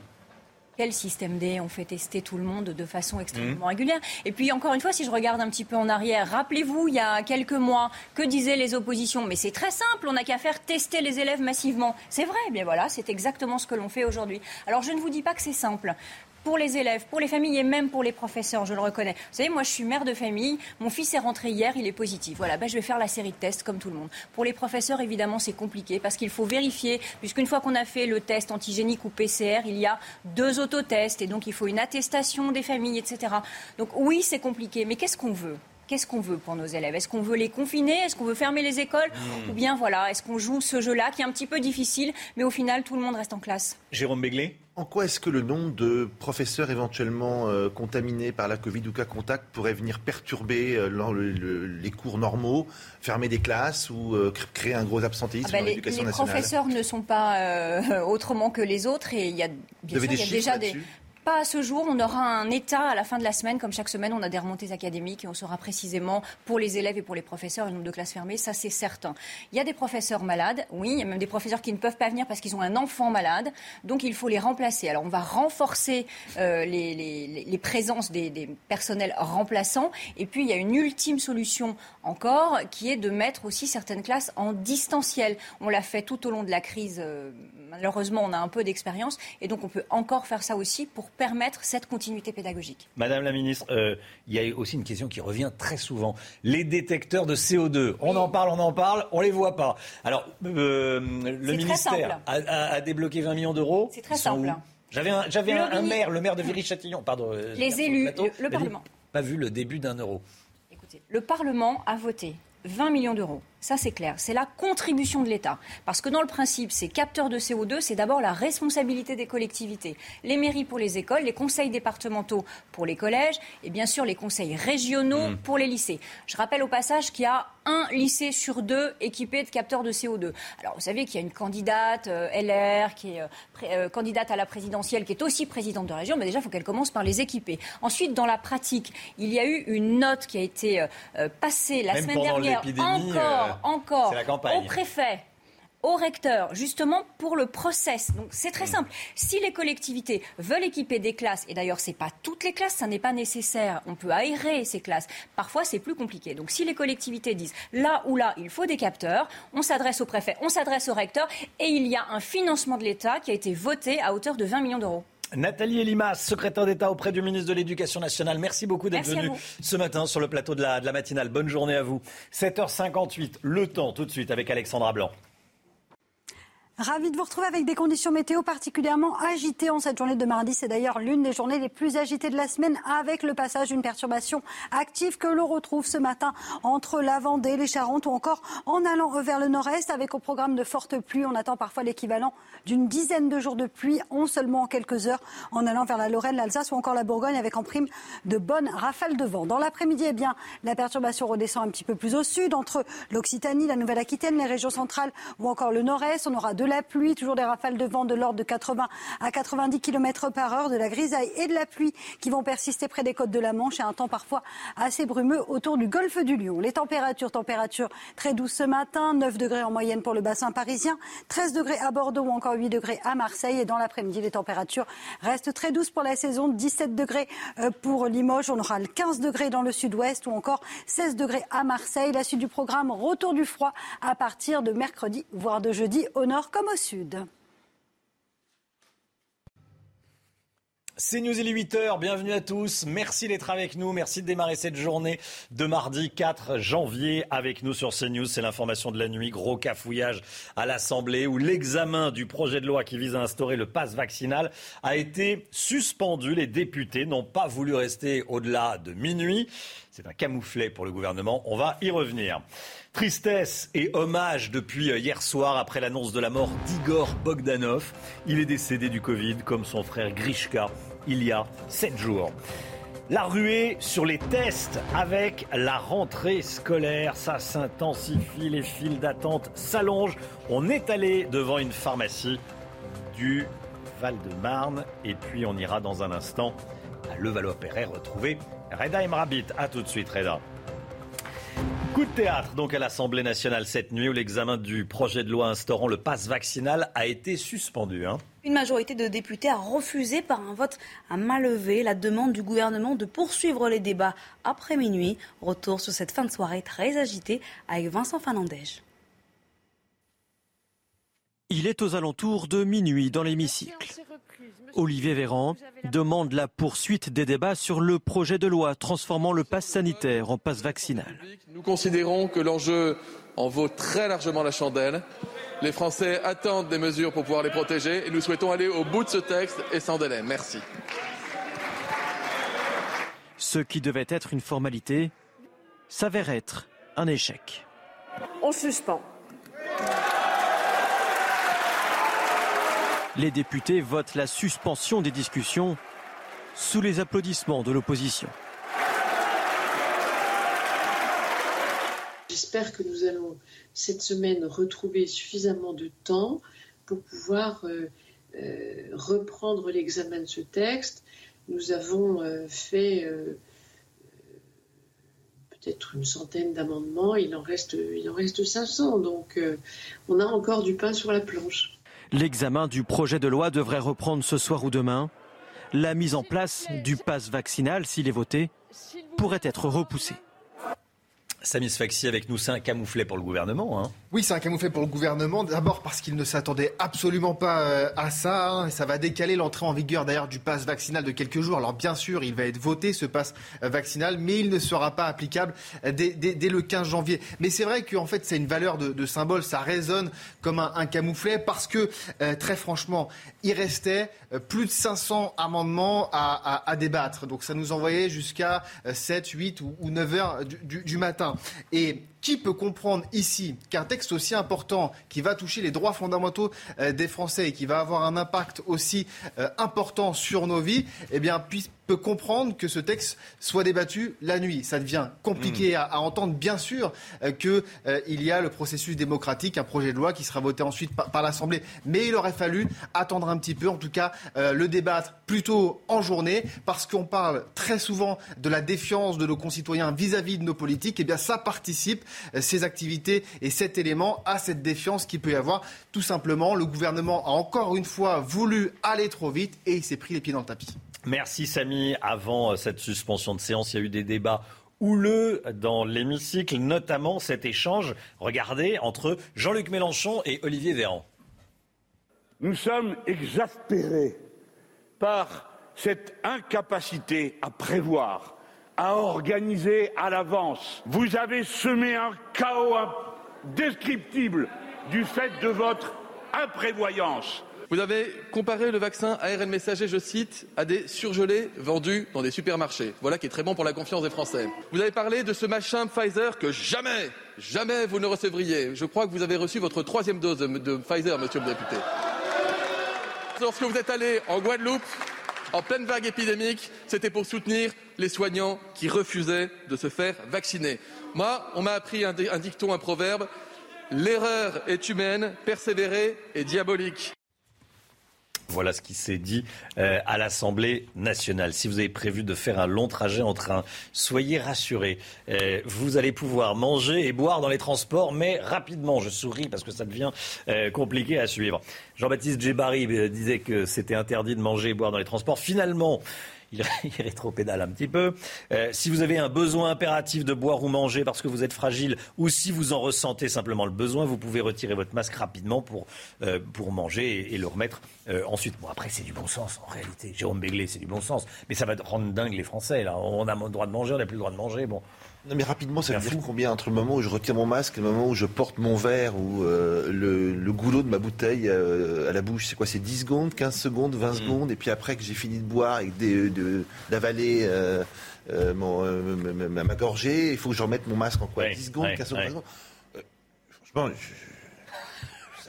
Quel système D On fait tester tout le monde de façon Mmh. extrêmement régulière. Et puis encore une fois, si je regarde un petit peu en arrière, rappelez-vous, il y a quelques mois, que disaient les oppositions? Mais c'est très simple, on n'a qu'à faire tester les élèves massivement. C'est vrai, bien voilà, c'est exactement ce que l'on fait aujourd'hui. Alors je ne vous dis pas que c'est simple. Pour les élèves, pour les familles et même pour les professeurs, je le reconnais. Vous savez, moi je suis mère de famille, mon fils est rentré hier, il est positif. Voilà, ben, je vais faire la série de tests comme tout le monde. Pour les professeurs, évidemment, c'est compliqué parce qu'il faut vérifier, puisqu'une fois qu'on a fait le test antigénique ou PCR, il y a deux autotests et donc il faut une attestation des familles, etc. Donc oui, c'est compliqué, mais qu'est-ce qu'on veut? Qu'est-ce qu'on veut pour nos élèves? Est-ce qu'on veut les confiner? Est-ce qu'on veut fermer les écoles? Mmh. Ou bien voilà, est-ce qu'on joue ce jeu-là qui est un petit peu difficile, mais au final tout le monde reste en classe? Jérôme Béglé. En quoi est-ce que le nombre de professeurs éventuellement euh, contaminés par la Covid ou cas contact pourrait venir perturber euh, le- le- les cours normaux, fermer des classes ou euh, cr- créer un gros absentéisme Ah bah, dans les, l'éducation les nationale? professeurs ne sont pas euh, autrement que les autres et il y a, bien sûr, y a chiffres déjà des. Pas à ce jour, on aura un état à la fin de la semaine. Comme chaque semaine, on a des remontées académiques et on saura précisément pour les élèves et pour les professeurs le nombre de classes fermées. Ça, c'est certain. Il y a des professeurs malades, oui, il y a même des professeurs qui ne peuvent pas venir parce qu'ils ont un enfant malade. Donc, il faut les remplacer. Alors, on va renforcer euh, les, présences des, des personnels remplaçants. Et puis, il y a une ultime solution encore qui est de mettre aussi certaines classes en distanciel. On l'a fait tout au long de la crise. euh, malheureusement, on a un peu d'expérience. Et donc, on peut encore faire ça aussi pour permettre cette continuité pédagogique. Madame la ministre, euh, il y a aussi une question qui revient très souvent. Les détecteurs de CO2, on en parle, on en parle, on les voit pas. Alors, euh, le ministère a, a- a débloqué 20 millions d'euros. C'est très simple. J'avais un, maire, le maire de Viry-Châtillon, pardon. euh, Les élus, plateau, le- Parlement. Pas vu le début d'un euro. Le Parlement a voté 20 millions d'euros. Ça, c'est clair. C'est la contribution de l'État. Parce que dans le principe, ces capteurs de CO2, c'est d'abord la responsabilité des collectivités. Les mairies pour les écoles, les conseils départementaux pour les collèges et bien sûr les conseils régionaux Mmh. pour les lycées. Je rappelle au passage qu'il y a un lycée sur deux équipé de capteurs de CO2. Alors, vous savez qu'il y a une candidate euh, LR qui est euh, euh, candidate à la présidentielle, qui est aussi présidente de région, mais déjà, il faut qu'elle commence par les équiper. Ensuite, dans la pratique, il y a eu une note qui a été euh, euh, passée la Même semaine dernière, encore, encore, au préfet au recteur, justement pour le process. Donc c'est très simple. Si les collectivités veulent équiper des classes, et d'ailleurs c'est pas toutes les classes, ça n'est pas nécessaire. On peut aérer ces classes. Parfois c'est plus compliqué. Donc si les collectivités disent là ou là il faut des capteurs, on s'adresse au préfet, on s'adresse au recteur, et il y a un financement de l'État qui a été voté à hauteur de 20 millions d'euros. Nathalie Elimas, secrétaire d'État auprès du ministre de l'Éducation nationale. Merci beaucoup d'être vous. ce matin sur le plateau de la, de la matinale. Bonne journée à vous. 7h58, le temps tout de suite avec Alexandra Blanc. Ravi de vous retrouver avec des conditions météo particulièrement agitées en cette journée de mardi. C'est d'ailleurs l'une des journées les plus agitées de la semaine avec le passage d'une perturbation active que l'on retrouve ce matin entre la Vendée, les Charentes ou encore en allant vers le nord-est avec au programme de fortes pluies. On attend parfois l'équivalent d'une dizaine de jours de pluie en seulement en quelques heures en allant vers la Lorraine, l'Alsace ou encore la Bourgogne avec en prime de bonnes rafales de vent. Dans l'après-midi, eh bien, la perturbation redescend un petit peu plus au sud entre l'Occitanie, la Nouvelle-Aquitaine, les régions centrales ou encore le nord-est. On aura de la pluie, toujours des rafales de vent de l'ordre de 80 à 90 km par heure, de la grisaille et de la pluie qui vont persister près des côtes de la Manche et un temps parfois assez brumeux autour du golfe du Lion. Les températures, températures très douces ce matin, 9 degrés en moyenne pour le bassin parisien, 13 degrés à Bordeaux ou encore 8 degrés à Marseille et dans l'après-midi, les températures restent très douces pour la saison, 17 degrés euh, pour Limoges, on aura le 15 degrés dans le sud-ouest ou encore 16 degrés à Marseille. La suite du programme, retour du froid à partir de mercredi, voire de jeudi au nord comme au sud. C'est News, il est 8h, bienvenue à tous. Merci d'être avec nous, merci de démarrer cette journée de mardi 4 janvier avec nous sur CNews. C'est l'information de la nuit, gros cafouillage à l'Assemblée où l'examen du projet de loi qui vise à instaurer le pass vaccinal a été suspendu. Les députés n'ont pas voulu rester au-delà de minuit. C'est un camouflet pour le gouvernement, on va y revenir. Tristesse et hommage depuis hier soir après l'annonce de la mort d'Igor Bogdanov. Il est décédé du Covid comme son frère Grishka il y a sept jours. La ruée sur les tests avec la rentrée scolaire, ça s'intensifie, les files d'attente s'allongent. On est allé devant une pharmacie du Val-de-Marne et puis on ira dans un instant à Levallois-Perret retrouver Reda Emrabit. A tout de suite Reda. Coup de théâtre donc à l'Assemblée nationale cette nuit où l'examen du projet de loi instaurant le pass vaccinal a été suspendu. Hein. Une majorité de députés a refusé par un vote à main levée la demande du gouvernement de poursuivre les débats après minuit. Retour sur cette fin de soirée très agitée avec Vincent Fernandez. Il est aux alentours de minuit dans l'hémicycle. Olivier Véran demande la poursuite des débats sur le projet de loi transformant le pass sanitaire en passe vaccinal. Nous considérons que l'enjeu en vaut très largement la chandelle. Les Français attendent des mesures pour pouvoir les protéger et nous souhaitons aller au bout de ce texte et sans délai. Merci. Ce qui devait être une formalité s'avère être un échec. On suspend. Les députés votent la suspension des discussions sous les applaudissements de l'opposition. J'espère que nous allons cette semaine retrouver suffisamment de temps pour pouvoir euh, euh, reprendre l'examen de ce texte. Nous avons euh, fait peut-être une centaine d'amendements, il en reste, il en reste 500, donc on a encore du pain sur la planche. L'examen du projet de loi devrait reprendre ce soir ou demain. La mise en place du pass vaccinal, s'il est voté, pourrait être repoussée. Samis Faxi avec nous, c'est un camouflet pour le gouvernement. Hein. Oui, c'est un camouflet pour le gouvernement. D'abord parce qu'il ne s'attendait absolument pas euh, à ça. Hein. Ça va décaler l'entrée en vigueur d'ailleurs du pass vaccinal de quelques jours. Alors bien sûr, il va être voté ce pass euh, vaccinal, mais il ne sera pas applicable euh, dès, le 15 janvier. Mais c'est vrai qu'en fait, c'est une valeur de, symbole. Ça résonne comme un, camouflet parce que très franchement, il restait plus de 500 amendements à, débattre. Donc ça nous envoyait jusqu'à 7, 8 ou, 9 heures du matin. Et qui peut comprendre ici qu'un texte aussi important qui va toucher les droits fondamentaux euh, des Français et qui va avoir un impact aussi euh, important sur nos vies, eh bien, puisse peut comprendre que ce texte soit débattu la nuit. Ça devient compliqué hmm. à, entendre, bien sûr, euh, qu'il euh, y a le processus démocratique, un projet de loi qui sera voté ensuite par, l'Assemblée. Mais il aurait fallu attendre un petit peu, en tout cas euh, le débattre plutôt en journée, parce qu'on parle très souvent de la défiance de nos concitoyens vis-à-vis de nos politiques. Et eh bien ça participe, ces activités et cet élément, à cette défiance qui peut y avoir. Tout simplement, le gouvernement a encore une fois voulu aller trop vite et il s'est pris les pieds dans le tapis. Merci Samy. Avant euh, cette suspension de séance, il y a eu des débats houleux dans l'hémicycle, notamment cet échange, regardez, entre Jean-Luc Mélenchon et Olivier Véran. Nous sommes exaspérés par cette incapacité à prévoir, à organiser à l'avance. Vous avez semé un chaos indescriptible du fait de votre imprévoyance. Vous avez comparé le vaccin ARN messager, je cite, à des surgelés vendus dans des supermarchés. Voilà qui est très bon pour la confiance des Français. Vous avez parlé de ce machin Pfizer que jamais, jamais vous ne recevriez. Je crois que vous avez reçu votre troisième dose de, Pfizer, monsieur le député. Lorsque vous êtes allé en Guadeloupe, en pleine vague épidémique, c'était pour soutenir les soignants qui refusaient de se faire vacciner. Moi, on m'a appris un, dicton, un proverbe. L'erreur est humaine, persévérer est diabolique. Voilà ce qui s'est dit euh, à l'Assemblée nationale. Si vous avez prévu de faire un long trajet en train, soyez rassurés. Euh, vous allez pouvoir manger et boire dans les transports, mais rapidement. Je souris parce que ça devient euh, compliqué à suivre. Jean-Baptiste Djebari disait que c'était interdit de manger et boire dans les transports. Finalement, il, rétropédale un petit peu. Euh, si vous avez un besoin impératif de boire ou manger parce que vous êtes fragile ou si vous en ressentez simplement le besoin, vous pouvez retirer votre masque rapidement pour, euh, pour manger et, le remettre ensuite. Bon, après, c'est du bon sens en réalité. Jérôme Béglé, c'est du bon sens. Mais ça va rendre dingue les Français. Là. On a le droit de manger, on n'a plus le droit de manger. Bon. Non, mais rapidement, ça veut dire combien entre le moment où je retire mon masque et le moment où je porte mon verre ou euh, le, goulot de ma bouteille euh, à la bouche C'est quoi? C'est 10 secondes, 15 secondes, 20 mm. secondes Et puis après que j'ai fini de boire et d'avaler euh, ma, gorgée, il faut que je remette mon masque en quoi? 10 secondes, 15 secondes, Franchement,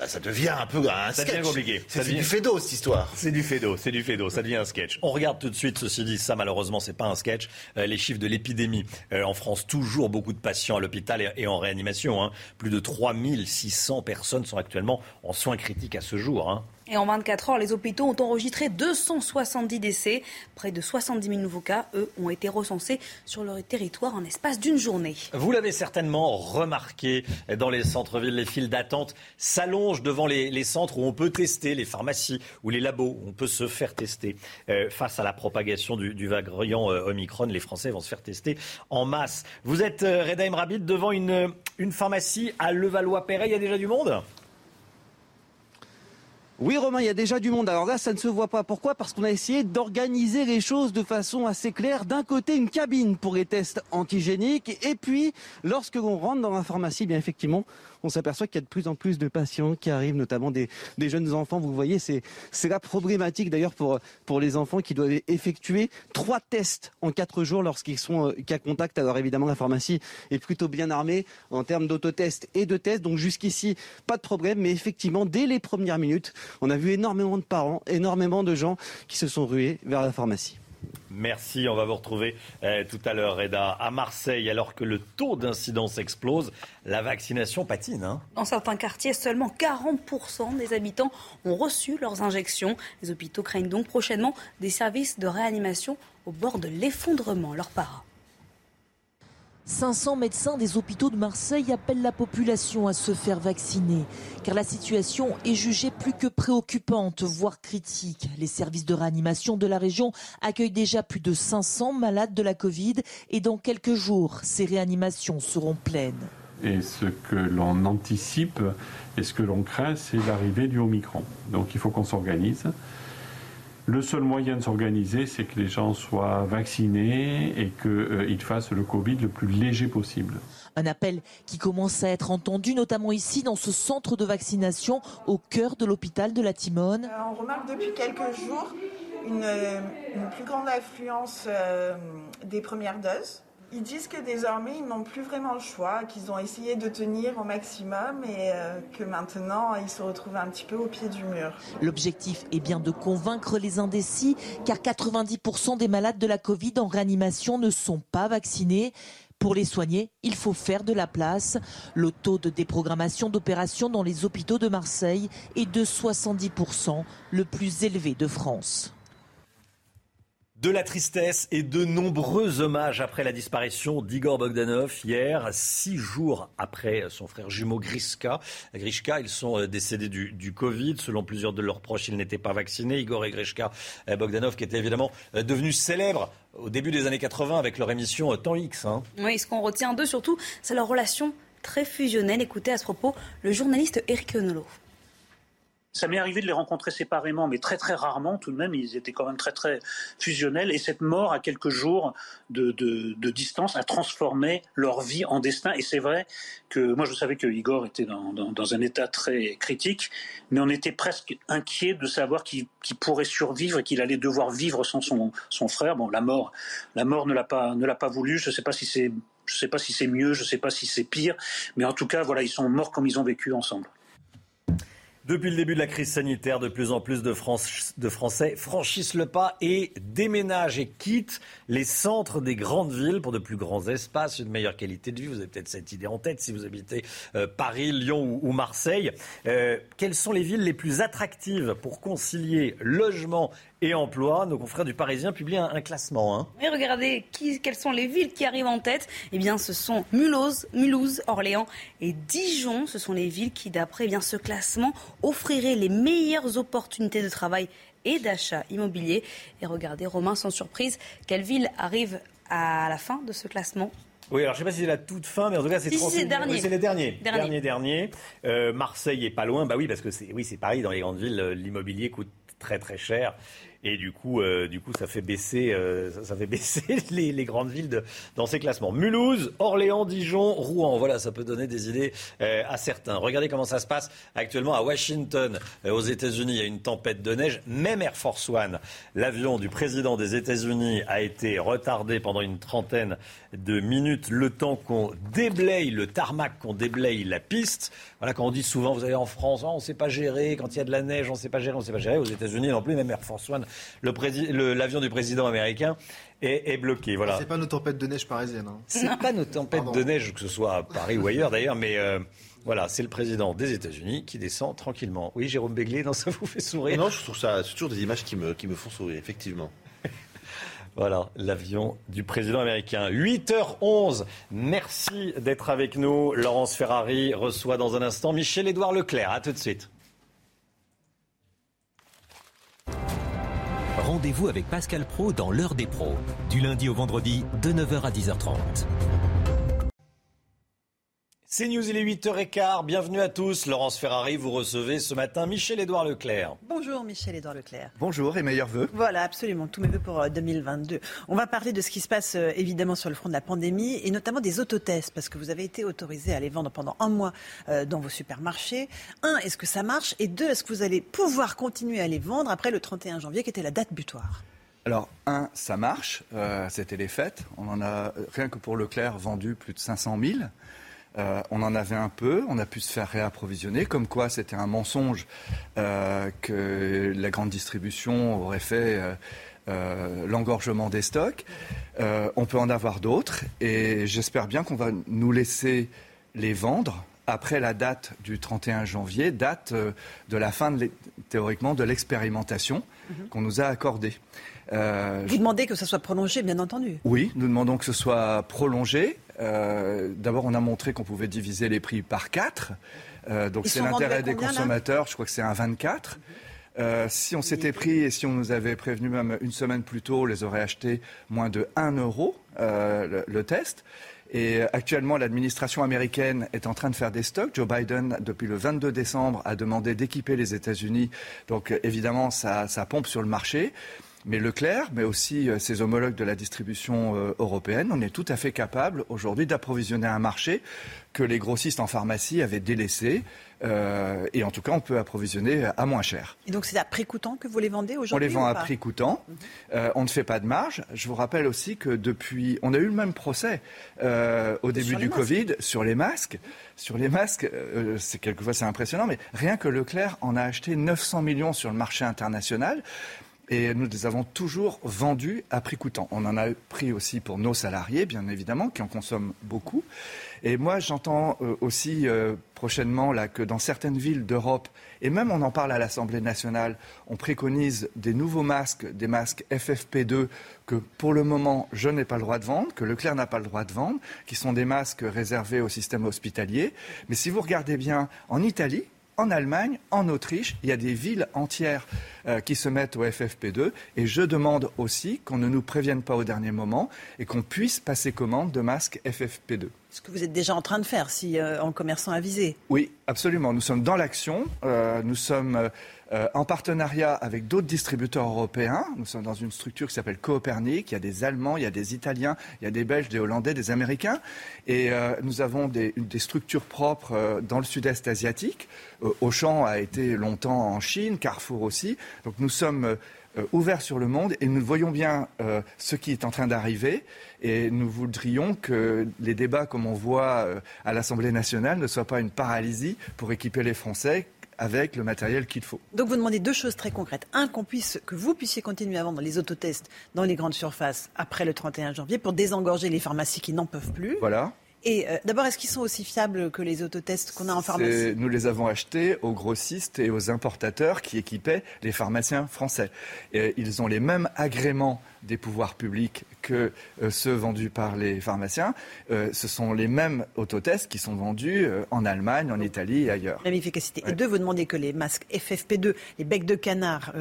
ça, devient un peu un ça Devient compliqué. C'est du fédo cette histoire. C'est du fédo, c'est du fédo, ça devient un sketch. On regarde tout de suite, ceci dit, ça malheureusement c'est pas un sketch, euh, les chiffres de l'épidémie. Euh, en France, toujours beaucoup de patients à l'hôpital et, en réanimation. Hein. Plus de 3600 personnes sont actuellement en soins critiques à ce jour. Hein. Et en 24 heures, les hôpitaux ont enregistré 270 décès. Près de 70 000 nouveaux cas, eux, ont été recensés sur leur territoire en espace d'une journée. Vous l'avez certainement remarqué dans les centres-villes, les files d'attente s'allongent devant les, centres où on peut tester, les pharmacies ou les labos où on peut se faire tester. Euh, face à la propagation du, du variant euh, Omicron, les Français vont se faire tester en masse. Vous êtes, euh, Emrabit, devant une, une pharmacie à Levallois-Perret. Il y a déjà du monde? Oui, Romain, il y a déjà du monde. Alors là, ça ne se voit pas. Pourquoi? Parce qu'on a essayé d'organiser les choses de façon assez claire. D'un côté, une cabine pour les tests antigéniques. Et puis, lorsque l'on rentre dans la pharmacie, bien effectivement, on s'aperçoit qu'il y a de plus en plus de patients qui arrivent, notamment des, jeunes enfants. Vous voyez, c'est la problématique d'ailleurs pour, les enfants qui doivent effectuer trois tests en quatre jours lorsqu'ils sont euh, cas contact. Alors évidemment, la pharmacie est plutôt bien armée en termes d'autotest et de tests. Donc jusqu'ici, pas de problème. Mais effectivement, dès les premières minutes, on a vu énormément de parents, énormément de gens qui se sont rués vers la pharmacie. Merci, on va vous retrouver euh, tout à l'heure, Reda. À Marseille, alors que le taux d'incidence explose, la vaccination patine. Hein. Dans certains quartiers, seulement 40% des habitants ont reçu leurs injections. Les hôpitaux craignent donc prochainement des services de réanimation au bord de l'effondrement. Leur part. 500 médecins des hôpitaux de Marseille appellent la population à se faire vacciner, car la situation est jugée plus que préoccupante, voire critique. Les services de réanimation de la région accueillent déjà plus de 500 malades de la Covid et dans quelques jours, ces réanimations seront pleines. Et ce que l'on anticipe et ce que l'on craint, c'est l'arrivée du Omicron. Donc il faut qu'on s'organise. Le seul moyen de s'organiser, c'est que les gens soient vaccinés et qu'ils euh, fassent le Covid le plus léger possible. Un appel qui commence à être entendu, notamment ici dans ce centre de vaccination au cœur de l'hôpital de la Timone. Euh, on remarque depuis quelques jours une, euh, plus grande affluence des premières doses. Ils disent que désormais, ils n'ont plus vraiment le choix, qu'ils ont essayé de tenir au maximum et euh, que maintenant, ils se retrouvent un petit peu au pied du mur. L'objectif est bien de convaincre les indécis, car 90% des malades de la Covid en réanimation ne sont pas vaccinés. Pour les soigner, il faut faire de la place. Le taux de déprogrammation d'opérations dans les hôpitaux de Marseille est de 70%, le plus élevé de France. De la tristesse et de nombreux hommages après la disparition d'Igor Bogdanov hier, six jours après son frère jumeau Griska. Grishka, ils sont euh, décédés du, Covid. Selon plusieurs de leurs proches, ils n'étaient pas vaccinés. Igor et Grishka euh, Bogdanov, qui étaient évidemment euh, devenus célèbres au début des années 80 avec leur émission Temps X. Hein. Oui, ce qu'on retient d'eux surtout, c'est leur relation très fusionnelle. Écoutez à ce propos le journaliste Eric Nolot. Ça m'est arrivé de les rencontrer séparément, mais très très rarement tout de même. Ils étaient quand même très très fusionnels. Et cette mort à quelques jours de, distance a transformé leur vie en destin. Et c'est vrai que moi je savais que Igor était dans, un état très critique, mais on était presque inquiet de savoir qu'il pourrait survivre et qu'il allait devoir vivre sans son, son frère. Bon, la mort, la mort ne l'a pas pas voulu. Je ne sais pas si c'est je sais pas si c'est mieux, je ne sais pas si c'est pire, mais en tout cas, voilà, ils sont morts comme ils ont vécu ensemble. Depuis le début de la crise sanitaire, de plus en plus de, Français franchissent le pas et déménagent et quittent les centres des grandes villes pour de plus grands espaces, une meilleure qualité de vie. Vous avez peut-être cette idée en tête si vous habitez euh, Paris, Lyon ou, Marseille. Euh, quelles sont les villes les plus attractives pour concilier logement et emploi. Nos confrères du Parisien publient un, classement. Hein. Et regardez quelles sont les villes qui arrivent en tête? Eh bien, ce sont Mulhouse, Mulhouse, Orléans et Dijon. Ce sont les villes qui, d'après eh bien ce classement, offriraient les meilleures opportunités de travail et d'achat immobilier. Et regardez, Romain, sans surprise, quelle ville arrive à la fin de ce classement? Oui, alors je ne sais pas si c'est la toute fin, mais en tout cas c'est si, c'est Oui, c'est les derniers. Dernier, dernier. Euh, Marseille est pas loin, bah oui, parce que c'est oui, c'est pareil dans les grandes villes, l'immobilier coûte très très cher. Et du coup, euh, du coup, ça fait baisser, euh, ça, fait baisser les, grandes villes dans ces classements. Mulhouse, Orléans, Dijon, Rouen. Voilà, ça peut donner des idées euh, à certains. Regardez comment ça se passe actuellement à Washington, aux États-Unis. Il y a une tempête de neige. Même Air Force One, l'avion du président des États-Unis, a été retardé pendant une trentaine de minutes, le temps qu'on déblaye le tarmac, qu'on déblaye la piste. Voilà, quand on dit souvent, vous allez en France, oh, on ne sait pas gérer. Quand il y a de la neige, on ne sait pas gérer, on ne sait pas gérer. Aux États-Unis non plus, même Air Force One l'avion du président américain est, bloqué. Voilà. C'est pas nos tempêtes de neige parisiennes. Hein. C'est pas nos tempêtes de neige, que ce soit à Paris ou ailleurs d'ailleurs, mais euh, voilà, c'est le président des États-Unis qui descend tranquillement. Oui, Jérôme Béglé, non, ça vous fait sourire? Non, je trouve ça, c'est toujours des images qui me, qui me font sourire, effectivement. Voilà, l'avion du président américain. 8h11. Merci d'être avec nous. Laurence Ferrari reçoit dans un instant Michel-Édouard Leclerc. À tout de suite. Rendez-vous avec Pascal Pro dans l'heure des pros, du lundi au vendredi de 9h à 10h30. C'est News, il est 8h15. Bienvenue à tous. Laurence Ferrari, vous recevez ce matin Michel-Édouard Leclerc. Bonjour Michel-Édouard Leclerc. Bonjour et meilleurs vœux. Voilà, absolument. Tous mes vœux pour 2022. Euh, On va parler de ce qui se passe euh, évidemment sur le front de la pandémie et notamment des autotests parce que vous avez été autorisé à les vendre pendant un mois euh, dans vos supermarchés. Un, est-ce que ça marche? Et deux, est-ce que vous allez pouvoir continuer à les vendre après le 31 janvier qui était la date butoir? Alors, un, ça marche, c'était les fêtes. On en a, rien que pour Leclerc, vendu plus de 500 000. Euh, on en avait un peu, on a pu se faire réapprovisionner, comme quoi c'était un mensonge euh, que la grande distribution aurait fait euh, l'engorgement des stocks. on peut en avoir d'autres et j'espère bien qu'on va nous laisser les vendre après la date du 31 janvier, date de la fin, théoriquement, de l'expérimentation mhm. qu'on nous a accordée. Vous demandez que ça soit prolongé, bien entendu. Oui, nous demandons que ce soit prolongé. Euh, d'abord, on a montré qu'on pouvait diviser les prix par 4. Euh, donc c'est l'intérêt des consommateurs. Je crois que c'est un 24. Euh, si on s'était pris et si on nous avait prévenu même une semaine plus tôt, on les aurait achetés moins de 1 euro le, test. Et actuellement, l'administration américaine est en train de faire des stocks. Joe Biden, depuis le 22 décembre, a demandé d'équiper les États-Unis. Donc évidemment, ça, ça pompe sur le marché mais Leclerc, mais aussi euh, ses homologues de la distribution euh, européenne, on est tout à fait capable aujourd'hui d'approvisionner un marché que les grossistes en pharmacie avaient délaissé. Euh, et en tout cas, on peut approvisionner à moins cher. Et donc, c'est à prix coûtant que vous les vendez aujourd'hui On les vend à prix coûtant. Mhm. on ne fait pas de marge. Je vous rappelle aussi que depuis, on a eu le même procès au début du Covid sur les masques. Sur les masques, c'est quelquefois c'est impressionnant, mais rien que Leclerc en a acheté 900 millions sur le marché international et nous les avons toujours vendus à prix coûtant. On en a pris aussi pour nos salariés, bien évidemment, qui en consomment beaucoup. Et moi, j'entends euh, aussi euh, prochainement là, que dans certaines villes d'Europe, et même on en parle à l'Assemblée nationale, on préconise des nouveaux masques, des masques FFP2 que pour le moment je n'ai pas le droit de vendre, que Leclerc n'a pas le droit de vendre, qui sont des masques réservés au système hospitalier. Mais si vous regardez bien, en Italie, en Allemagne, en Autriche, il y a des villes entières euh, qui se mettent au FFP2. Et je demande aussi qu'on ne nous prévienne pas au dernier moment et qu'on puisse passer commande de masques FFP2. Ce que vous êtes déjà en train de faire si euh, en commerçant avisé. Oui, absolument. Nous sommes dans l'action. Euh, nous sommes euh, en partenariat avec d'autres distributeurs européens. Nous sommes dans une structure qui s'appelle Copernic. Il y a des Allemands, il y a des Italiens, il y a des Belges, des Hollandais, des Américains. Et nous avons des, structures propres dans le sud-est asiatique. Auchan a été longtemps en Chine, Carrefour aussi. Donc nous sommes ouverts sur le monde et nous voyons bien ce qui est en train d'arriver et nous voudrions que les débats comme on voit à l'Assemblée nationale ne soient pas une paralysie pour équiper les Français avec le matériel qu'il faut. Donc vous demandez deux choses très concrètes. Un, qu'on puisse, que vous puissiez continuer à vendre les autotests dans les grandes surfaces après le 31 janvier pour désengorger les pharmacies qui n'en peuvent plus. Voilà. Et euh, d'abord, est-ce qu'ils sont aussi fiables que les autotests qu'on a en pharmacie Nous les avons achetés aux grossistes et aux importateurs qui équipaient les pharmaciens français. Et ils ont les mêmes agréments des pouvoirs publics que euh, ceux vendus par les pharmaciens. Euh, ce sont les mêmes autotests qui sont vendus euh, en Allemagne, en Italie et ailleurs. Même efficacité. Et deux, vous demandez que les masques FFP2, les becs de canard,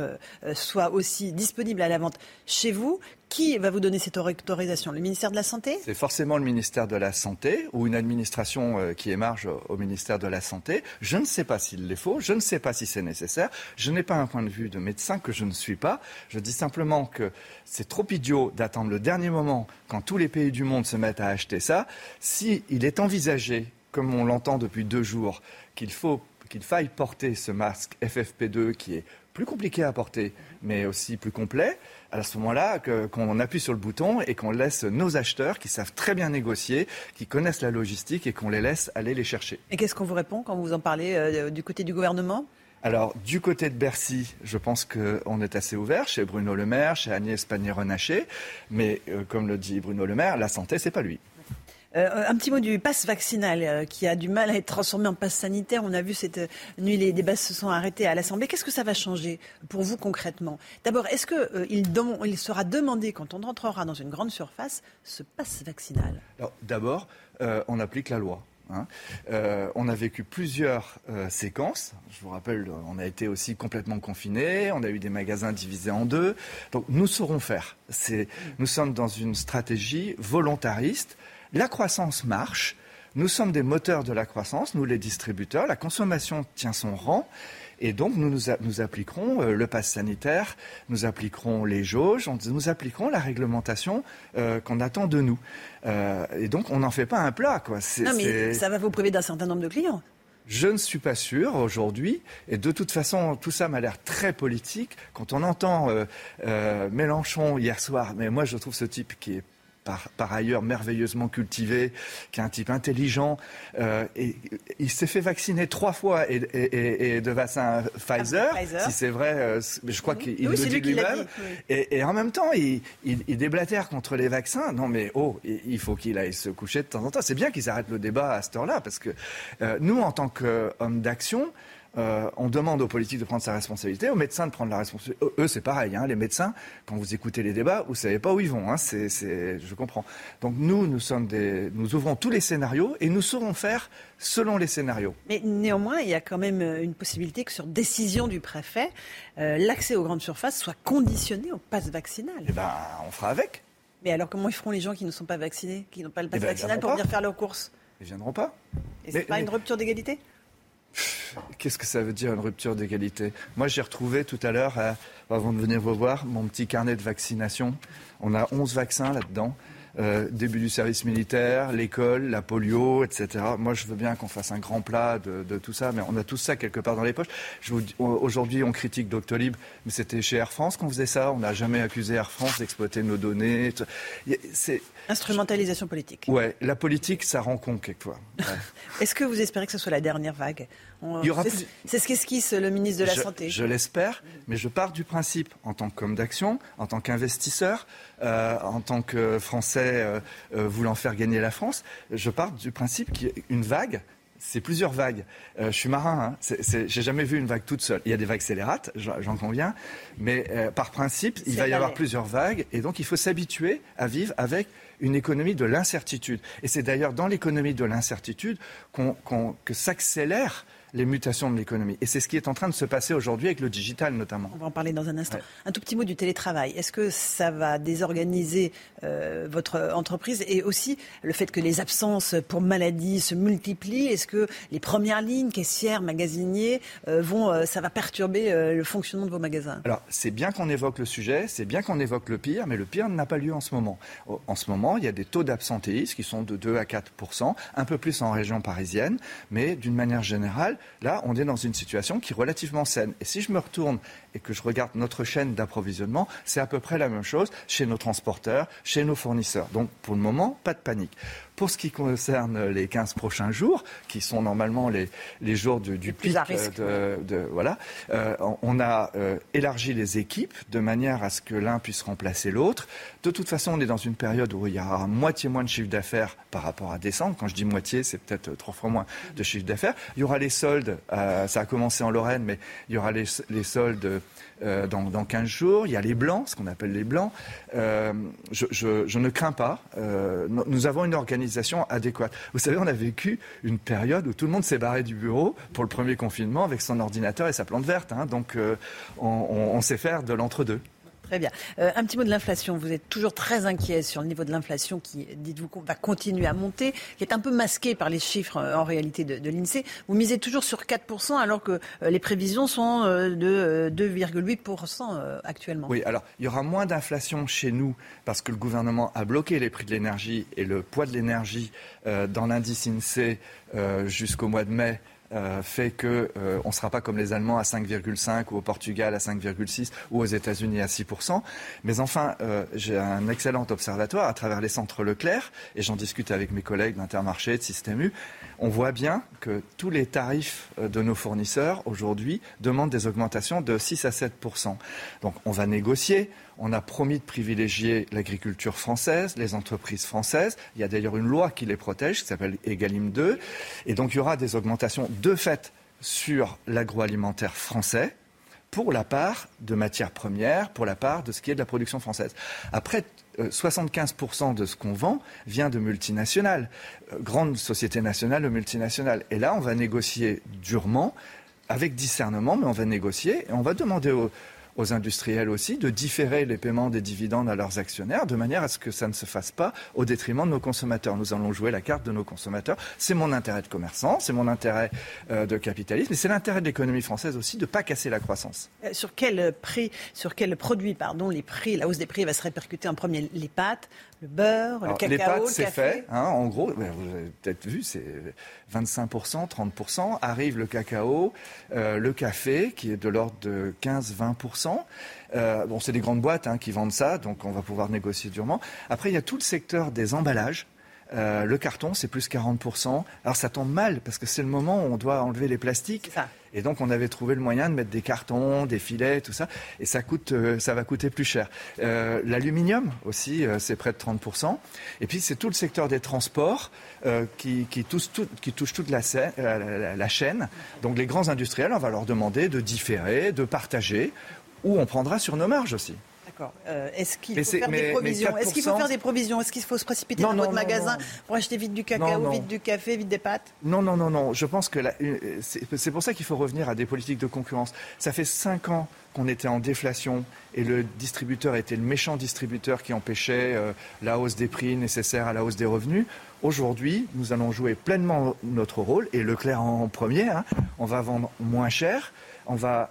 soient aussi disponibles à la vente chez vous. Qui va vous donner cette autorisation? Le ministère de la Santé? C'est forcément le ministère de la Santé ou une administration qui émarge au ministère de la Santé. Je ne sais pas s'il les faut, je ne sais pas si c'est nécessaire. Je n'ai pas un point de vue de médecin que je ne suis pas. Je dis simplement que c'est trop idiot d'attendre le dernier moment quand tous les pays du monde se mettent à acheter ça. S'il il est envisagé, comme on l'entend depuis deux jours, qu'il faut qu'il faille porter ce masque FFP2 qui est plus compliqué à porter, mais aussi plus complet, à ce moment-là, qu'on appuie sur le bouton et qu'on laisse nos acheteurs qui savent très bien négocier, qui connaissent la logistique et qu'on les laisse aller les chercher. Et qu'est-ce qu'on vous répond quand vous en parlez euh, du côté du gouvernement? Alors, du côté de Bercy, je pense qu'on est assez ouvert, chez Bruno Le Maire, chez Agnès Pannier-Renaché. Mais, euh, comme le dit Bruno Le Maire, la santé, c'est pas lui. Euh, un petit mot du pass vaccinal euh, qui a du mal à être transformé en pass sanitaire. On a vu cette nuit, les débats se sont arrêtés à l'Assemblée. Qu'est-ce que ça va changer pour vous concrètement? D'abord, est-ce qu'il il sera demandé, quand on rentrera dans une grande surface, ce pass vaccinal? D'abord, on applique la loi. Hein. Euh, on a vécu plusieurs euh, séquences. Je vous rappelle, on a été aussi complètement confinés, on a eu des magasins divisés en deux. Donc nous saurons faire. nous sommes dans une stratégie volontariste. La croissance marche. Nous sommes des moteurs de la croissance, nous les distributeurs. La consommation tient son rang. Et donc, nous, nous, appliquerons euh, le pass sanitaire, nous appliquerons les jauges, nous appliquerons la réglementation euh, qu'on attend de nous. Euh, et donc, on n'en fait pas un plat. Quoi. Non, mais ça va vous priver d'un certain nombre de clients. Je ne suis pas sûr aujourd'hui, et de toute façon, tout ça m'a l'air très politique. Quand on entend Mélenchon hier soir, mais moi je trouve ce type qui est par, ailleurs merveilleusement cultivé, qui est un type intelligent. Euh, et, il s'est fait vacciner trois fois et, de vaccin Pfizer, si c'est vrai. Euh, je crois qu'il le dit lui-même. Et, en même temps, il, déblatère contre les vaccins. Non, mais oh, il faut qu'il aille se coucher de temps en temps. C'est bien qu'ils arrêtent le débat à cette heure-là, parce que euh, nous, en tant qu'hommes d'action, euh, on demande aux politiques de prendre sa responsabilité, aux médecins de prendre la responsabilité. Eux, c'est pareil. Hein, les médecins, quand vous écoutez les débats, vous savez pas où ils vont. Hein, c'est, je comprends. Donc nous, nous sommes des, nous ouvrons tous les scénarios et nous saurons faire selon les scénarios. Mais néanmoins, il y a quand même euh, une possibilité que sur décision du préfet, euh, l'accès aux grandes surfaces soit conditionné au pass vaccinal. Eh ben, on fera avec. Mais alors, comment ils feront les gens qui ne sont pas vaccinés, qui n'ont pas le pass eh ben, vaccinal pour venir faire leurs courses Ils viendront pas. Et c'est pas une rupture d'égalité? Qu'est-ce que ça veut dire une rupture d'égalité Moi, j'ai retrouvé tout à l'heure, euh, avant de venir vous voir, mon petit carnet de vaccination. On a 11 vaccins là-dedans. Euh, début du service militaire, l'école, la polio, etc. Moi, je veux bien qu'on fasse un grand plat de, tout ça, mais on a tout ça quelque part dans les poches. Aujourd'hui, on critique Doctolib, mais c'était chez Air France qu'on faisait ça. On n'a jamais accusé Air France d'exploiter nos données. C'est Instrumentalisation politique. Ouais, la politique, ça rend con quelquefois. Est-ce que vous espérez que ce soit la dernière vague C'est ce qu'esquisse le ministre de la Santé. Je l'espère, mais je pars du principe, en tant qu'homme d'action, en tant qu'investisseur, euh, en tant que Français euh, euh, voulant faire gagner la France, je pars du principe qu'une vague, c'est plusieurs vagues. je suis marin, hein. j'ai jamais vu une vague toute seule. Il y a des vagues scélérates, j'en conviens, mais par principe, il va y avoir plusieurs vagues, et donc il faut s'habituer à vivre avec une économie de l'incertitude. Et c'est d'ailleurs dans l'économie de l'incertitude que s'accélère les mutations de l'économie. Et c'est ce qui est en train de se passer aujourd'hui avec le digital notamment. On va en parler dans un instant. Un tout petit mot du télétravail. Est-ce que ça va désorganiser euh, votre entreprise et aussi le fait que les absences pour maladie se multiplient? Est-ce que les premières lignes, caissières, magasiniers, euh, vont, euh, ça va perturber le fonctionnement de vos magasins? Alors c'est bien qu'on évoque le sujet, c'est bien qu'on évoque le pire, mais le pire n'a pas lieu en ce moment. En ce moment, il y a des taux d'absentéisme qui sont de 2 à 4 un peu plus en région parisienne, mais d'une manière générale, Là, on est dans une situation qui est relativement saine. Et si je me retourne et que je regarde notre chaîne d'approvisionnement, c'est à peu près la même chose chez nos transporteurs, chez nos fournisseurs. Donc, pour le moment, pas de panique. Pour ce qui concerne les 15 prochains jours, qui sont normalement les, les jours du, du pic de, de, voilà, euh, on a euh, élargi les équipes de manière à ce que l'un puisse remplacer l'autre. De toute façon, on est dans une période où il y aura moitié moins de chiffre d'affaires par rapport à décembre. Quand je dis moitié, c'est peut-être trois fois moins de chiffre d'affaires. Il y aura les soldes, euh, ça a commencé en Lorraine, mais il y aura les, les soldes euh, dans, dans 15 jours. Il y a les blancs, ce qu'on appelle les blancs. Euh, je, ne crains pas. Euh, nous avons une organisation adéquate. Vous savez, on a vécu une période où tout le monde s'est barré du bureau pour le premier confinement avec son ordinateur et sa plante verte. Hein. Donc, on, on, on sait faire de l'entre-deux. Très bien. Euh, un petit mot de l'inflation. Vous êtes toujours très inquiet sur le niveau de l'inflation qui, dites-vous, va continuer à monter, qui est un peu masqué par les chiffres euh, en réalité de, l'INSEE. Vous misez toujours sur 4% alors que euh, les prévisions sont de 2,8% euh, actuellement. Oui, alors il y aura moins d'inflation chez nous parce que le gouvernement a bloqué les prix de l'énergie et le poids de l'énergie dans l'indice INSEE jusqu'au mois de mai euh, fait qu'on euh, ne sera pas comme les Allemands à 5,5 ou au Portugal à 5,6 ou aux États-Unis à 6%. Mais enfin, euh, j'ai un excellent observatoire à travers les centres Leclerc et j'en discute avec mes collègues d'Intermarché, de Système U. On voit bien que tous les tarifs de nos fournisseurs aujourd'hui demandent des augmentations de 6 à 7%. Donc on va négocier. On a promis de privilégier l'agriculture française, les entreprises françaises. Il y a d'ailleurs une loi qui les protège, qui s'appelle Egalim 2. Et donc il y aura des augmentations de fait sur l'agroalimentaire français pour la part de matières premières, pour la part de ce qui est de la production française. Après, 75% de ce qu'on vend vient de multinationales, grandes sociétés nationales ou multinationales. Et là, on va négocier durement, avec discernement, mais on va négocier et on va demander aux, aux industriels aussi de différer les paiements des dividendes à leurs actionnaires de manière à ce que ça ne se fasse pas au détriment de nos consommateurs. Nous allons jouer la carte de nos consommateurs. C'est mon intérêt de commerçant, c'est mon intérêt euh, de capitalisme, mais c'est l'intérêt de l'économie française aussi de ne pas casser la croissance. Euh, sur quel prix, sur quel produit, pardon, les prix, la hausse des prix va se répercuter en premier Les pâtes, le beurre, Alors, le cacao, les pâtes, c'est fait. Hein, en gros, ben, vous avez peut-être vu, c'est 25%, 30%. Arrive le cacao, euh, le café, qui est de l'ordre de 15-20%. Euh, bon, c'est des grandes boîtes hein, qui vendent ça, donc on va pouvoir négocier durement. Après, il y a tout le secteur des emballages. Euh, le carton, c'est plus 40%. Alors ça tombe mal, parce que c'est le moment où on doit enlever les plastiques. Et donc on avait trouvé le moyen de mettre des cartons, des filets, tout ça. Et ça, coûte, euh, ça va coûter plus cher. Euh, L'aluminium aussi, c'est près de 30%. Et puis c'est tout le secteur des transports qui, qui, touche tout, qui touche toute la chaîne. Donc les grands industriels, on va leur demander de différer, de partager, ou on prendra sur nos marges aussi. D'accord. Euh, Est-ce qu'il faut faire des provisions? Est-ce qu'il faut 4%? faire des provisions? Est-ce qu'il faut se précipiter dans votre magasin pour acheter vite du cacao, vite du café, vite des pâtes? Non, non, non, non. Je pense que euh, c'est pour ça qu'il faut revenir à des politiques de concurrence. Ça fait cinq ans qu'on était en déflation et le distributeur était le méchant distributeur qui empêchait euh, la hausse des prix nécessaires à la hausse des revenus. Aujourd'hui, nous allons jouer pleinement notre rôle et Leclerc en premier. hein. On va vendre moins cher, on va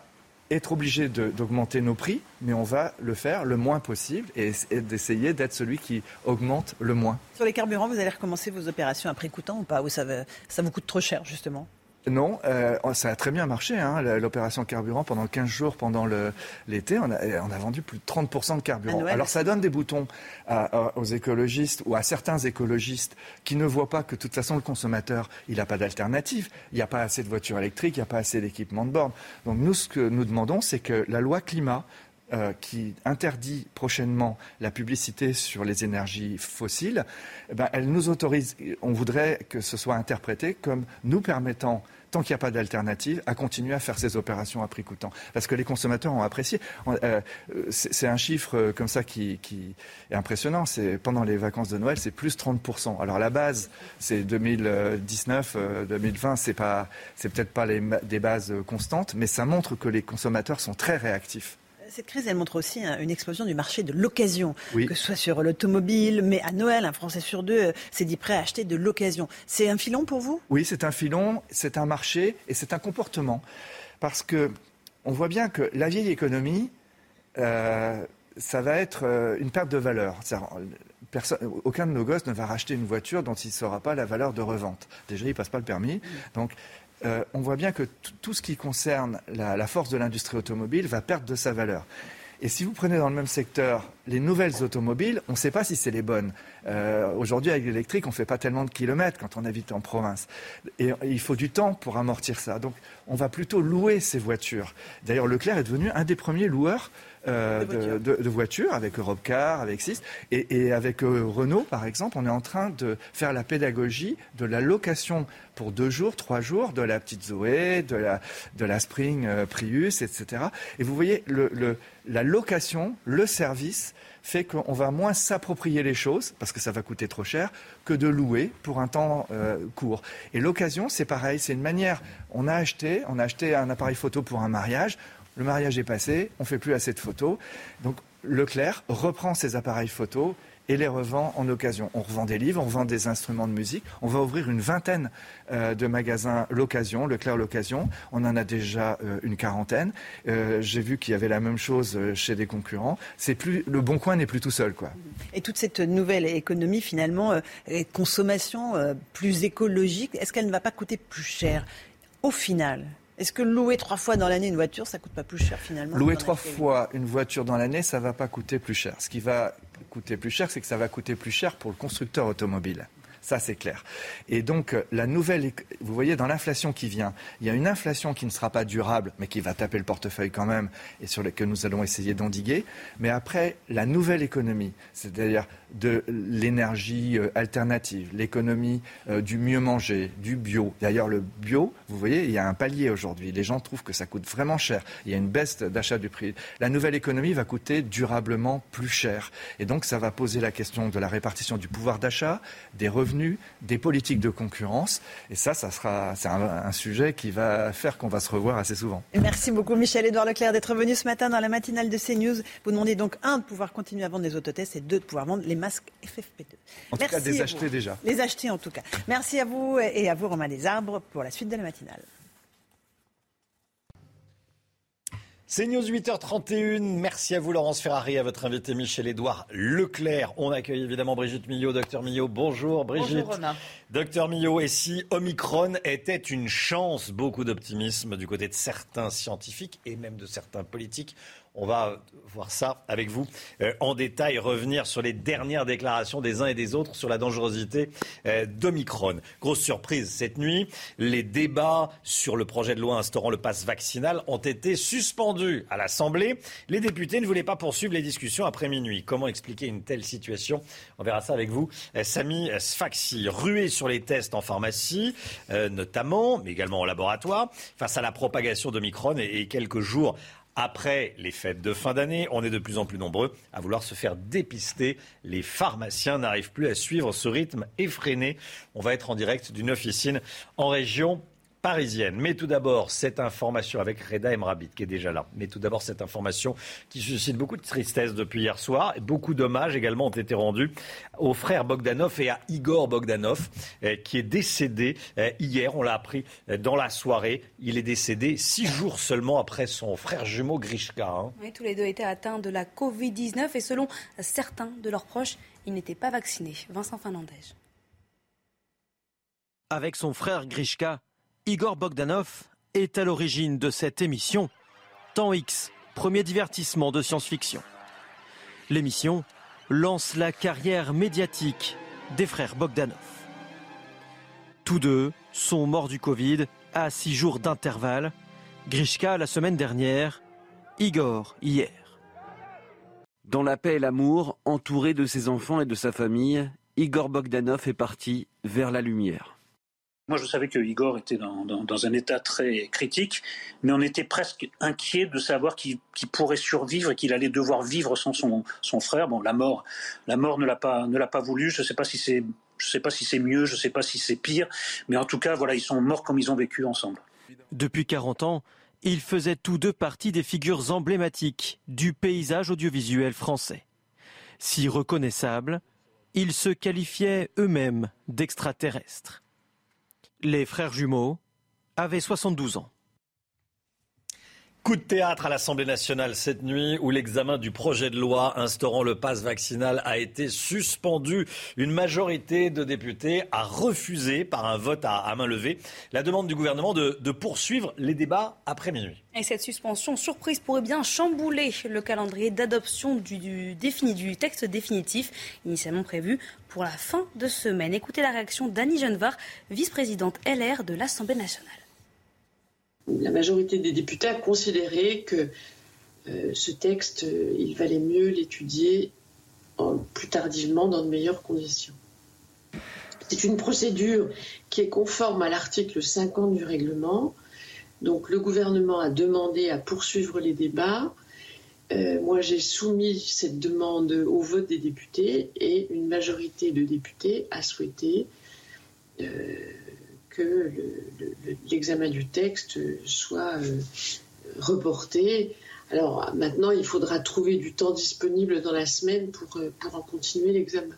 être obligé d'augmenter nos prix, mais on va le faire le moins possible et, d'essayer d'être celui qui augmente le moins. Sur les carburants, vous allez recommencer vos opérations après coûtant ou pas? Ou ça vous coûte trop cher, justement? Non, euh, ça a très bien marché, hein, l'opération carburant. Pendant 15 jours, pendant l'été, on a, on a vendu plus de 30% de carburant. Alors ça donne des boutons à- à- aux écologistes ou à certains écologistes qui ne voient pas que de toute façon le consommateur, il n'a pas d'alternative. Il n'y a pas assez de voitures électriques, il n'y a pas assez d'équipements de borne. Donc nous, ce que nous demandons, c'est que la loi climat euh, qui interdit prochainement la publicité sur les énergies fossiles, eh ben, elle nous autorise, on voudrait que ce soit interprété comme nous permettant tant qu'il n'y a pas d'alternative, à continuer à faire ces opérations à prix coûtant. Parce que les consommateurs ont apprécié. Euh, c'est un chiffre euh, comme ça qui, est impressionnant. Pendant les vacances de Noël, c'est plus 30%. Alors la base, c'est 2019, euh, 2020, c'est peut-être pas des bases constantes, mais ça montre que les consommateurs sont très réactifs. Cette crise, elle montre aussi hein, une explosion du marché de l'occasion, Oui. que ce soit sur l'automobile, mais à Noël, un Français sur deux euh, s'est dit prêt à acheter de l'occasion. C'est un filon pour vous? Oui, c'est un filon, c'est un marché et c'est un comportement. Parce que on voit bien que la vieille économie, euh, ça va être euh, une perte de valeur. Personne- aucun de nos gosses ne va racheter une voiture dont il ne saura pas la valeur de revente. Déjà, il ne passe pas le permis. Donc, euh, on voit bien que tout ce qui concerne la, force de l'industrie automobile va perdre de sa valeur. Et si vous prenez dans le même secteur les nouvelles automobiles, on ne sait pas si c'est les bonnes. Euh, aujourd'hui, avec l'électrique, on ne fait pas tellement de kilomètres quand on habite en province. Et il faut du temps pour amortir ça. Donc, on va plutôt louer ces voitures. D'ailleurs, Leclerc est devenu un des premiers loueurs euh, de, voitures. avec Europcar, avec SIS. Et, avec euh, Renault, par exemple, on est en train de faire la pédagogie de la location pour deux jours, trois jours de la petite Zoé, de la, de la Spring euh, Prius, etc. Et vous voyez, le, la location, le service fait qu'on va moins s'approprier les choses, parce que ça va coûter trop cher, que de louer pour un temps court. Et l'occasion, c'est pareil, c'est une manière, on a acheté, on a acheté un appareil photo pour un mariage, le mariage est passé, on ne fait plus assez de photos. Donc Leclerc reprend ses appareils photos et les revend en occasion. On revend des livres, on revend des instruments de musique. On va ouvrir une vingtaine euh, de magasins l'occasion, Leclerc l'occasion. On en a déjà euh, une quarantaine. Euh, j'ai vu qu'il y avait la même chose chez des concurrents. C'est le bon coin n'est plus tout seul, quoi. Et toute cette nouvelle économie, finalement, consommation plus écologique, est-ce qu'elle ne va pas coûter plus cher? Au final est-ce que louer trois fois dans l'année une voiture, ça coûte pas plus cher finalement Louer trois fois une voiture dans l'année, ça va pas coûter plus cher. Ce qui va coûter plus cher, c'est que ça va coûter plus cher pour le constructeur automobile. Ça, c'est clair. Et donc, euh, la nouvelle, vous voyez, dans l'inflation qui vient, il y a une inflation qui ne sera pas durable, mais qui va taper le portefeuille quand même, et sur laquelle nous allons essayer d'endiguer. Mais après, la nouvelle économie, c'est-à-dire de l'énergie euh, alternative, l'économie euh, du mieux manger, du bio. D'ailleurs, le bio, vous voyez, il y a un palier aujourd'hui. Les gens trouvent que ça coûte vraiment cher. Il y a une baisse d'achat du prix. La nouvelle économie va coûter durablement plus cher. Et donc, ça va poser la question de la répartition du pouvoir d'achat, des revenus, des politiques de concurrence. Et ça, ça sera, c'est un, sujet qui va faire qu'on va se revoir assez souvent. Merci beaucoup, Michel-Édouard Leclerc, d'être venu ce matin dans la matinale de CNews. Vous demandez donc, un, de pouvoir continuer à vendre les autotests et deux, de pouvoir vendre les masques FFP2. En tout cas, les acheter déjà. Les acheter en tout cas. Merci à vous et à vous, Romain Desarbres, pour la suite de la matinale. C'est News 8h31. Merci à vous, Laurence Ferrari, à votre invité Michel-Édouard Leclerc. On accueille évidemment Brigitte Millot, docteur Millot. Bonjour, Brigitte. Bonjour, Romain. Docteur Millot, et si Omicron était une chance, beaucoup d'optimisme du côté de certains scientifiques et même de certains politiques on va voir ça avec vous euh, en détail, revenir sur les dernières déclarations des uns et des autres sur la dangerosité euh, d'Omicron. Grosse surprise cette nuit, les débats sur le projet de loi instaurant le pass vaccinal ont été suspendus à l'Assemblée. Les députés ne voulaient pas poursuivre les discussions après minuit. Comment expliquer une telle situation? On verra ça avec vous. Euh, Samy Sfaxi, rué sur les tests en pharmacie, notamment, mais également en laboratoire, face à la propagation d'Omicron et quelques jours après les fêtes de fin d'année, on est de plus en plus nombreux à vouloir se faire dépister. Les pharmaciens n'arrivent plus à suivre ce rythme effréné. On va être en direct d'une officine en région parisienne. Mais tout d'abord, cette information avec Reda Emrabit qui est déjà là. Mais tout d'abord, cette information qui suscite beaucoup de tristesse depuis hier soir. Beaucoup d'hommages également ont été rendus au frère Bogdanov et à Igor Bogdanov eh, qui est décédé eh, hier. On l'a appris eh, dans la soirée. Il est décédé six jours seulement après son frère jumeau Grishka. Hein. Oui, tous les deux étaient atteints de la Covid-19 et selon certains de leurs proches, ils n'étaient pas vaccinés. Vincent Fernandez. Avec son frère Grishka, Igor Bogdanov est à l'origine de cette émission. Temps X, premier divertissement de science-fiction. L'émission lance la carrière médiatique des frères Bogdanov. Tous deux sont morts du Covid à six jours d'intervalle. Grishka la semaine dernière, Igor hier. Dans la paix et l'amour, entouré de ses enfants et de sa famille, Igor Bogdanov est parti vers la lumière. Moi, je savais que Igor était dans, un état très critique, mais on était presque inquiet de savoir qu'il pourrait survivre et qu'il allait devoir vivre sans son, frère. Bon, la mort, la mort ne l'a pas, ne l'a pas voulu. Je ne sais pas si c'est, je sais pas si c'est mieux, je ne sais pas si c'est pire, mais en tout cas, voilà, ils sont morts comme ils ont vécu ensemble. Depuis 40 ans, ils faisaient tous deux partie des figures emblématiques du paysage audiovisuel français. Si reconnaissables, ils se qualifiaient eux-mêmes d'extraterrestres. Les frères jumeaux avaient 72 ans. Coup de théâtre à l'Assemblée nationale cette nuit où l'examen du projet de loi instaurant le pass vaccinal a été suspendu. Une majorité de députés a refusé par un vote à, main levée la demande du gouvernement de, poursuivre les débats après minuit. Et cette suspension surprise pourrait bien chambouler le calendrier d'adoption du, du texte définitif initialement prévu pour la fin de semaine. Écoutez la réaction d'Annie Genevard, vice-présidente LR de l'Assemblée nationale la majorité des députés a considéré que euh, ce texte, euh, il valait mieux l'étudier plus tardivement dans de meilleures conditions. C'est une procédure qui est conforme à l'article 50 du règlement. Donc le gouvernement a demandé à poursuivre les débats. Euh, moi, j'ai soumis cette demande au vote des députés et une majorité de députés a souhaité que l'examen du texte soit euh, reporté. Alors maintenant, il faudra trouver du temps disponible dans la semaine pour, euh, pour en continuer l'examen.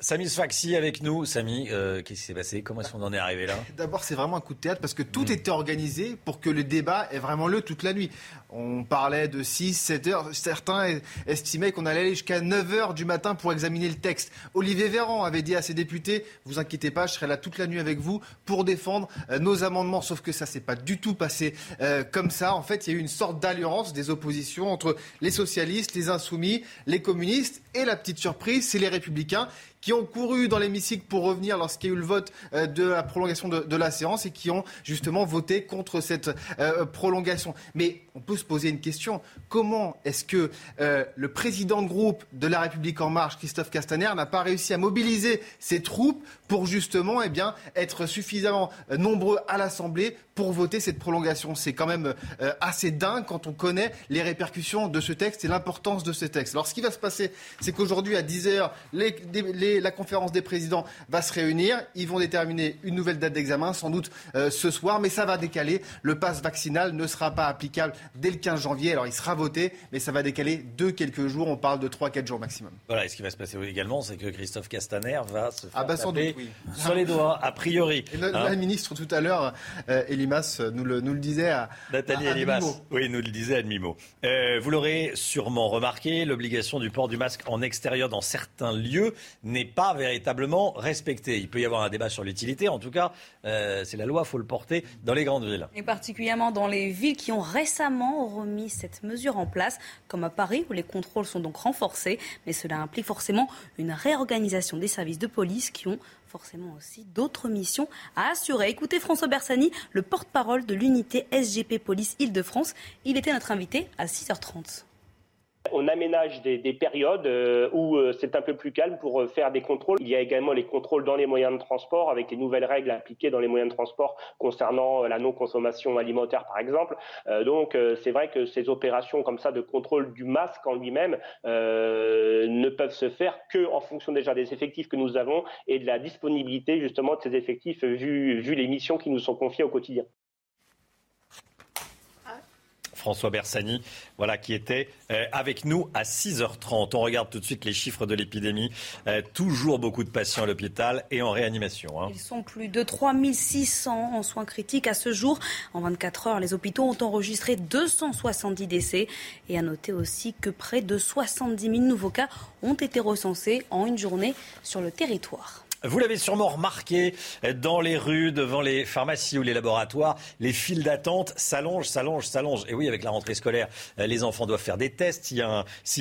Samy Sfaxi avec nous. Samy, euh, qu'est-ce qui s'est passé? Comment est-ce qu'on en est arrivé là? D'abord, c'est vraiment un coup de théâtre parce que tout mm. était organisé pour que le débat ait vraiment lieu toute la nuit. On parlait de 6, 7 heures. Certains estimaient qu'on allait aller jusqu'à 9 heures du matin pour examiner le texte. Olivier Véran avait dit à ses députés Vous inquiétez pas, je serai là toute la nuit avec vous pour défendre euh, nos amendements. Sauf que ça s'est pas du tout passé euh, comme ça. En fait, il y a eu une sorte d'alliance des oppositions entre les socialistes, les insoumis, les communistes et la petite surprise, c'est les républicains qui ont couru dans l'hémicycle pour revenir lorsqu'il y a eu le vote euh, de la prolongation de, la séance et qui ont justement voté contre cette euh, prolongation. Mais on peut se poser une question. Comment est-ce que euh, le président de groupe de La République En Marche, Christophe Castaner, n'a pas réussi à mobiliser ses troupes pour justement eh bien, être suffisamment nombreux à l'Assemblée pour voter cette prolongation? C'est quand même assez dingue quand on connaît les répercussions de ce texte et l'importance de ce texte. Alors ce qui va se passer, c'est qu'aujourd'hui à 10h, les, les la conférence des présidents va se réunir. Ils vont déterminer une nouvelle date d'examen, sans doute euh, ce soir, mais ça va décaler. Le pass vaccinal ne sera pas applicable dès le 15 janvier. Alors il sera voté, mais ça va décaler de quelques jours. On parle de 3-4 jours maximum. Voilà, et ce qui va se passer également, c'est que Christophe Castaner va se faire ah bah taper sur les doigts, a priori. Et notre hein. ministre tout à l'heure, euh, Elimas, nous le, nous le disait à Nathalie Elimas. Oui, nous le disait à demi-mot. Euh, vous l'aurez sûrement remarqué, l'obligation du port du masque en extérieur dans certains lieux n'est pas véritablement respecté. Il peut y avoir un débat sur l'utilité. En tout cas, euh, c'est la loi, il faut le porter dans les grandes villes. Et particulièrement dans les villes qui ont récemment remis cette mesure en place, comme à Paris, où les contrôles sont donc renforcés. Mais cela implique forcément une réorganisation des services de police qui ont forcément aussi d'autres missions à assurer. Écoutez François Bersani, le porte-parole de l'unité SGP Police Île-de-France. Il était notre invité à 6h30. On aménage des, périodes euh, où euh, c'est un peu plus calme pour euh, faire des contrôles. Il y a également les contrôles dans les moyens de transport avec les nouvelles règles appliquées dans les moyens de transport concernant la non-consommation alimentaire par exemple. donc c'est vrai que ces opérations comme ça de contrôle du masque en lui-même ne peuvent se faire que en fonction déjà des effectifs que nous avons et de la disponibilité justement de ces effectifs vu, vu les missions qui nous sont confiées au quotidien. François Bersani, voilà, qui était euh, avec nous à 6h30. On regarde tout de suite les chiffres de l'épidémie. Euh, toujours beaucoup de patients à l'hôpital et en réanimation. Hein. Ils sont plus de 3600 en soins critiques à ce jour. En 24 heures, les hôpitaux ont enregistré 270 décès. Et à noter aussi que près de 70 000 nouveaux cas ont été recensés en une journée sur le territoire. Vous l'avez sûrement remarqué dans les rues, devant les pharmacies ou les laboratoires, les files d'attente s'allongent, s'allongent, s'allongent. Et oui, avec la rentrée scolaire, les enfants doivent faire des tests s'il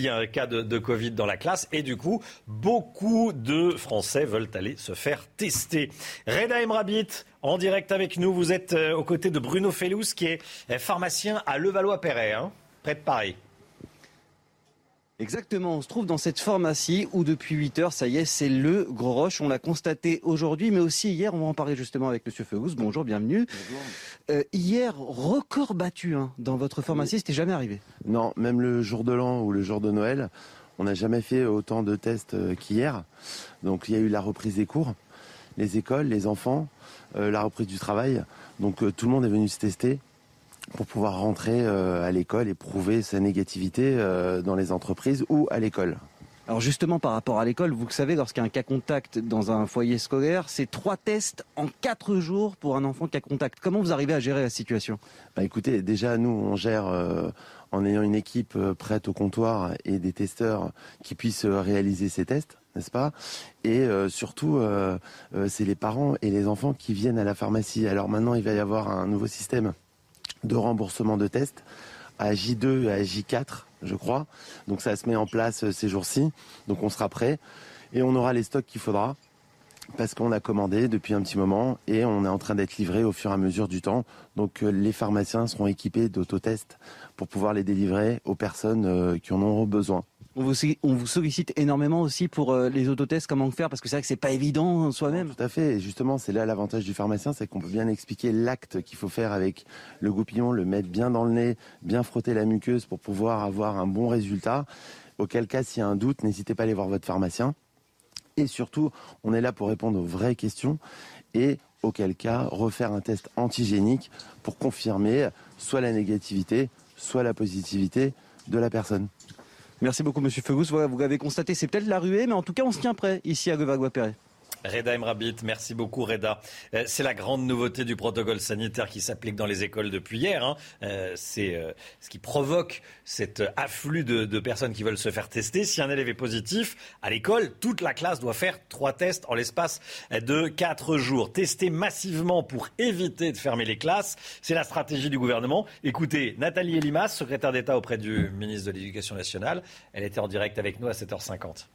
y a un, cas de, Covid dans la classe. Et du coup, beaucoup de Français veulent aller se faire tester. Reda Emrabit, en direct avec nous, vous êtes euh, aux côtés de Bruno Fellous, qui est euh, pharmacien à Levallois-Perret, hein, près de Paris. Exactement, on se trouve dans cette pharmacie où depuis 8 heures, ça y est, c'est le gros roche. On l'a constaté aujourd'hui, mais aussi hier. On va en parler justement avec Monsieur Feus. Bonjour, bienvenue. Euh, hier, record battu hein, dans votre pharmacie, c'était jamais arrivé. Non, même le jour de l'an ou le jour de Noël, on n'a jamais fait autant de tests euh, qu'hier. Donc il y a eu la reprise des cours, les écoles, les enfants, euh, la reprise du travail. Donc tout le monde est venu se tester pour pouvoir rentrer euh, à l'école et prouver sa négativité euh, dans les entreprises ou à l'école. Alors justement, par rapport à l'école, vous savez, lorsqu'il y a un cas contact dans un foyer scolaire, c'est trois tests en quatre jours pour un enfant cas contact. Comment vous arrivez à gérer la situation? Bah Écoutez, déjà, nous, on gère euh, en ayant une équipe prête au comptoir et des testeurs qui puissent réaliser ces tests n'est-ce pas? Et surtout, c'est les parents et les enfants qui viennent à la pharmacie. Alors maintenant, il va y avoir un nouveau système de remboursement de tests à J2 et à J4 je crois. Donc ça se met en place euh, ces jours-ci. Donc on sera prêt et on aura les stocks qu'il faudra parce qu'on a commandé depuis un petit moment et on est en train d'être livré au fur et à mesure du temps. Donc euh, les pharmaciens seront équipés d'autotests pour pouvoir les délivrer aux personnes euh, qui en auront besoin. On vous, sollicite énormément aussi pour euh, les autotests, comment faire, parce que c'est vrai que c'est pas évident soi-même. Tout à fait. Et justement, c'est là l'avantage du pharmacien, c'est qu'on peut bien expliquer l'acte qu'il faut faire avec le goupillon, le mettre bien dans le nez, bien frotter la muqueuse pour pouvoir avoir un bon résultat. Auquel cas, s'il y a un doute, n'hésitez pas à aller voir votre pharmacien. Et surtout, on est là pour répondre aux vraies questions et auquel cas, refaire un test antigénique pour confirmer soit la négativité, soit la positivité de la personne. Merci beaucoup, Monsieur Fegus. vous l'avez constaté, c'est peut-être la ruée, mais en tout cas, on se tient prêt ici à Levallois-Perret. Reda Emrabit, merci beaucoup Reda. Euh, c'est la grande nouveauté du protocole sanitaire qui s'applique dans les écoles depuis hier. Hein. Euh, c'est euh, ce qui provoque cet afflux de, personnes qui veulent se faire tester. Si un élève est positif à l'école, toute la classe doit faire trois tests en l'espace de quatre jours. Tester massivement pour éviter de fermer les classes, c'est la stratégie du gouvernement. Écoutez, Nathalie Elimas, secrétaire d'État auprès du ministre de l'Éducation nationale, elle était en direct avec nous à 7h50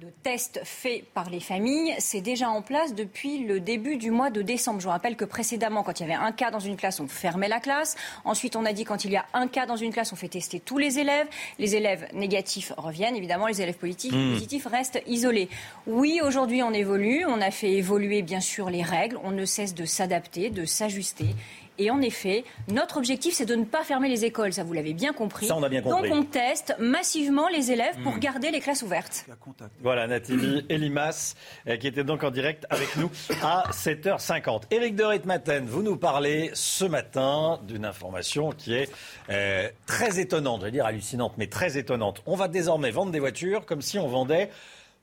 de tests faits par les familles, c'est déjà en place depuis le début du mois de décembre. Je vous rappelle que précédemment, quand il y avait un cas dans une classe, on fermait la classe. Ensuite, on a dit quand il y a un cas dans une classe, on fait tester tous les élèves. Les élèves négatifs reviennent, évidemment, les élèves positifs, positifs restent isolés. Oui, aujourd'hui, on évolue. On a fait évoluer, bien sûr, les règles. On ne cesse de s'adapter, de s'ajuster. Et en effet, notre objectif, c'est de ne pas fermer les écoles. Ça, vous l'avez bien compris. Ça, on a bien compris. Donc, on teste massivement les élèves pour hmm. garder les classes ouvertes. Voilà, Nathalie Elimas, euh, qui était donc en direct avec nous à 7h50. Éric de Ritmaten, vous nous parlez ce matin d'une information qui est euh, très étonnante, je vais dire hallucinante, mais très étonnante. On va désormais vendre des voitures comme si on vendait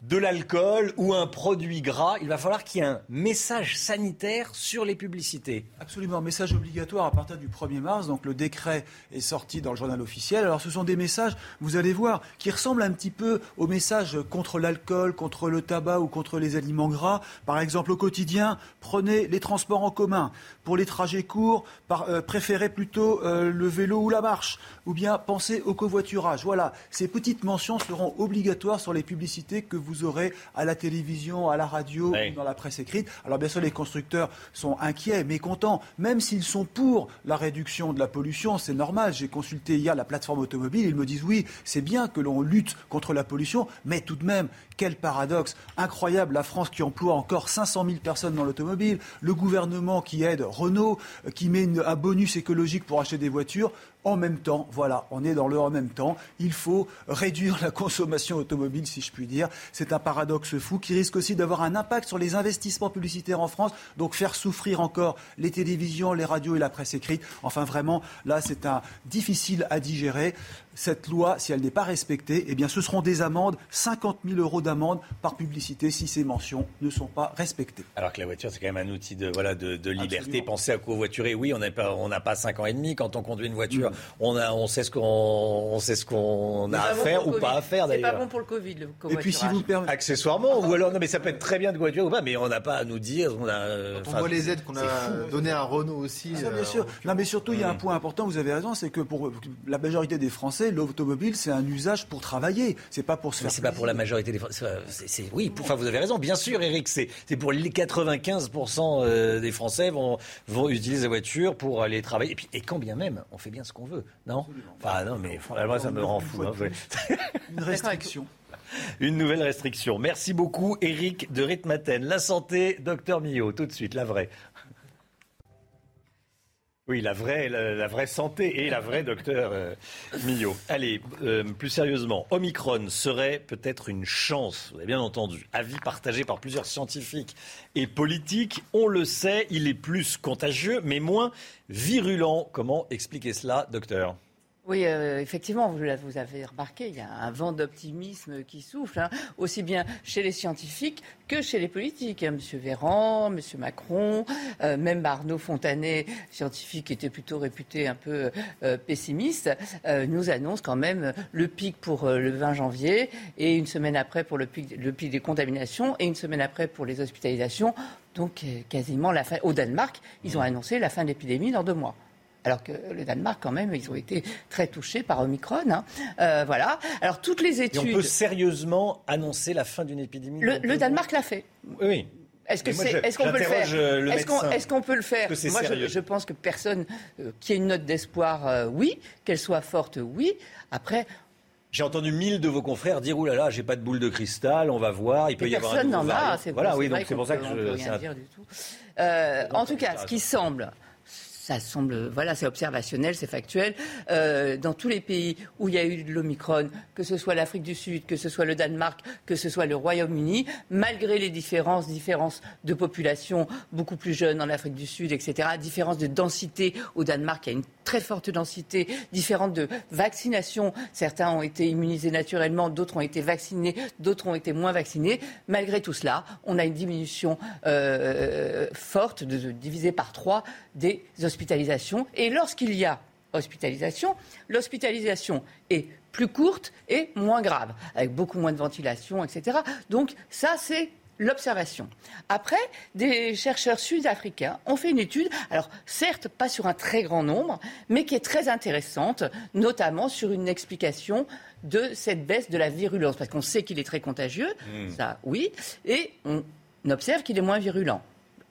de l'alcool ou un produit gras, il va falloir qu'il y ait un message sanitaire sur les publicités. Absolument, message obligatoire à partir du 1er mars. Donc le décret est sorti dans le journal officiel. Alors ce sont des messages, vous allez voir, qui ressemblent un petit peu aux messages contre l'alcool, contre le tabac ou contre les aliments gras. Par exemple, au quotidien, prenez les transports en commun. Pour les trajets courts, euh, préférez plutôt euh, le vélo ou la marche. Ou bien pensez au covoiturage. Voilà, ces petites mentions seront obligatoires sur les publicités que vous aurez à la télévision, à la radio, ou dans la presse écrite. Alors bien sûr, les constructeurs sont inquiets, mécontents, même s'ils sont pour la réduction de la pollution, c'est normal. J'ai consulté hier la plateforme automobile, ils me disent oui, c'est bien que l'on lutte contre la pollution, mais tout de même, quel paradoxe incroyable, la France qui emploie encore 500 000 personnes dans l'automobile, le gouvernement qui aide Renault, qui met un bonus écologique pour acheter des voitures en même temps. Voilà, on est dans le en même temps. Il faut réduire la consommation automobile, si je puis dire. C'est un paradoxe fou qui risque aussi d'avoir un impact sur les investissements publicitaires en France, donc faire souffrir encore les télévisions, les radios et la presse écrite. Enfin, vraiment, là, c'est un difficile à digérer cette loi, si elle n'est pas respectée, eh bien, ce seront des amendes, 50 000 euros d'amende par publicité si ces mentions ne sont pas respectées. Alors que la voiture, c'est quand même un outil de, voilà, de, liberté. Pensez à covoiturer. Oui, on n'a pas, on pas 5 ans et demi. Quand on conduit une voiture, mm. on, a, on sait ce qu'on, sait ce qu'on a à faire ou pas à faire d'ailleurs. C'est pas bon pour le Covid, le Et puis si vous permettez... Accessoirement, ou alors, non, mais ça peut être très bien de covoiturer ou pas, mais on n'a pas à nous dire. On, a, on voit les aides qu'on a données à Renault aussi. Ça, bien euh, sûr. Non, mais surtout, il y a un mm. point important, vous avez raison, c'est que pour la majorité des Français, l'automobile, c'est un usage pour travailler. C'est pas pour se faire. C'est pas pour la majorité des Français. oui, enfin, vous avez raison. Bien sûr, Eric, c'est pour les 95% euh, des Français vont, vont utiliser la voiture pour aller travailler. Et puis, et quand bien même, on fait bien ce qu'on veut, non? Enfin, non, mais moi, ça me rend fou. Hein, Une restriction. Une nouvelle restriction. Merci beaucoup, Eric de Ritmaten. La santé, docteur Millot, tout de suite, la vraie. Oui, la vraie, la, vraie santé et la vraie docteur euh, Millot. Allez, euh, plus sérieusement, Omicron serait peut-être une chance, vous avez bien entendu. Avis partagé par plusieurs scientifiques et politiques. On le sait, il est plus contagieux, mais moins virulent. Comment expliquer cela, docteur? Oui, euh, effectivement, vous, avez remarqué, il y a un vent d'optimisme qui souffle, hein, aussi bien chez les scientifiques que chez les politiques. Hein. Monsieur Véran, Monsieur Macron, euh, même Arnaud Fontanet, scientifique qui était plutôt réputé un peu euh, pessimiste, nous annonce quand même le pic pour le 20 janvier et une semaine après pour le pic, le pic des contaminations et une semaine après pour les hospitalisations. Donc quasiment la fin. Au Danemark, ils ont annoncé la fin de l'épidémie dans deux mois alors que le Danemark, quand même, ils ont été très touchés par Omicron. Hein. Euh, voilà. Alors, toutes les études. Et on peut sérieusement annoncer la fin d'une épidémie Le, Danemark l'a fait. Oui. Est-ce qu'on est, peut le faire Est-ce qu'on peut le faire Moi, je, pense que personne euh, qui ait une note d'espoir, euh, oui. Qu'elle soit forte, oui. Après, j'ai entendu mille de vos confrères dire Ouh là là, j'ai pas de boule de cristal, on va voir, il peut y avoir un n'en a, c'est Voilà, oui, donc c'est pour ça que je. Peut rien dire du tout. Euh, en tout cas, ce qui semble, ça semble, voilà, c'est observationnel, c'est factuel. Euh, dans tous les pays où il y a eu de l'Omicron, que ce soit l'Afrique du Sud, que ce soit le Danemark, que ce soit le Royaume-Uni, malgré les différences, différences de population beaucoup plus jeunes en Afrique du Sud, etc., différences de densité au Danemark, il y a une très forte densité, différentes de vaccination. Certains ont été immunisés naturellement, d'autres ont été vaccinés, d'autres ont été moins vaccinés. Malgré tout cela, on a une diminution euh, forte, divisée par trois, des hospitalisation. Et lorsqu'il y a hospitalisation, l'hospitalisation est plus courte et moins grave, avec beaucoup moins de ventilation, etc. Donc ça, c'est l'observation. Après, des chercheurs sud-africains ont fait une étude, alors certes pas sur un très grand nombre, mais qui est très intéressante, notamment sur une explication de cette baisse de la virulence, parce qu'on sait qu'il est très contagieux, hmm. ça oui, et on observe qu'il est moins virulent.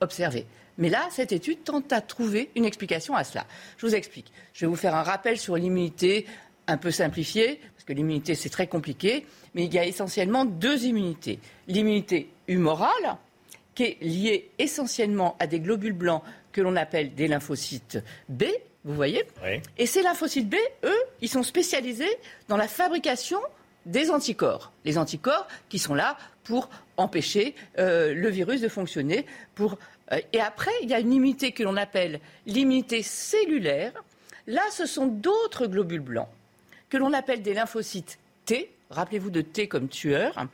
Observez. Mais là, cette étude tente à trouver une explication à cela. Je vous explique. Je vais vous faire un rappel sur l'immunité un peu simplifié, parce que l'immunité, c'est très compliqué, mais il y a essentiellement deux immunités. L'immunité humorale, qui est liée essentiellement à des globules blancs que l'on appelle des lymphocytes B, vous voyez Et ces lymphocytes B, eux, ils sont spécialisés dans la fabrication des anticorps. Les anticorps qui sont là pour empêcher euh, le virus de fonctionner, pour et après, il y a une immunité que l'on appelle l'immunité cellulaire. Là, ce sont d'autres globules blancs que l'on appelle des lymphocytes T. Rappelez-vous de T comme tueur.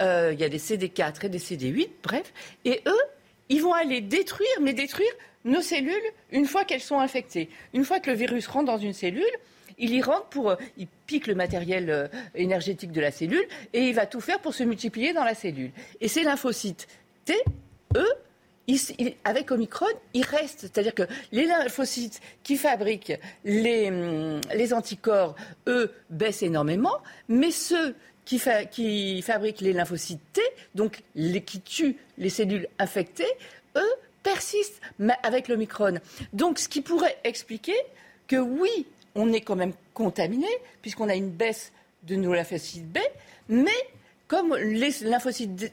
Euh, il y a des CD4 et des CD8, bref. Et eux, ils vont aller détruire, mais détruire nos cellules une fois qu'elles sont infectées. Une fois que le virus rentre dans une cellule, il y rentre pour, euh, il pique le matériel énergétique de la cellule et il va tout faire pour se multiplier dans la cellule. Et ces lymphocytes T, eux, avec Omicron, il reste. C'est-à-dire que les lymphocytes qui fabriquent les, hum, anticorps, eux, baissent énormément, mais ceux qui, qui fabriquent les lymphocytes T, donc les, qui tuent les cellules infectées, eux, persistent avec l'Omicron. Donc, ce qui pourrait expliquer que oui, on est quand même contaminé, puisqu'on a une baisse de nos lymphocytes B, mais comme les lymphocytes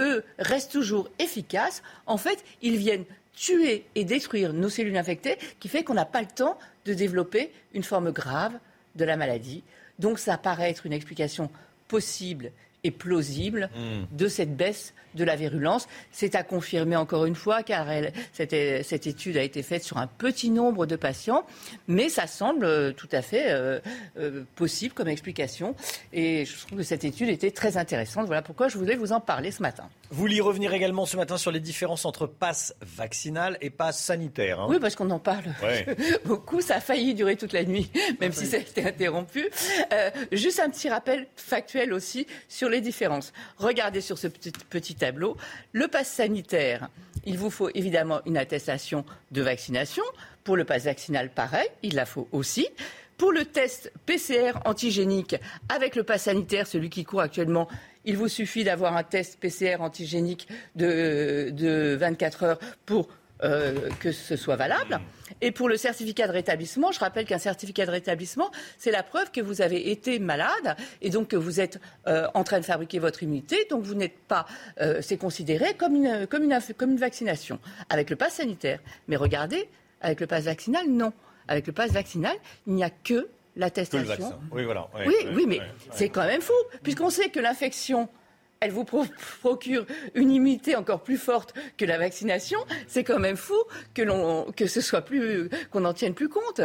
Eux, restent toujours efficaces, en fait, ils viennent tuer et détruire nos cellules infectées, qui fait qu'on n'a pas le temps de développer une forme grave de la maladie. Donc ça paraît être une explication possible et plausible hmm. de cette baisse de la virulence. C'est à confirmer encore une fois, car cette, étude a été faite sur un petit nombre de patients, mais ça semble euh, tout à fait euh, euh, possible comme explication. Et je trouve que cette étude était très intéressante. Voilà pourquoi je voulais vous en parler ce matin. Vous voulez revenir également ce matin sur les différences entre passe vaccinal et passe sanitaire. Hein oui, parce qu'on en parle beaucoup. Ça a failli durer toute la nuit, même si ça a été interrompu. juste un petit rappel factuel aussi sur les différences. Regardez sur ce petit, petit tableau. Le pass sanitaire, il vous faut évidemment une attestation de vaccination. Pour le pass vaccinal, pareil, il la faut aussi. Pour le test PCR antigénique avec le pass sanitaire, celui qui court actuellement, il vous suffit d'avoir un test PCR antigénique de, de 24 heures pour euh, que ce soit valable. Et pour le certificat de rétablissement, je rappelle qu'un certificat de rétablissement, c'est la preuve que vous avez été malade et donc que vous êtes euh, en train de fabriquer votre immunité. Donc vous n'êtes pas, euh, c'est considéré comme une, comme, une, comme une vaccination avec le pass sanitaire. Mais regardez, avec le pass vaccinal, non. Avec le pass vaccinal, il n'y a que l'attestation. Oui, voilà. oui, oui, mais c'est quand même fou, puisqu'on sait que l'infection elle vous procure une immunité encore plus forte que la vaccination, c'est quand même fou que, l'on, que ce soit plus, qu'on n'en tienne plus compte.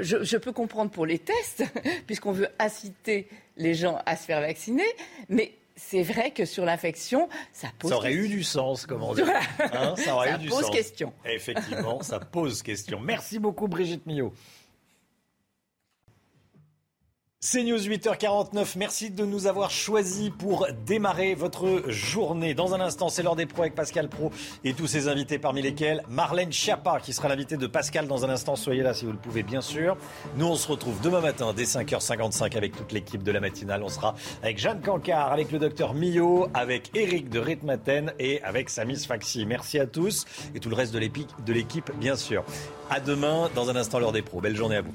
je, peux comprendre pour les tests, puisqu'on veut inciter les gens à se faire vacciner, mais c'est vrai que sur l'infection, ça pose. Ça aurait eu du sens, comment dire. Hein, ça aurait eu du pose question. Effectivement, ça pose question. Merci beaucoup, Brigitte Millot. C'est News 8h49. Merci de nous avoir choisis pour démarrer votre journée. Dans un instant, c'est l'heure des pros avec Pascal Pro et tous ses invités, parmi lesquels Marlène Schiappa, qui sera l'invité de Pascal dans un instant. Soyez là si vous le pouvez, bien sûr. Nous, on se retrouve demain matin dès 5h55 avec toute l'équipe de la matinale. On sera avec Jeanne Cancard, avec le docteur Millot, avec Eric de Ritmaten et avec Samis Faxi. Merci à tous et tout le reste de l'équipe, bien sûr. À demain, dans un instant, l'heure des pros. Belle journée à vous.